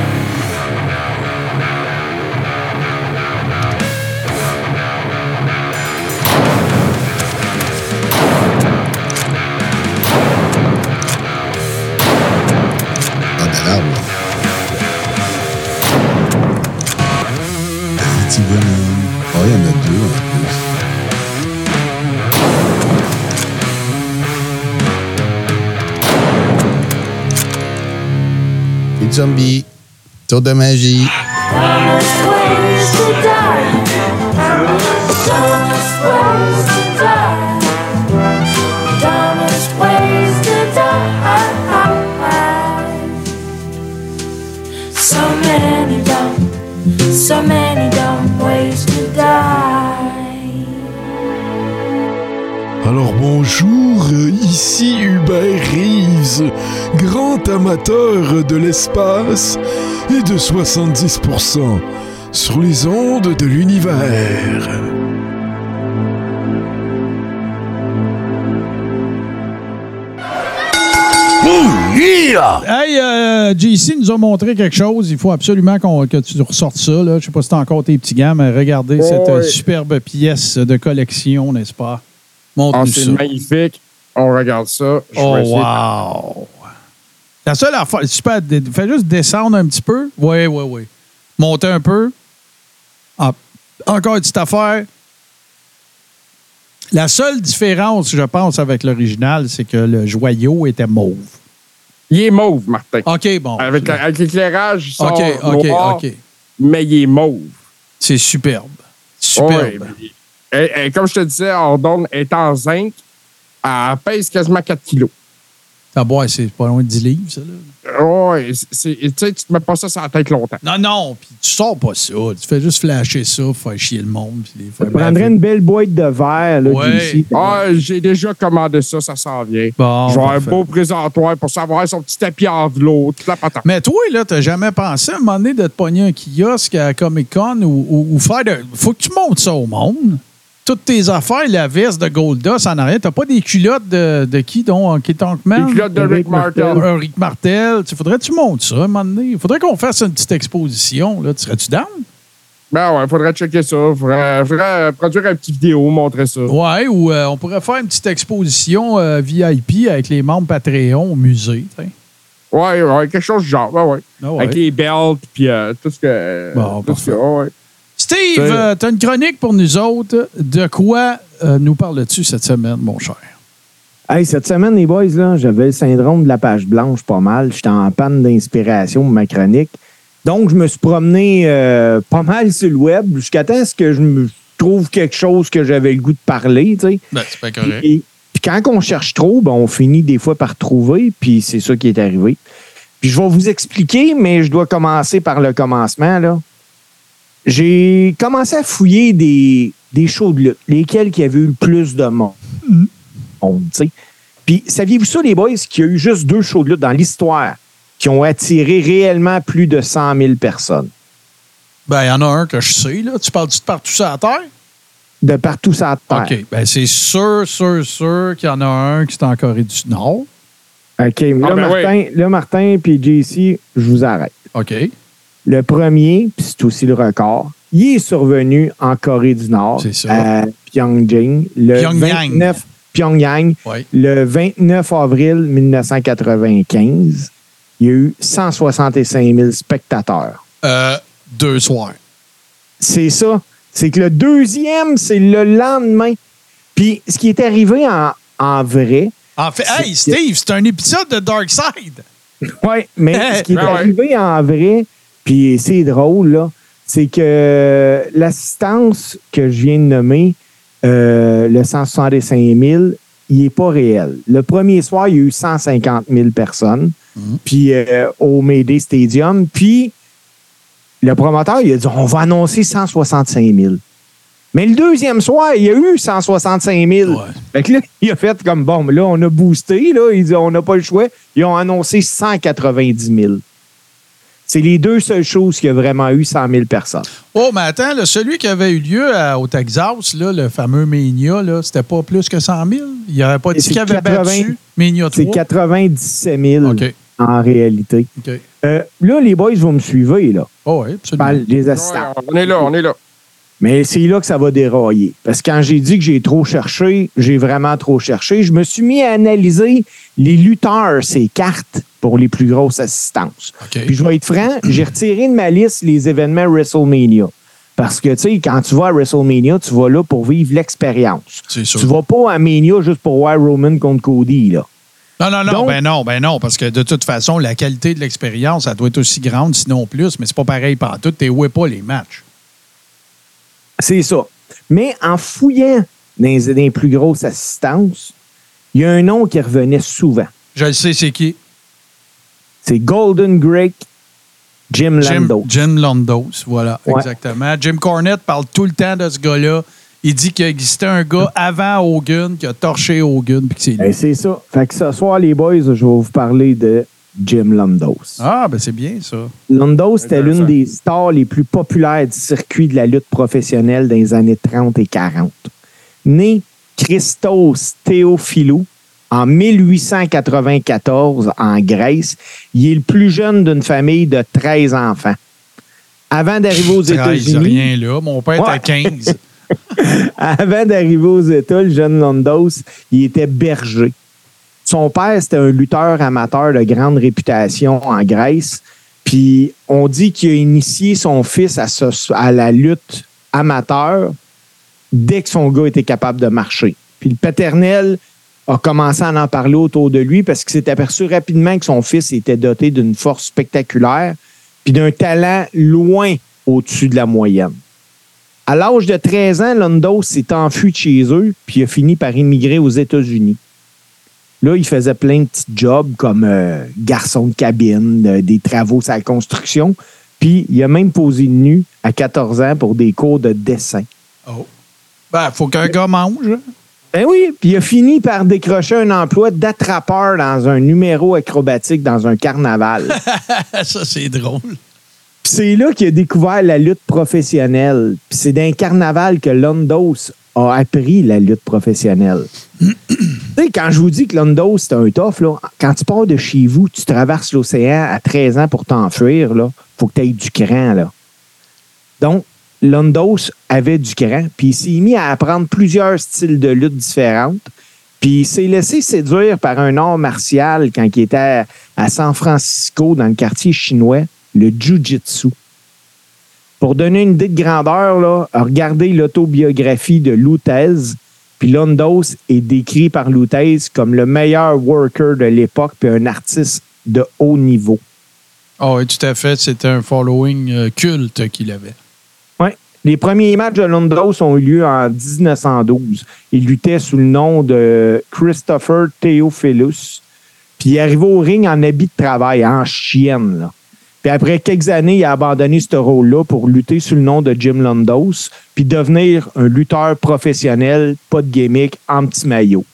Die. Dumbest ways to die. So many dumb, so many dumb ways to die. Alors bonjour, ici Hubert Reeves, grand amateur de l'espace et de 70% sur les ondes de l'univers. Hey, euh, JC nous a montré quelque chose. Il faut absolument qu'on- que tu ressortes ça. Là. Je sais pas si t'as encore tes petits gants, mais regardez cette euh, superbe pièce de collection, n'est-ce pas? Montre-nous c'est ça. magnifique. On regarde ça. Je Oh, wow! La seule affaire, super, dé- fais juste descendre un petit peu. Oui, oui, oui. Monter un peu. Ah, encore une petite affaire. La seule différence, je pense, avec l'original, c'est que le joyau était mauve. Il est mauve, Martin. OK, bon. Avec, avec l'éclairage, OK, OK, noir, OK. mais il est mauve. C'est superbe. Superbe. Ouais, et- et comme je te disais, Ordonne est en zinc. Elle pèse quasiment 4 kilos. Ta boîte, c'est pas loin de 10 livres, ça. Là. Ouais, tu sais, tu te mets pas ça sur la tête longtemps. Non, non, puis tu sors pas ça. Tu fais juste flasher ça, faire chier le monde. Puis faire prendrais baver. une belle boîte de verre, là, Ouais. d'ici. Ah, j'ai déjà commandé ça, ça s'en vient. Bon, je vais avoir un beau présentoir pour savoir son petit tapis en velours, toute la patate. Mais toi, là, t'as jamais pensé à un moment donné de te pogner un kiosque à Comic-Con ou, ou- ou faire de. Faut que tu montes ça au monde. Toutes tes affaires, la veste de Goldos en arrière, t'as pas des culottes de, de qui, donc, Kit Tankman? Les culottes de Rick Martel. Un Rick Martel. Tu faudrait que tu montes ça un moment donné. Faudrait qu'on fasse une petite exposition. Là. Tu Serais-tu down? Ben ouais, faudrait checker ça. Faudrait, faudrait produire une petite vidéo, montrer ça. Ouais, ou euh, on pourrait faire une petite exposition euh, VIP avec les membres Patreon au musée. t'sais. Ouais, ouais, quelque chose du genre. Ouais, ouais. Ah ouais. Avec les belts, puis euh, tout ce que. Bon, tout ce que- parfait. ouais, ouais. Steve, C'est- euh, t'as une chronique pour nous autres. De quoi euh, nous parles-tu cette semaine, mon cher? Hey, cette semaine, les boys, là, j'avais le syndrome de la page blanche pas mal. J'étais en panne d'inspiration pour ma chronique. Donc, je me suis promené euh, pas mal sur le web jusqu'à temps que je me trouve quelque chose que j'avais le goût de parler, tu sais. Ben, c'est pas Puis, puis quand on cherche trop, ben, on finit des fois par trouver, puis c'est ça qui est arrivé. Puis je vais vous expliquer, mais je dois commencer par le commencement. Là. J'ai commencé à fouiller des, des shows de lutte, lesquels qui avaient eu le plus de monde. Sais. Puis saviez-vous ça, les boys, qu'il y a eu juste deux shows de lutte dans l'histoire qui ont attiré réellement plus de 100 000 personnes? Ben, il y en a un que je sais, là. Tu parles-tu de partout sur la Terre? de partout sur la Terre. OK. Ben, c'est sûr, sûr, sûr qu'il y en a un qui est en Corée du Nord. OK, là, Ah, ben Martin, là, Martin puis JC, je vous arrête. OK. Le premier, puis c'est aussi le record, il est survenu en Corée du Nord, à Pyongyang, le Pyongyang. 29 Pyongyang, Oui. le 29 avril 1995. Il y a eu 165 000 spectateurs. Euh, deux soirs. C'est ça. C'est que le deuxième, c'est le lendemain. Puis ce qui est arrivé en, en vrai, En fait, hey, Steve, c'est un épisode de Dark Side. Oui, mais ce qui est ouais. arrivé en vrai, puis c'est drôle, là, c'est que l'assistance que je viens de nommer, euh, le 165 000, il n'est pas réel. Le premier soir, il y a eu 150 000 personnes, Mhm. puis euh, au Mayday Stadium, puis le promoteur, il a dit on va annoncer 165 000. Mais le deuxième soir, il y a eu 165 000. Ouais. Fait que là, il a fait comme bon, là, on a boosté, là. Il dit on n'a pas le choix. Ils ont annoncé 190 000. C'est les deux seules choses qu'il y a vraiment eu 100 000 personnes. Oh, mais attends, là, celui qui avait eu lieu à- au Texas, là, le fameux Mania, là, c'était pas plus que 100 000? Il n'aurait pas dit C'est qu'il avait 80 battu Mania 3? C'est 97 000 OK. en réalité. Euh, là, les boys vont me suivre, là. Oh, oui, Je absolument. parle des Ouais, assistants. on est là, on est là. Mais c'est là que ça va dérailler. Parce que quand j'ai dit que j'ai trop cherché, j'ai vraiment trop cherché. Je me suis mis à analyser les lutteurs, ces cartes pour les plus grosses assistances. Puis je vais être franc, j'ai retiré de ma liste les événements WrestleMania. Parce que, tu sais, quand tu vas à WrestleMania, tu vas là pour vivre l'expérience. C'est sûr. Tu vas pas à Mania juste pour voir Roman contre Cody, là. Non, non, non, Donc- ben non, ben non, parce que de toute façon, la qualité de l'expérience, ça doit être aussi grande, sinon plus, mais c'est pas pareil partout. T'es où pas les matchs. C'est ça. Mais en fouillant dans les, dans les plus grosses assistances, il y a un nom qui revenait souvent. Je le sais, c'est qui? C'est Golden Great Jim Jim, Lando. Jim Londos, voilà, Ouais. exactement. Jim Cornette parle tout le temps de ce gars-là. Il dit qu'il existait un gars avant Hogan qui a torché Hogan, puis que c'est lui. Ben, c'est ça. Fait que ce soir, les boys, je vais vous parler de Jim Landos. Ah, ben c'est bien ça. Landos, c'était Intéressant. l'une des stars les plus populaires du circuit de la lutte professionnelle dans les années 30 et 40. Né Christos Théophilou en 1894 en Grèce, il est le plus jeune d'une famille de 13 enfants. Avant d'arriver aux 13, États-Unis, rien là. Mon père Ouais. était 15. avant d'arriver aux États, le jeune Landos, il était berger. Son père, c'était un lutteur amateur de grande réputation en Grèce. Puis on dit qu'il a initié son fils à, la lutte amateur dès que son gars était capable de marcher. Puis le paternel a commencé à en parler autour de lui parce qu'il s'est aperçu rapidement que son fils était doté d'une force spectaculaire puis d'un talent loin au-dessus de la moyenne. À l'âge de 13 ans, Londos s'est enfui de chez eux puis a fini par immigrer aux États-Unis. Là, il faisait plein de petits jobs comme euh, garçon de cabine, euh, des travaux sur la construction. Puis, il a même posé nu à 14 ans pour des cours de dessin. Oh. Ben, faut qu'un gars mange. hein. Ben oui, puis il a fini par décrocher un emploi d'attrapeur dans un numéro acrobatique dans un carnaval. Ça, c'est drôle. Puis c'est là qu'il a découvert la lutte professionnelle. Puis c'est d'un carnaval que Londos a appris la lutte professionnelle. quand je vous dis que Londos, c'est un tough, là, quand tu pars de chez vous, tu traverses l'océan à 13 ans pour t'enfuir, là, faut que tu aies du cran, là. Donc, Londos avait du cran, puis il s'est mis à apprendre plusieurs styles de lutte différentes. Puis il s'est laissé séduire par un art martial quand il était à, à San Francisco, dans le quartier chinois, le Jiu-Jitsu. Pour donner une idée de grandeur, là, regardez l'autobiographie de Lutez. Puis Londos est décrit par Lutez comme le meilleur worker de l'époque puis un artiste de haut niveau. Ah oui, tout à fait. C'était un following euh, culte qu'il avait. Ouais. Les premiers matchs de Londos ont eu lieu en 1912. Il luttait sous le nom de Christopher Theophilus. Puis il est arrivé au ring en habit de travail, en chienne. Là. Puis après quelques années, il a abandonné ce rôle-là pour lutter sous le nom de Jim Londos, puis devenir un lutteur professionnel, pas de gimmick, en petit maillot.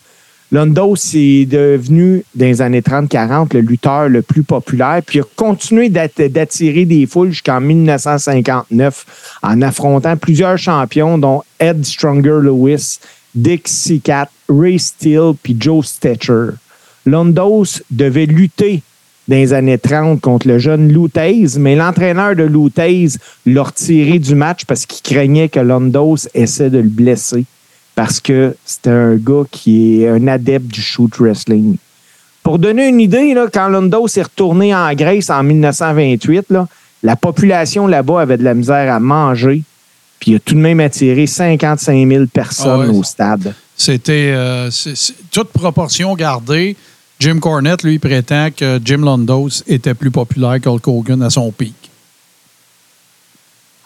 Londos est devenu, dans les années 30-40, le lutteur le plus populaire, puis il a continué d'at- d'attirer des foules jusqu'en 1959 en affrontant plusieurs champions, dont Ed Stronger Lewis, Dick Seacat, Ray Steele, puis Joe Stetcher. Londos devait lutter dans les années 30 contre le jeune Lutez, mais l'entraîneur de Lutez l'a retiré du match parce qu'il craignait que Londos essaie de le blesser parce que c'était un gars qui est un adepte du shoot wrestling. Pour donner une idée, là, quand Londos est retourné en Grèce en 1928, là, la population là-bas avait de la misère à manger, puis il a tout de même attiré 55 000 personnes Ah ouais. au stade. C'était euh, toute proportion gardée. Jim Cornette, lui, prétend que Jim Londos était plus populaire qu'Hulk Hogan à son pic.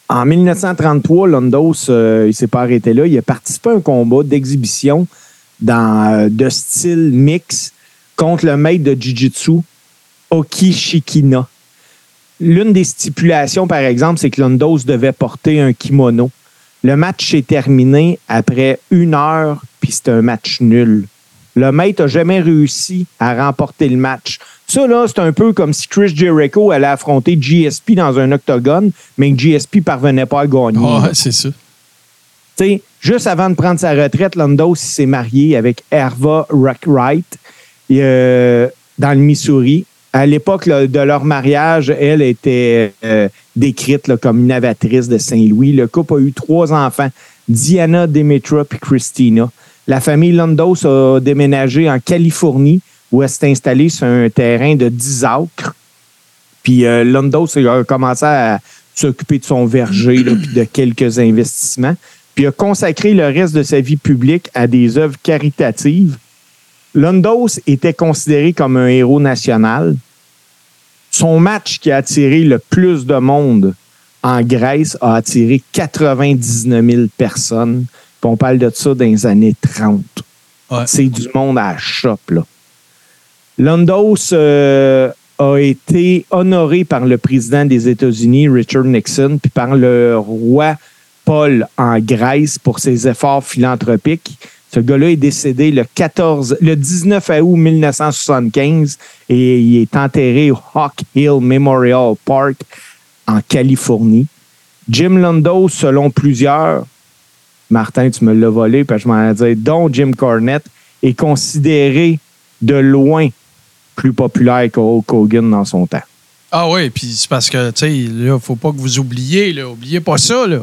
En 1933, Londos, euh, il s'est pas arrêté là. Il a participé à un combat d'exhibition dans, euh, de style mix contre le maître de Jiu-Jitsu, Oki Shikina. L'une des stipulations, par exemple, c'est que Londos devait porter un kimono. Le match s'est terminé après une heure, puis c'était un match nul. Le maître n'a jamais réussi à remporter le match. Ça, là, c'est un peu comme si Chris Jericho allait affronter GSP dans un octogone, mais que GSP parvenait pas à gagner. Ouais, c'est ça. Tu sais, juste avant de prendre sa retraite, Londos il s'est marié avec Herva Wright euh, dans le Missouri. À l'époque de leur mariage, elle était euh, décrite là, comme une avatrice de Saint-Louis. Le couple a eu trois enfants, Diana, Demetra et Christina. La famille Londos a déménagé en Californie où elle s'est installée sur un terrain de 10 acres. Puis euh, Londos a commencé à s'occuper de son verger puis de quelques investissements. Puis a consacré le reste de sa vie publique à des œuvres caritatives. Londos était considéré comme un héros national. Son match qui a attiré le plus de monde en Grèce a attiré 99 000 personnes. Puis on parle de ça dans les années 30. Ouais. C'est du monde à la shop, là. Londos euh, a été honoré par le président des États-Unis, Richard Nixon, puis par le roi Paul en Grèce pour ses efforts philanthropiques. Ce gars-là est décédé le 14, le 19 août 1975 et il est enterré au Hawk Hill Memorial Park en Californie. Jim Londos, selon plusieurs, Martin, tu me l'as volé, puis je m'en dit, dont Jim Cornette, est considéré de loin plus populaire que Hogan dans son temps. Ah oui, puis c'est parce que, tu sais, là, faut pas que vous oubliez, là. Oubliez pas ça, là.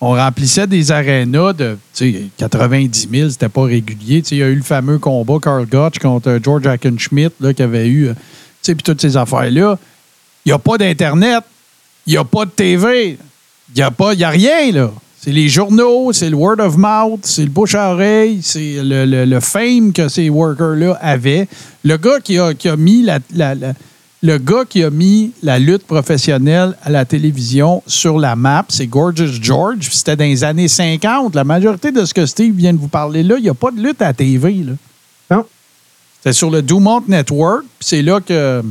On remplissait des arénas de, tu sais, 90 000, c'était pas régulier. Il y a eu le fameux combat Carl Gotch contre euh, George Hackenschmidt, qui avait eu, euh, puis toutes ces affaires-là. Il n'y a pas d'Internet, il n'y a pas de TV, il n'y a il a rien, là. C'est les journaux, c'est le word of mouth, c'est le bouche à oreille, c'est le, le- le fame que ces workers-là avaient. Le gars qui a, qui a mis la, la- la- le gars qui a mis la lutte professionnelle à la télévision sur la map, c'est Gorgeous George. C'était dans les années 50. La majorité de ce que Steve vient de vous parler là, il n'y a pas de lutte à la TV. Là. Non. C'était sur le Dumont Network. C'est là que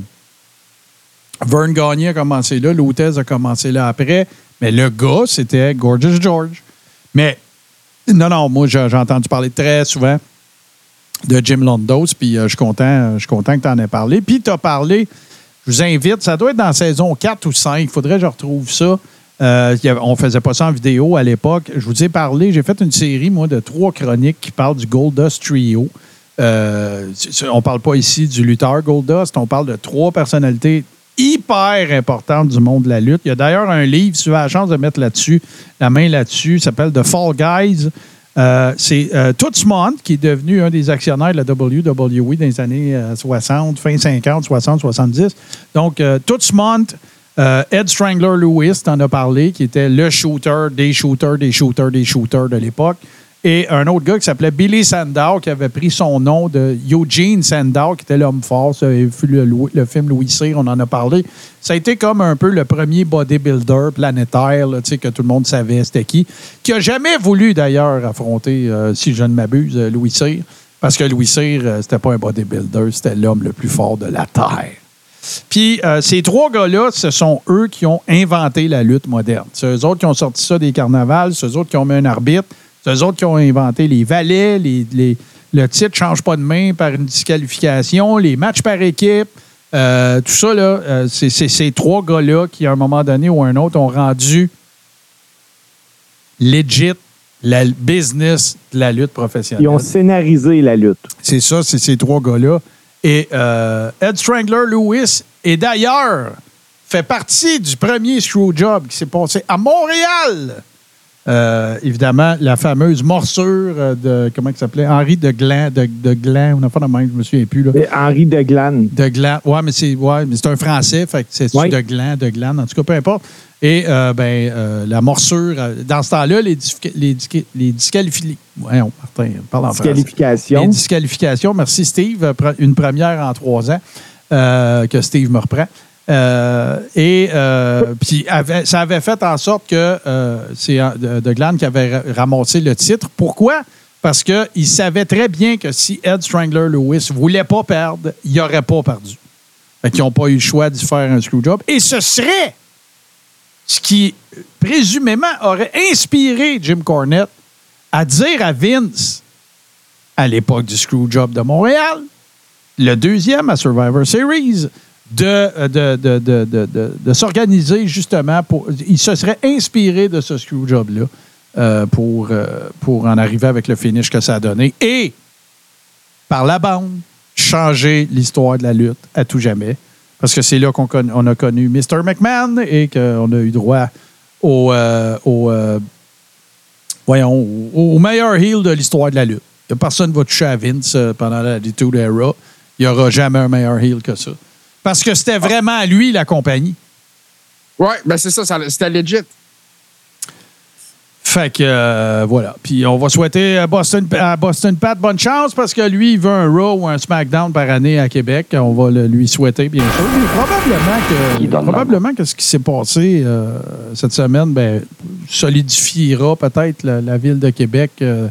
Vern Gagné a commencé là, Lutez a commencé là après. Mais le gars, c'était Gorgeous George. Mais non, non, moi, j'ai entendu parler très souvent de Jim Londos, puis euh, je suis content, je suis content que tu en aies parlé. Puis tu as parlé, je vous invite, ça doit être dans saison 4 ou 5, il faudrait que je retrouve ça. Euh, on faisait pas ça en vidéo à l'époque. Je vous ai parlé, j'ai fait une série, moi, de trois chroniques qui parlent du Goldust Trio. Euh, on parle pas ici du lutteur Goldust, on parle de trois personnalités hyper importantes du monde de la lutte. Il y a d'ailleurs un livre, si tu as la chance de mettre là-dessus, la main là-dessus, s'appelle The Fall Guys. Euh, c'est euh, Toots Montt, qui est devenu un des actionnaires de la WWE dans les années euh, 60, fin 50, 60, 70. Donc, euh, Toots Montt, euh, Ed Strangler Lewis, t'en as parlé, qui était le shooter des shooters, des shooters, des shooters de l'époque. Et un autre gars qui s'appelait Billy Sandow, qui avait pris son nom de Eugene Sandow, qui était l'homme fort. Ça le, film Louis Cyr, on en a parlé. Ça a été comme un peu le premier bodybuilder planétaire, là, que tout le monde savait c'était qui, qui a jamais voulu d'ailleurs affronter, euh, si je ne m'abuse, euh, Louis Cyr. Parce que Louis Cyr, euh, c'était pas un bodybuilder, c'était l'homme le plus fort de la Terre. Puis euh, ces trois gars-là, ce sont eux qui ont inventé la lutte moderne. C'est eux autres qui ont sorti ça des carnavals, c'est eux autres qui ont mis un arbitre, c'est eux autres qui ont inventé les valets, les, les- le titre ne change pas de main par une disqualification, les matchs par équipe. euh, tout ça, là, euh, c'est ces trois gars-là qui, à un moment donné ou un autre, ont rendu legit la business de la lutte professionnelle. Ils ont scénarisé la lutte. C'est ça, c'est ces trois gars-là. Et euh, Ed Strangler Lewis, et d'ailleurs, fait partie du premier Screwjob qui s'est passé à Montréal. Euh, évidemment, la fameuse morsure euh, de, comment il s'appelait? Henri de Glan, de, de Glan, on n'a pas de même, je me souviens plus. Là. Henri de. De Glan. Ouais, mais c'est ouais, mais un français, fait que c'est de Glan, de Glan, en tout cas, peu importe. Et euh, ben, euh, la morsure, dans ce temps-là, les, les, les disqualifiés. Voyons, Martin, parle en français. Disqualification. Les disqualifications. Merci, Steve. Une première en trois ans que Steve me reprend. Euh, et euh, puis ça avait fait en sorte que euh, c'est de, Glan qui avait ra- ramassé le titre. Pourquoi? Parce qu'il savait très bien que si Ed Strangler Lewis voulait pas perdre, il n'aurait pas perdu. Fait qu'ils n'ont pas eu le choix d'y faire un screwjob. Et ce serait ce qui, présumément, aurait inspiré Jim Cornette à dire à Vince, à l'époque du Screwjob de Montréal, le deuxième à Survivor Series, de, de, de, de, de, s'organiser justement pour. Il se serait inspiré de ce Screwjob-là euh, pour, euh, pour en arriver avec le finish que ça a donné. Et, par la bande, changer l'histoire de la lutte à tout jamais. Parce que c'est là qu'on on a connu Mr. McMahon et qu'on a eu droit au, euh, au, euh, voyons, au, meilleur heel de l'histoire de la lutte. Personne ne va toucher à Vince euh, pendant la Attitude Era. Il n'y aura jamais un meilleur heel que ça. Parce que c'était vraiment à lui la compagnie. Ouais, ben c'est ça, ça c'était legit. Fait que euh, voilà. Puis on va souhaiter à Boston, à Boston Pat bonne chance parce que lui, il veut un Raw ou un SmackDown par année à Québec. On va le lui souhaiter, bien sûr. Mais probablement que, probablement que ce qui s'est passé euh, cette semaine ben, solidifiera peut-être la, la ville de Québec euh,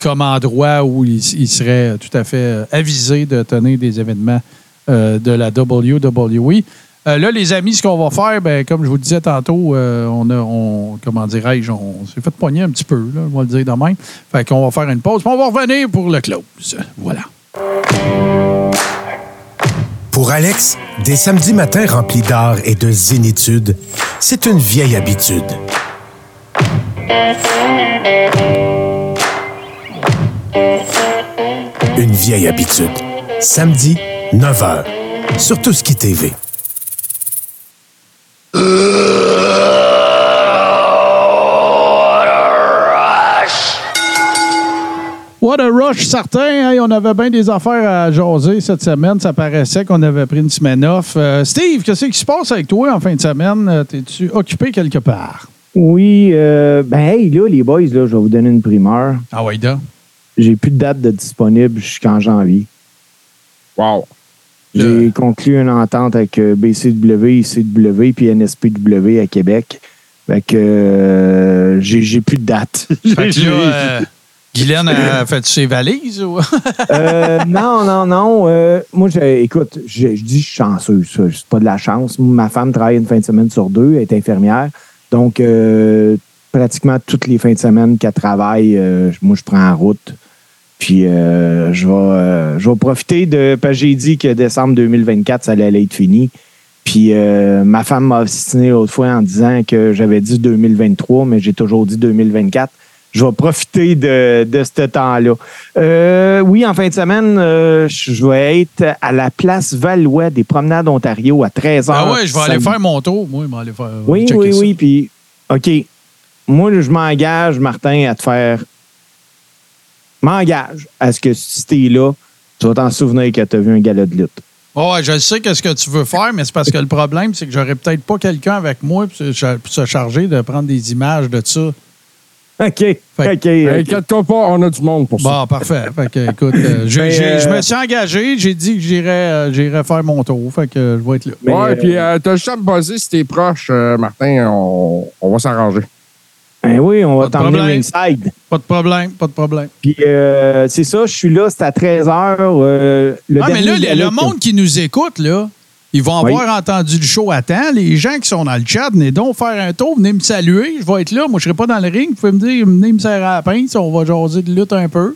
comme endroit où il, il serait tout à fait avisé de tenir des événements euh, de la WWE. Euh, là, les amis, ce qu'on va faire, ben, comme je vous disais tantôt, euh, on a, on, comment dirais-je, on s'est fait pogner un petit peu, on va le dire de même. Fait qu'on va faire une pause, puis on va revenir pour le close. Voilà. Pour Alex, des samedis matins remplis d'art et de zénitude, c'est une vieille habitude. Une vieille habitude. Samedi, 9h, sur Tout ce qui TV. What a rush certain. Hey, on avait bien des affaires à jaser cette semaine. Ça paraissait qu'on avait pris une semaine off. Euh, Steve, qu'est-ce qui se passe avec toi en fin de semaine? Euh, T'es-tu occupé quelque part? Oui, euh, ben hey, là, les boys, là, je vais vous donner une primeur. Ah oui, da. J'ai plus de date de disponible jusqu'en janvier. Wow. J'ai Le- conclu une entente avec euh, BCW, ICW puis NSPW à Québec. Fait que euh, j'ai plus de date. Fait que là, euh, Guylaine a fait ses valises ou? Euh, non, non, non. moi, écoute, je, dis je suis chanceux. Ça, c'est pas de la chance. Ma femme travaille une fin de semaine sur deux. Elle est infirmière. Donc, pratiquement toutes les fins de semaine qu'elle travaille, moi, je prends en route. Puis, euh, je, vais, euh, je vais profiter de. Parce que j'ai dit que décembre 2024, ça allait être fini. Puis, euh, ma femme m'a obstiné l'autre fois en disant que j'avais dit 2023, mais j'ai toujours dit 2024. Je vais profiter de, de ce temps-là. Oui, en fin de semaine, je vais être à la place Valois des Promenades Ontario à 13h. Ah ouais, je vais aller faire mon tour. Moi, je vais aller faire. Oui, oui, ça. oui. Puis, OK. Moi, je m'engage, Martin, à te faire. M'engage à ce que si t'es là, tu vas t'en souvenir que tu as vu un gala de lutte. Ouais, je sais qu'est-ce que tu veux faire, mais c'est parce que le problème, c'est que j'aurais peut-être pas quelqu'un avec moi pour se, charger de prendre des images de ça. OK. Fait- OK. Inquiète-toi pas, on a du monde pour ça. Bon, parfait. Fait que, écoute, euh, euh, je me suis engagé, j'ai dit que j'irais euh, faire mon tour. Fait que je vais être là. Euh, puis euh, t'as juste à me buzzer si t'es proche, euh, Martin, on, on va s'arranger. Ben oui, on va t'emmener ringside. Pas de problème, pas de problème. Puis, euh, c'est ça, je suis là, c'est à 13h. euh, le Ah, mais là, le, monde qui nous écoute, là, ils vont Oui. avoir entendu le show à temps. Les gens qui sont dans le chat, venez donc faire un tour, venez me saluer. Je vais être là. Moi, je serai pas dans le ring. Vous pouvez me dire, venez me serrer à la pince. On va jaser de lutte un peu.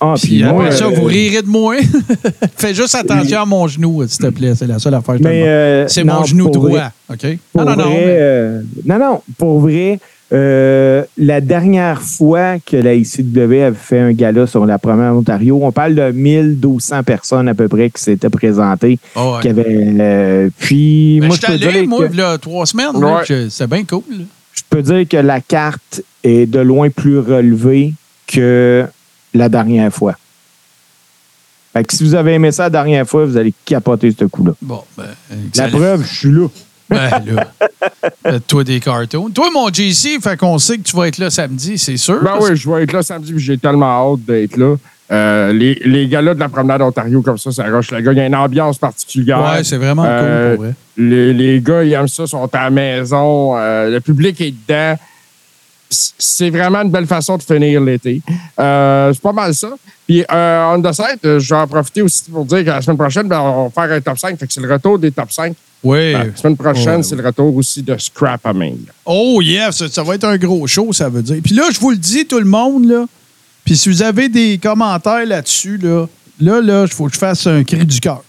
Ah, Puis puis moi, après ça, euh, vous rirez de moi. Fais juste attention à mon genou, s'il te plaît. C'est la seule affaire euh, C'est non, mon genou droit. vrai. OK? Non, non, non. vrai, mais- euh, non, non, pour vrai, euh, la dernière fois que la ICW avait fait un gala sur la première Ontario, on parle de 1200 personnes à peu près qui s'étaient présentées. Ouais. qui avaient, euh, puis, Ben, moi, je peux, allé, dire moi, que, il y a trois semaines. Ouais. C'est bien cool. je peux dire que la carte est de loin plus relevée que la dernière fois. Fait que si vous avez aimé ça la dernière fois, vous allez capoter ce coup-là. Bon, ben, La preuve, je suis là. Ben là, fais-toi des cartoons. Toi, mon JC, fait qu'on sait que tu vas être là samedi, c'est sûr. Ben oui, je vais être là samedi, puis j'ai tellement hâte d'être là. Euh, les, les gars-là de la promenade Ontario, comme ça, ça roche le gars. Il y a une ambiance particulière. Ouais, c'est vraiment Euh, cool pour vrai. les, les gars, ils aiment ça, sont à la maison. euh, le public est dedans. C'est vraiment une belle façon de finir l'été. Euh, c'est pas mal ça. Puis, euh, on the side, euh, je vais en profiter aussi pour dire que la semaine prochaine, ben, on va faire un top 5. Fait que c'est le retour des top 5. Oui. La semaine prochaine, Ouais, c'est le retour aussi de Scrap Aming. Oh, yeah, ça, ça va être un gros show, ça veut dire. Puis là, je vous le dis, tout le monde, là. Puis si vous avez des commentaires là-dessus, là, là, là, il faut que je fasse un cri du cœur.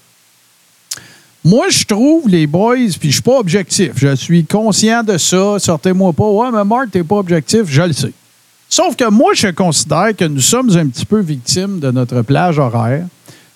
Moi, je trouve, les boys, puis je suis pas objectif. Je suis conscient de ça. Sortez-moi pas. Ouais, mais Marc, t'es pas objectif. Je le sais. Sauf que moi, je considère que nous sommes un petit peu victimes de notre plage horaire.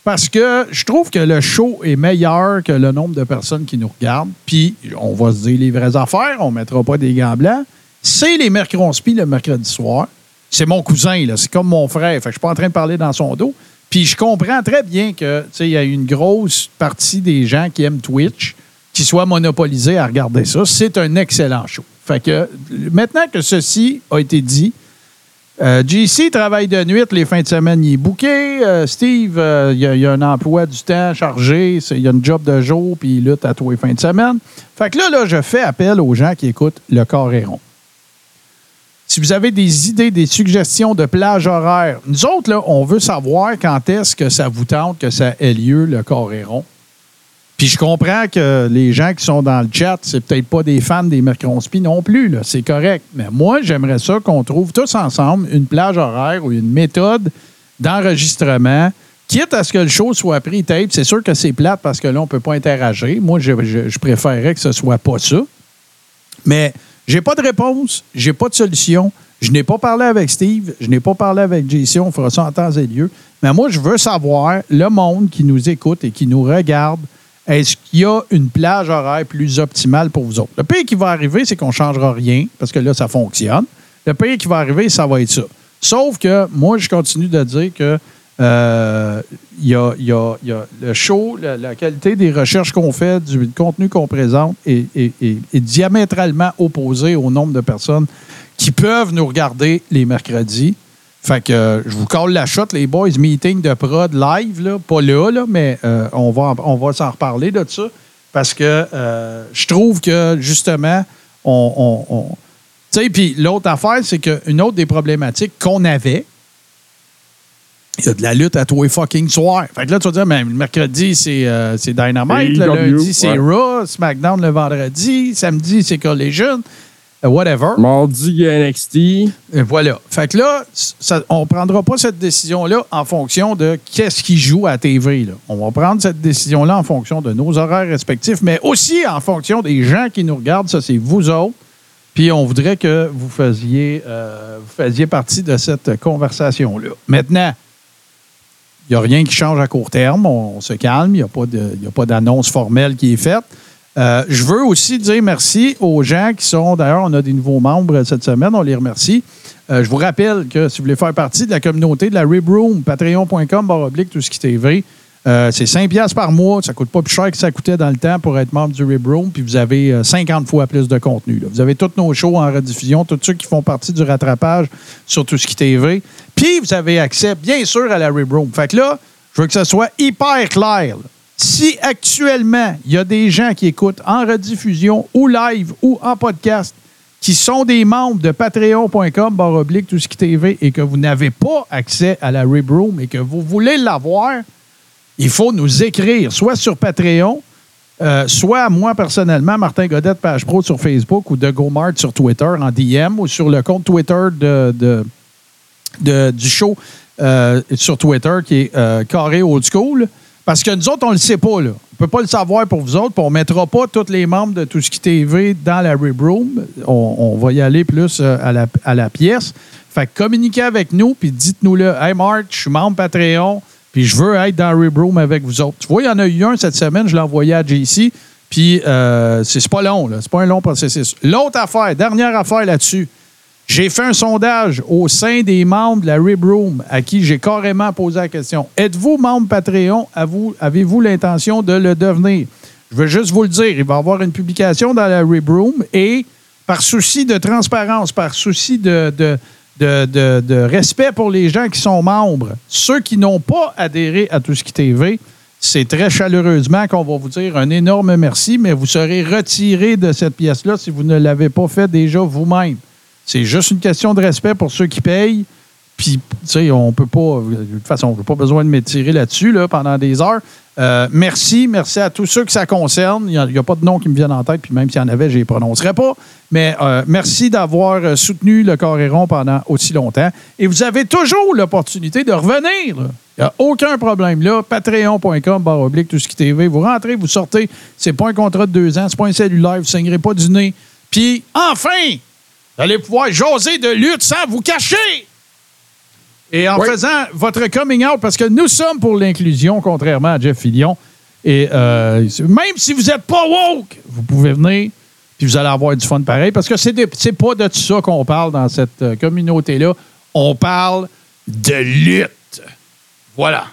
Parce que je trouve que le show est meilleur que le nombre de personnes qui nous regardent. Puis, on va se dire les vraies affaires, on ne mettra pas des gants blancs. C'est les mercredi le mercredi soir. C'est mon cousin, là. C'est comme mon frère. Fait que je suis pas en train de parler dans son dos. Puis je comprends très bien que, il y a une grosse partie des gens qui aiment Twitch qui soient monopolisés à regarder ça. C'est un excellent show. Fait que, maintenant que ceci a été dit, euh, JC travaille de nuit, les fins de semaine, il est booké. Euh, Steve, euh, il, il a un emploi du temps chargé, il a une job de jour, puis il lutte à tous les fins de semaine. Fait que là, là, je fais appel aux gens qui écoutent Le Corps est rond. Si vous avez des idées, des suggestions de plage horaire, nous autres, là, on veut savoir quand est-ce que ça vous tente que ça ait lieu, Le Corps est rond. Puis je comprends que les gens qui sont dans le chat, c'est peut-être pas des fans des Mercronspi non plus, là. c'est correct. Mais moi, j'aimerais ça qu'on trouve tous ensemble une plage horaire ou une méthode d'enregistrement, quitte à ce que le show soit pris tape. C'est sûr que c'est plate parce que là, on peut pas interagir. Moi, je, préférerais que ce soit pas ça. Mais j'ai pas de réponse, j'ai pas de solution. Je n'ai pas parlé avec Steve, je n'ai pas parlé avec JC, on fera ça en temps et lieu. Mais moi, je veux savoir, le monde qui nous écoute et qui nous regarde, est-ce qu'il y a une plage horaire plus optimale pour vous autres? Le pire qui va arriver, c'est qu'on ne changera rien, parce que là, ça fonctionne. Le pire qui va arriver, ça va être ça. Sauf que moi, je continue de dire que euh, y, a, le show, la, qualité des recherches qu'on fait, du contenu qu'on présente est- est diamétralement opposé au nombre de personnes qui peuvent nous regarder les mercredis. Fait que euh, je vous colle la shot, les boys, meeting de prod live, là, pas là, là mais euh, on va, on va s'en reparler de ça. Parce que euh, je trouve que justement, on. on- on- tu sais, puis l'autre affaire, c'est qu'une autre des problématiques qu'on avait, Il y a de la lutte à tous les fucking soirs. Fait que là, tu vas dire, mais le mercredi, c'est Dynamite. Le AEW, lundi, c'est. Raw. SmackDown le vendredi. Samedi, c'est Collision. Euh, whatever. Mardi, il y a NXT. Et voilà. Fait que là, ça- on ne prendra pas cette décision-là en fonction de qu'est-ce qui joue à la TV. là. On va prendre cette décision-là en fonction de nos horaires respectifs, mais aussi en fonction des gens qui nous regardent. Ça, c'est vous autres. Puis on voudrait que vous faisiez, euh, vous faisiez partie de cette conversation-là. Maintenant, il n'y a rien qui change à court terme. On, on se calme. Il n'y a pas de- il y a pas d'annonce formelle qui est faite. Euh, je veux aussi dire merci aux gens qui sont. D'ailleurs, on a des nouveaux membres cette semaine. On les remercie. Euh, je vous rappelle que si vous voulez faire partie de la communauté de la Rib Room, patreon.com, oblique, tout ce qui TV. Euh, c'est 5 piastres par mois. Ça coûte pas plus cher que ça coûtait dans le temps pour être membre du Rib Room. Puis vous avez euh, 50 fois plus de contenu. Vous avez tous nos shows en rediffusion, tous ceux qui font partie du rattrapage sur tout ce qui TV. Puis vous avez accès, bien sûr, à la Rib Room. Fait que là, je veux que ça soit hyper clair. Si actuellement, il y a des gens qui écoutent en rediffusion ou live ou en podcast qui sont des membres de patreon.com, barre oblique, tout ce qui TV, et que vous n'avez pas accès à la Rib Room et que vous voulez l'avoir, il faut nous écrire, soit sur Patreon, euh, soit moi personnellement, Martin Godette, page pro sur Facebook, ou de GoMart sur Twitter en DM, ou sur le compte Twitter de- du show euh, sur Twitter qui est euh, Carré Old School. Parce que nous autres, on ne le sait pas. Là. On ne peut pas le savoir pour vous autres. on ne mettra pas tous les membres de Tout ce qui TV dans la Rib Room. On, va y aller plus euh, à, la, pièce. Fait que communiquez avec nous, puis dites-nous-le. Hey Mark, je suis membre Patreon, puis je veux être dans la Rib Room avec vous autres. Tu vois, il y en a eu un cette semaine, je l'ai envoyé à JC, puis euh, c'est pas long, là. C'est pas un long processus. L'autre affaire, dernière affaire là-dessus. J'ai fait un sondage au sein des membres de la Rib Room à qui j'ai carrément posé la question. Êtes-vous membre Patreon? Avez-vous- l'intention de le devenir? Je veux juste vous le dire, il va y avoir une publication dans la Rib Room et par souci de transparence, par souci de respect pour les gens qui sont membres, ceux qui n'ont pas adhéré à Tout ce qui TV, c'est très chaleureusement qu'on va vous dire un énorme merci, mais vous serez retiré de cette pièce-là si vous ne l'avez pas fait déjà vous-même. C'est juste une question de respect pour ceux qui payent. Puis, tu sais, on peut pas, de toute façon, on n'a pas besoin de m'étirer là-dessus là, pendant des heures. Euh, merci, merci à tous ceux que ça concerne. Il n'y a, pas de nom qui me viennent en tête, puis même s'il y en avait, je ne les prononcerai pas. Mais euh, merci d'avoir euh, soutenu le Coréron pendant aussi longtemps. Et vous avez toujours l'opportunité de revenir. Il n'y a aucun problème là. Patreon.com, barre oblique, tout ce qui TV. Vous rentrez, vous sortez. C'est pas un contrat de deux ans, c'est pas un cellulaire, vous ne saignerez pas du nez. Puis, enfin, vous allez pouvoir jaser de lutte sans vous cacher. Et en Oui. faisant votre coming out, parce que nous sommes pour l'inclusion, contrairement à Jeff Fillion. Et euh, même si vous n'êtes pas woke, vous pouvez venir, puis vous allez avoir du fun pareil, parce que c'est c'est pas de tout ça qu'on parle dans cette euh, communauté-là. On parle de lutte. Voilà.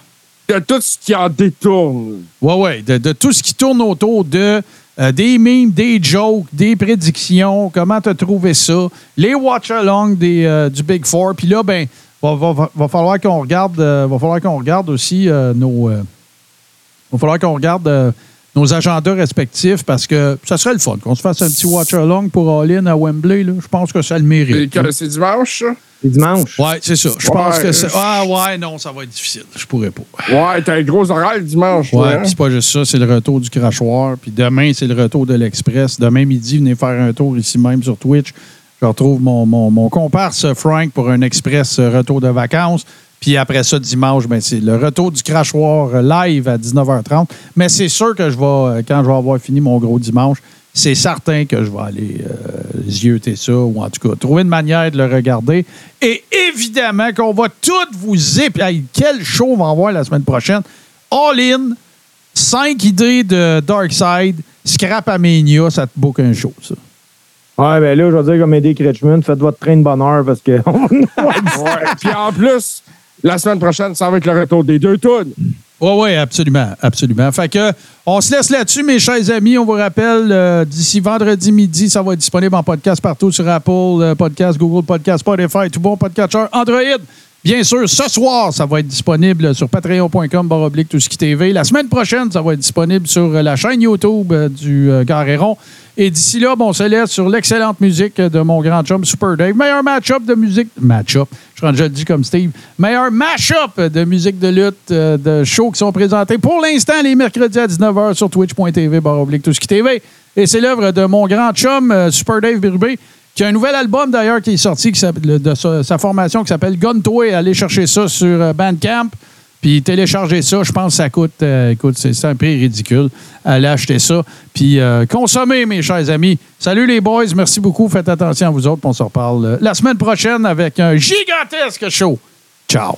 De tout ce qui en détourne. Oui, oui, de, de tout ce qui tourne autour de euh, des memes, des jokes, des prédictions, comment as trouvé ça, les watch-along euh, du Big Four. Puis là, ben, va, va- falloir qu'on regarde, euh, va falloir qu'on regarde aussi euh, nos. va falloir qu'on regarde nos agendas respectifs parce que ça serait le fun qu'on se fasse un petit watch-along pour All-In à Wembley. là. Je pense que ça le mérite. C'est dimanche, ça? C'est dimanche. Oui, c'est ça. Je Ouais. pense que c'est. Ah, ouais, non, ça va être difficile. Je pourrais pas. Ouais, t'as un gros horaire dimanche, Ouais, hein? puis c'est pas juste ça, c'est le retour du crachoir. Puis demain, c'est le retour de l'Express. Demain midi, venez faire un tour ici même sur Twitch. Je retrouve mon, mon, mon comparse Frank pour un Express euh, retour de vacances. Puis après ça, dimanche, ben, c'est le retour du crachoir live à 19h30. Mais c'est sûr que je vais, euh, quand je vais avoir fini mon gros dimanche, c'est certain que je vais aller euh, zioter ça ou en tout cas trouver une manière de le regarder. Et évidemment qu'on va toutes vous épier. Quel show on va avoir la semaine prochaine? All in, 5 idées de Darkseid, Scrap Mania, ça te boucle un show, ça. Ouais, ben là, je vais dire comme Eddie Kretschmann, faites votre train de bonheur parce que. Ouais. Puis en plus, la semaine prochaine, ça va être le retour des deux tunes. Oui, oui, absolument, absolument. Fait que, on se laisse là-dessus, mes chers amis. On vous rappelle, euh, d'ici vendredi midi, ça va être disponible en podcast partout sur Apple, euh, Podcast, Google Podcast, Spotify, tout bon podcatcher, Android. Bien sûr, ce soir, ça va être disponible sur patreon.com baroblique qui TV. La semaine prochaine, ça va être disponible sur la chaîne YouTube euh, du euh, Carréron. Et d'ici là, bon, on se laisse sur l'excellente musique de mon grand chum Super Dave. Meilleur match-up de musique. Match-up. Je je le dis comme Steve. Meilleur mash-up de musique de lutte, euh, de shows qui sont présentés pour l'instant les mercredis à 19h sur twitch.tv baroblique qui TV. Et c'est l'œuvre de mon grand chum euh, Super Dave Birubé qui a un nouvel album d'ailleurs qui est sorti qui de sa, formation qui s'appelle Gun Toy. Allez chercher ça sur euh, Bandcamp. Puis télécharger ça, je pense que ça coûte, euh, écoute, c'est un prix ridicule. Allez acheter ça. Puis euh, consommez, mes chers amis. Salut les boys, merci beaucoup. Faites attention à vous autres. On se reparle euh, la semaine prochaine avec un gigantesque show. Ciao.